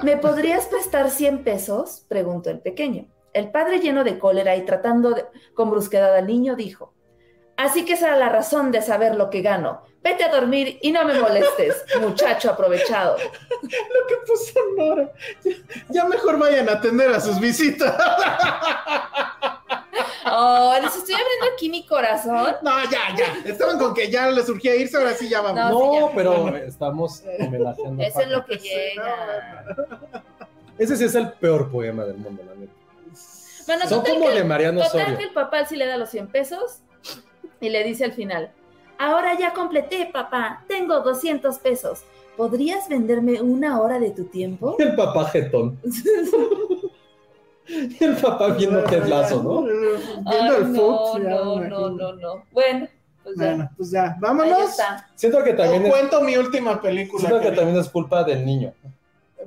¿me podrías prestar 100 pesos? preguntó el pequeño. El padre, lleno de cólera y tratando de- con brusquedad al niño, dijo, Así que esa era la razón de saber lo que gano. Vete a dormir y no me molestes, muchacho aprovechado. Lo que puso Nora. Ya, ya mejor vayan a atender a sus visitas. Oh, les estoy abriendo aquí mi corazón. No, ya, ya. Estaban con que ya le surgía irse, ahora sí ya vamos. No, No, sí, ya. pero estamos homenajeando. Eso es lo que llega. Ese sí es el peor poema del mundo, la neta. Bueno, Son como que- de Mariano Osorio. que el papá sí le da los 100 pesos y le dice al final, ahora ya completé, papá, tengo 200 pesos. ¿Podrías venderme una hora de tu tiempo? El papá jetón. Y el papá viendo Ted Lasso, ¿no? Viendo el no, Fox. no, no, no, no. Bueno, pues ya. Bueno, pues ya, vámonos. Siento que también es, cuento mi última película. siento que también es culpa del niño.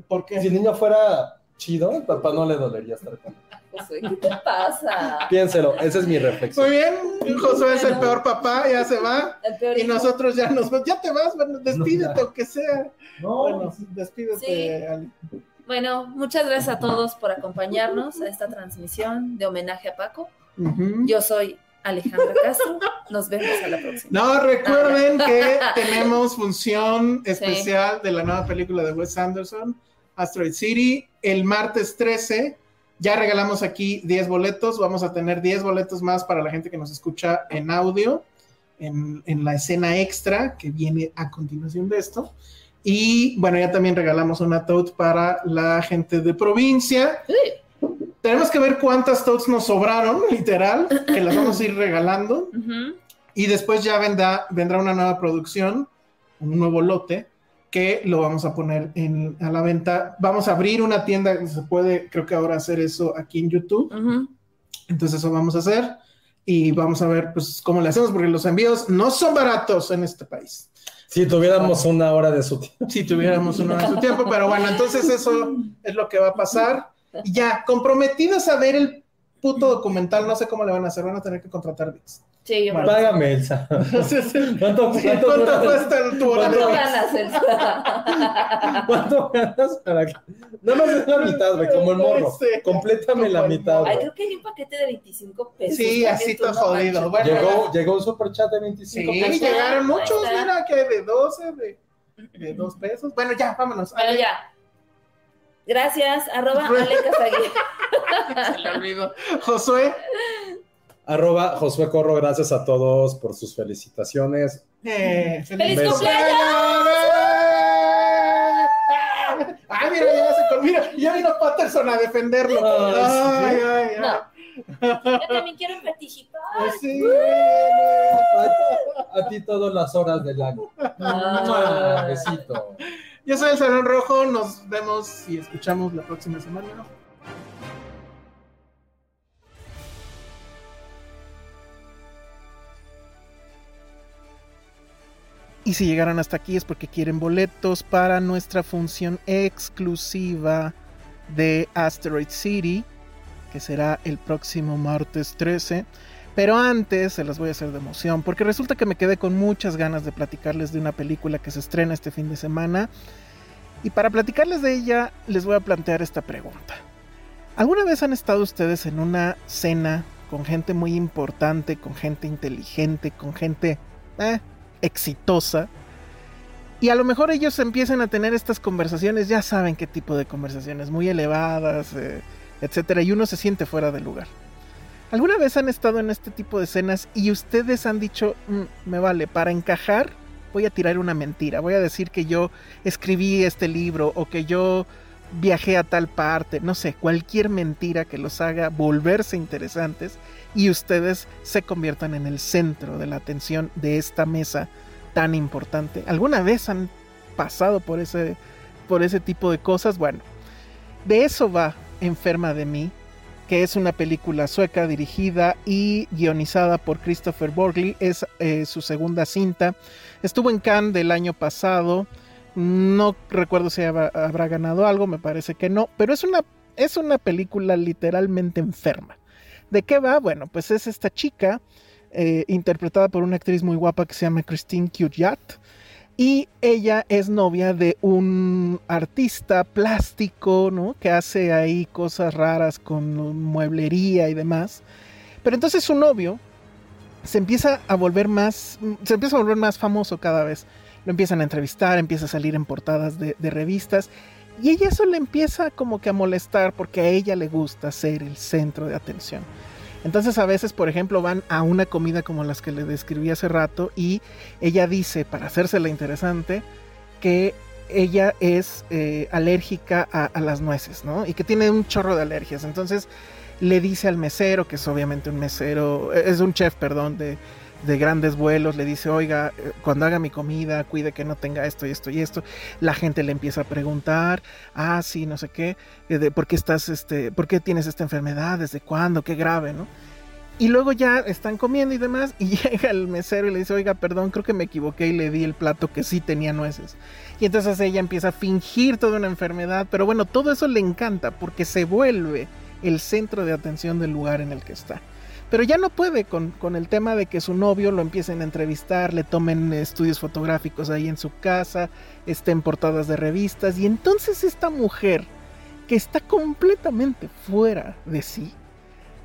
¿Por Si el qué? niño fuera chido, el papá no le dolería estar con él. Josué, ¿qué te pasa? Piénselo, esa es mi Muy reflexión. bien, Josué es el peor papá, ya se va. El peor Y hijo. nosotros ya nos vamos. Ya te vas, bueno, despídete No, aunque sea. No, Bueno, despídete, Sí. Ali. Bueno, muchas gracias a todos por acompañarnos a esta transmisión de homenaje a Paco. Yo soy Alejandra Castro. Nos vemos a la próxima. No, recuerden que tenemos función especial de la nueva película de Wes Anderson, Asteroid City, el martes 13. Ya regalamos aquí 10 boletos. Vamos a tener 10 boletos más para la gente que nos escucha en audio, en, en la escena extra que viene a continuación de esto. Y bueno, ya también regalamos una tote para la gente de provincia. Tenemos que ver cuántas totes nos sobraron, literal, que las vamos a ir regalando. Y después ya vendrá, vendrá una nueva producción, un nuevo lote, que lo vamos a poner en, a la venta. Vamos a abrir una tienda, se puede, creo que ahora hacer eso aquí en YouTube. Entonces eso vamos a hacer y vamos a ver pues cómo le hacemos, porque los envíos no son baratos en este país. Si tuviéramos una hora de su tiempo. Si tuviéramos uno en su tiempo, pero bueno, entonces eso es lo que va a pasar. Y ya, comprometidos a ver el puto documental, no sé cómo le van a hacer, van a tener que contratar VIX. Sí, yo Bueno. Págame, Elsa. ¿Cuánto, sí, cuánto ¿cuánto cuesta el tu ¿Cuánto ganas, Elsa? ¿Cuánto ganas para que.? Nada más es la mitad, güey, como el morro. Sí. Complétame la mitad, Ay, creo que hay un paquete de 25 pesos. Sí, así todo no jodido. Bueno, Llegó, llegó un superchat de 25 Sí, pesos. llegaron Ahí muchos, mira, que de 12, de, de 2 pesos. Bueno, ya, vámonos. Bueno, ya. Gracias, arroba Ale Casaguirre. Se le olvidó. Josué, Arroba Josué Corro, gracias a todos por sus felicitaciones. eh, ¡Feliz cumpleaños! Ay, mira, ya se mira, ya vino Patterson a defenderlo. Ay, Ay, ay, ay. No. Yo también quiero participar. Sí, A, a ti todas las horas del año. Ah. Besito. Yo soy el Salón Rojo, nos vemos y escuchamos la próxima semana. Y si llegaron hasta aquí es porque quieren boletos para nuestra función exclusiva de Asteroid City que será el próximo martes 13. Pero antes se las voy a hacer de emoción, porque resulta que me quedé con muchas ganas de platicarles de una película que se estrena este fin de semana. Y para platicarles de ella, les voy a plantear esta pregunta. ¿Alguna vez han estado ustedes en una cena con gente muy importante, con gente inteligente, con gente eh, exitosa? Y a lo mejor ellos empiezan a tener estas conversaciones, ya saben qué tipo de conversaciones, muy elevadas, eh, etcétera, y uno se siente fuera de lugar. ¿Alguna vez han estado en este tipo de escenas y ustedes han dicho, mm, me vale, para encajar voy a tirar una mentira, voy a decir que yo escribí este libro o que yo viajé a tal parte, no sé, cualquier mentira que los haga volverse interesantes y ustedes se conviertan en el centro de la atención de esta mesa tan importante. ¿Alguna vez han pasado por ese, por ese tipo de cosas? Bueno, de eso va Enferma de mí, que es una película sueca dirigida y guionizada por Christopher Borgley. Es eh, su segunda cinta. Estuvo en Cannes del año pasado. No recuerdo si habrá, ganado algo, me parece que no, pero es una, es una película literalmente enferma. ¿De qué va? Bueno, pues es esta chica eh, interpretada por una actriz muy guapa que se llama Christine Cuyat y ella es novia de un artista plástico, ¿no? Que hace ahí cosas raras con mueblería y demás. Pero entonces su novio se empieza a volver más, se empieza a volver más famoso cada vez. Lo empiezan a entrevistar, empieza a salir en portadas de, revistas. Y ella eso le empieza como que a molestar porque a ella le gusta ser el centro de atención. Entonces a veces, por ejemplo, van a una comida como las que le describí hace rato y ella dice, para hacérsela interesante, que ella es eh, alérgica a, las nueces, ¿no? Y que tiene un chorro de alergias. Entonces le dice al mesero, que es obviamente un mesero, es un chef, perdón, de, de grandes vuelos, le dice, oiga, eh, cuando haga mi comida, cuide que no tenga esto y esto y esto. La gente le empieza a preguntar, ah, sí, no sé qué, eh, ¿por qué estás, este, por qué tienes esta enfermedad? ¿Desde cuándo? Qué grave, ¿no? Y luego ya están comiendo y demás, y llega el mesero y le dice, oiga, perdón, creo que me equivoqué y le di el plato que sí tenía nueces. Y entonces ella empieza a fingir toda una enfermedad, pero bueno, todo eso le encanta porque se vuelve el centro de atención del lugar en el que está. Pero ya no puede con, el tema de que su novio lo empiecen a entrevistar, le tomen estudios fotográficos ahí en su casa, estén portadas de revistas. Y entonces esta mujer, que está completamente fuera de sí,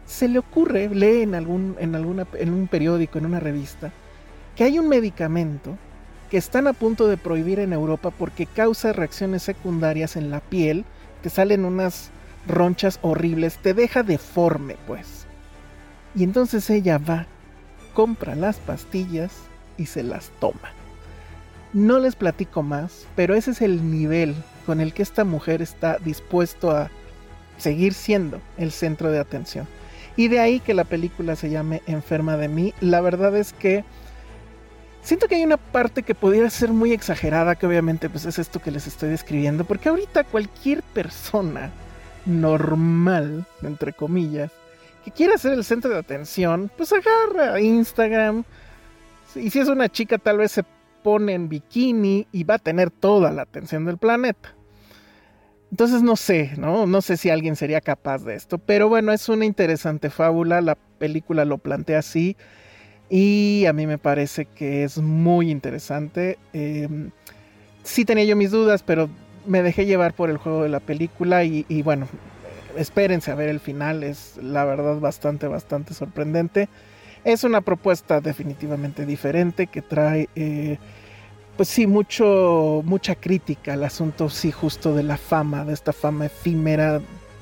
se le ocurre, lee en, algún, en, alguna, en un periódico, en una revista, que hay un medicamento que están a punto de prohibir en Europa porque causa reacciones secundarias en la piel, te salen unas ronchas horribles, te deja deforme, pues. Y entonces ella va, compra las pastillas y se las toma. No les platico más, pero ese es el nivel con el que esta mujer está dispuesto a seguir siendo el centro de atención. Y de ahí que la película se llame Enferma de mí. La verdad es que siento que hay una parte que podría ser muy exagerada, que obviamente pues es esto que les estoy describiendo, porque ahorita cualquier persona normal, entre comillas, que quiera ser el centro de atención, pues agarra Instagram. Y si es una chica, tal vez se pone en bikini y va a tener toda la atención del planeta. Entonces no sé, ¿no? No sé si alguien sería capaz de esto, pero bueno, es una interesante fábula, la película lo plantea así y a mí me parece que es muy interesante. Em, sí tenía yo mis dudas, pero me dejé llevar por el juego de la película y bueno, espérense a ver el final, es la verdad bastante, bastante sorprendente. Es una propuesta definitivamente diferente que trae, eh, pues sí, mucho, mucha crítica al asunto, sí, justo de la fama, de esta fama efímera,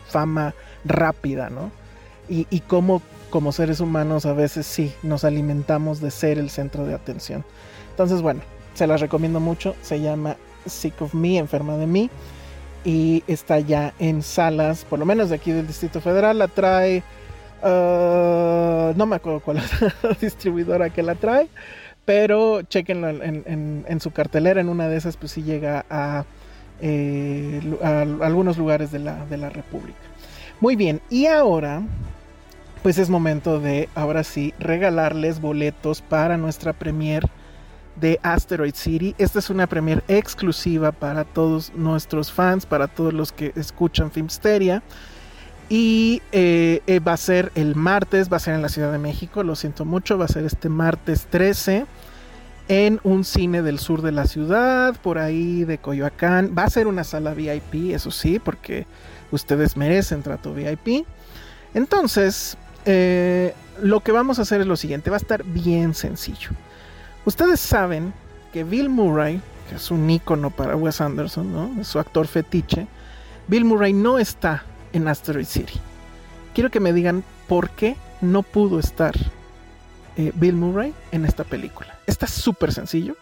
fama rápida, ¿no? Y, y cómo como seres humanos a veces sí nos alimentamos de ser el centro de atención. Entonces, bueno, se las recomiendo mucho, se llama Sick of Me, enferma de mí y está ya en salas, por lo menos de aquí del Distrito Federal, la trae, uh, no me acuerdo cuál es la distribuidora que la trae, pero chequenlo en, su cartelera, en una de esas pues sí llega a, eh, algunos lugares de la, de la República. Muy bien, y ahora pues es momento de, ahora sí, regalarles boletos para nuestra premier de Asteroid City. Esta es una premier exclusiva para todos nuestros fans, para todos los que escuchan Filmsteria. Y eh, eh, va a ser el martes, va a ser en la Ciudad de México, lo siento mucho, va a ser este martes 13 en un cine del sur de la ciudad, por ahí de Coyoacán. Va a ser una sala VIP, eso sí, porque ustedes merecen trato VIP. Entonces, eh, lo que vamos a hacer es lo siguiente, va a estar bien sencillo. Ustedes saben que Bill Murray, que es un ícono para Wes Anderson. Es su actor fetiche. Bill Murray no está en Asteroid City. Quiero que me digan por qué no pudo estar eh, Bill Murray en esta película. Está súper sencillo.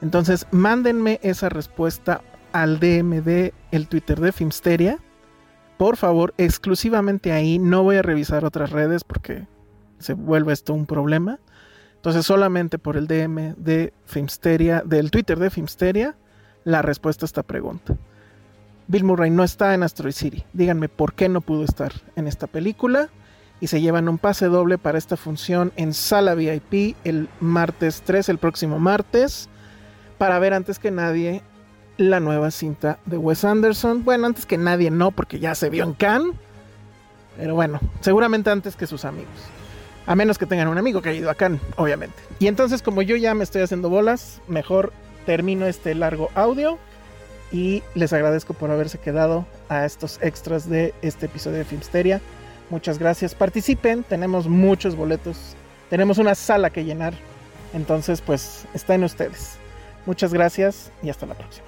Entonces, mándenme esa respuesta al DM de el Twitter de Filmsteria. Por favor, exclusivamente ahí. No voy a revisar otras redes porque se vuelve esto un problema. Entonces, solamente por el DM de Filmsteria, del Twitter de Filmsteria, la respuesta a esta pregunta. Bill Murray no está en Asteroid City. Díganme por qué no pudo estar en esta película. Y se llevan un pase doble para esta función en sala VIP el martes 3, el próximo martes, para ver antes que nadie la nueva cinta de Wes Anderson. Bueno, antes que nadie no, porque ya se vio en Cannes. Pero bueno, seguramente antes que sus amigos. A menos que tengan un amigo que haya ido a Cannes, obviamente. Y entonces, como yo ya me estoy haciendo bolas, mejor termino este largo audio y les agradezco por haberse quedado a estos extras de este episodio de Filmsteria. Muchas gracias. Participen, tenemos muchos boletos, tenemos una sala que llenar. Entonces, pues está en ustedes. Muchas gracias y hasta la próxima.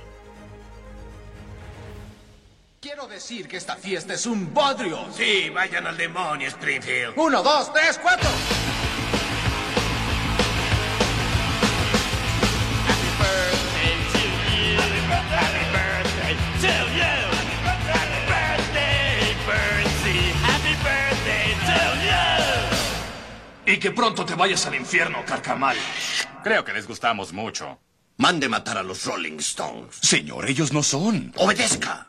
Quiero decir que esta fiesta es un bodrio. Sí, vayan al demonio, Springfield. Uno, dos, tres, cuatro. Y que pronto te vayas al infierno, carcamal. Creo que les gustamos mucho. Mande matar a los Rolling Stones. Señor, ellos no son. Obedezca.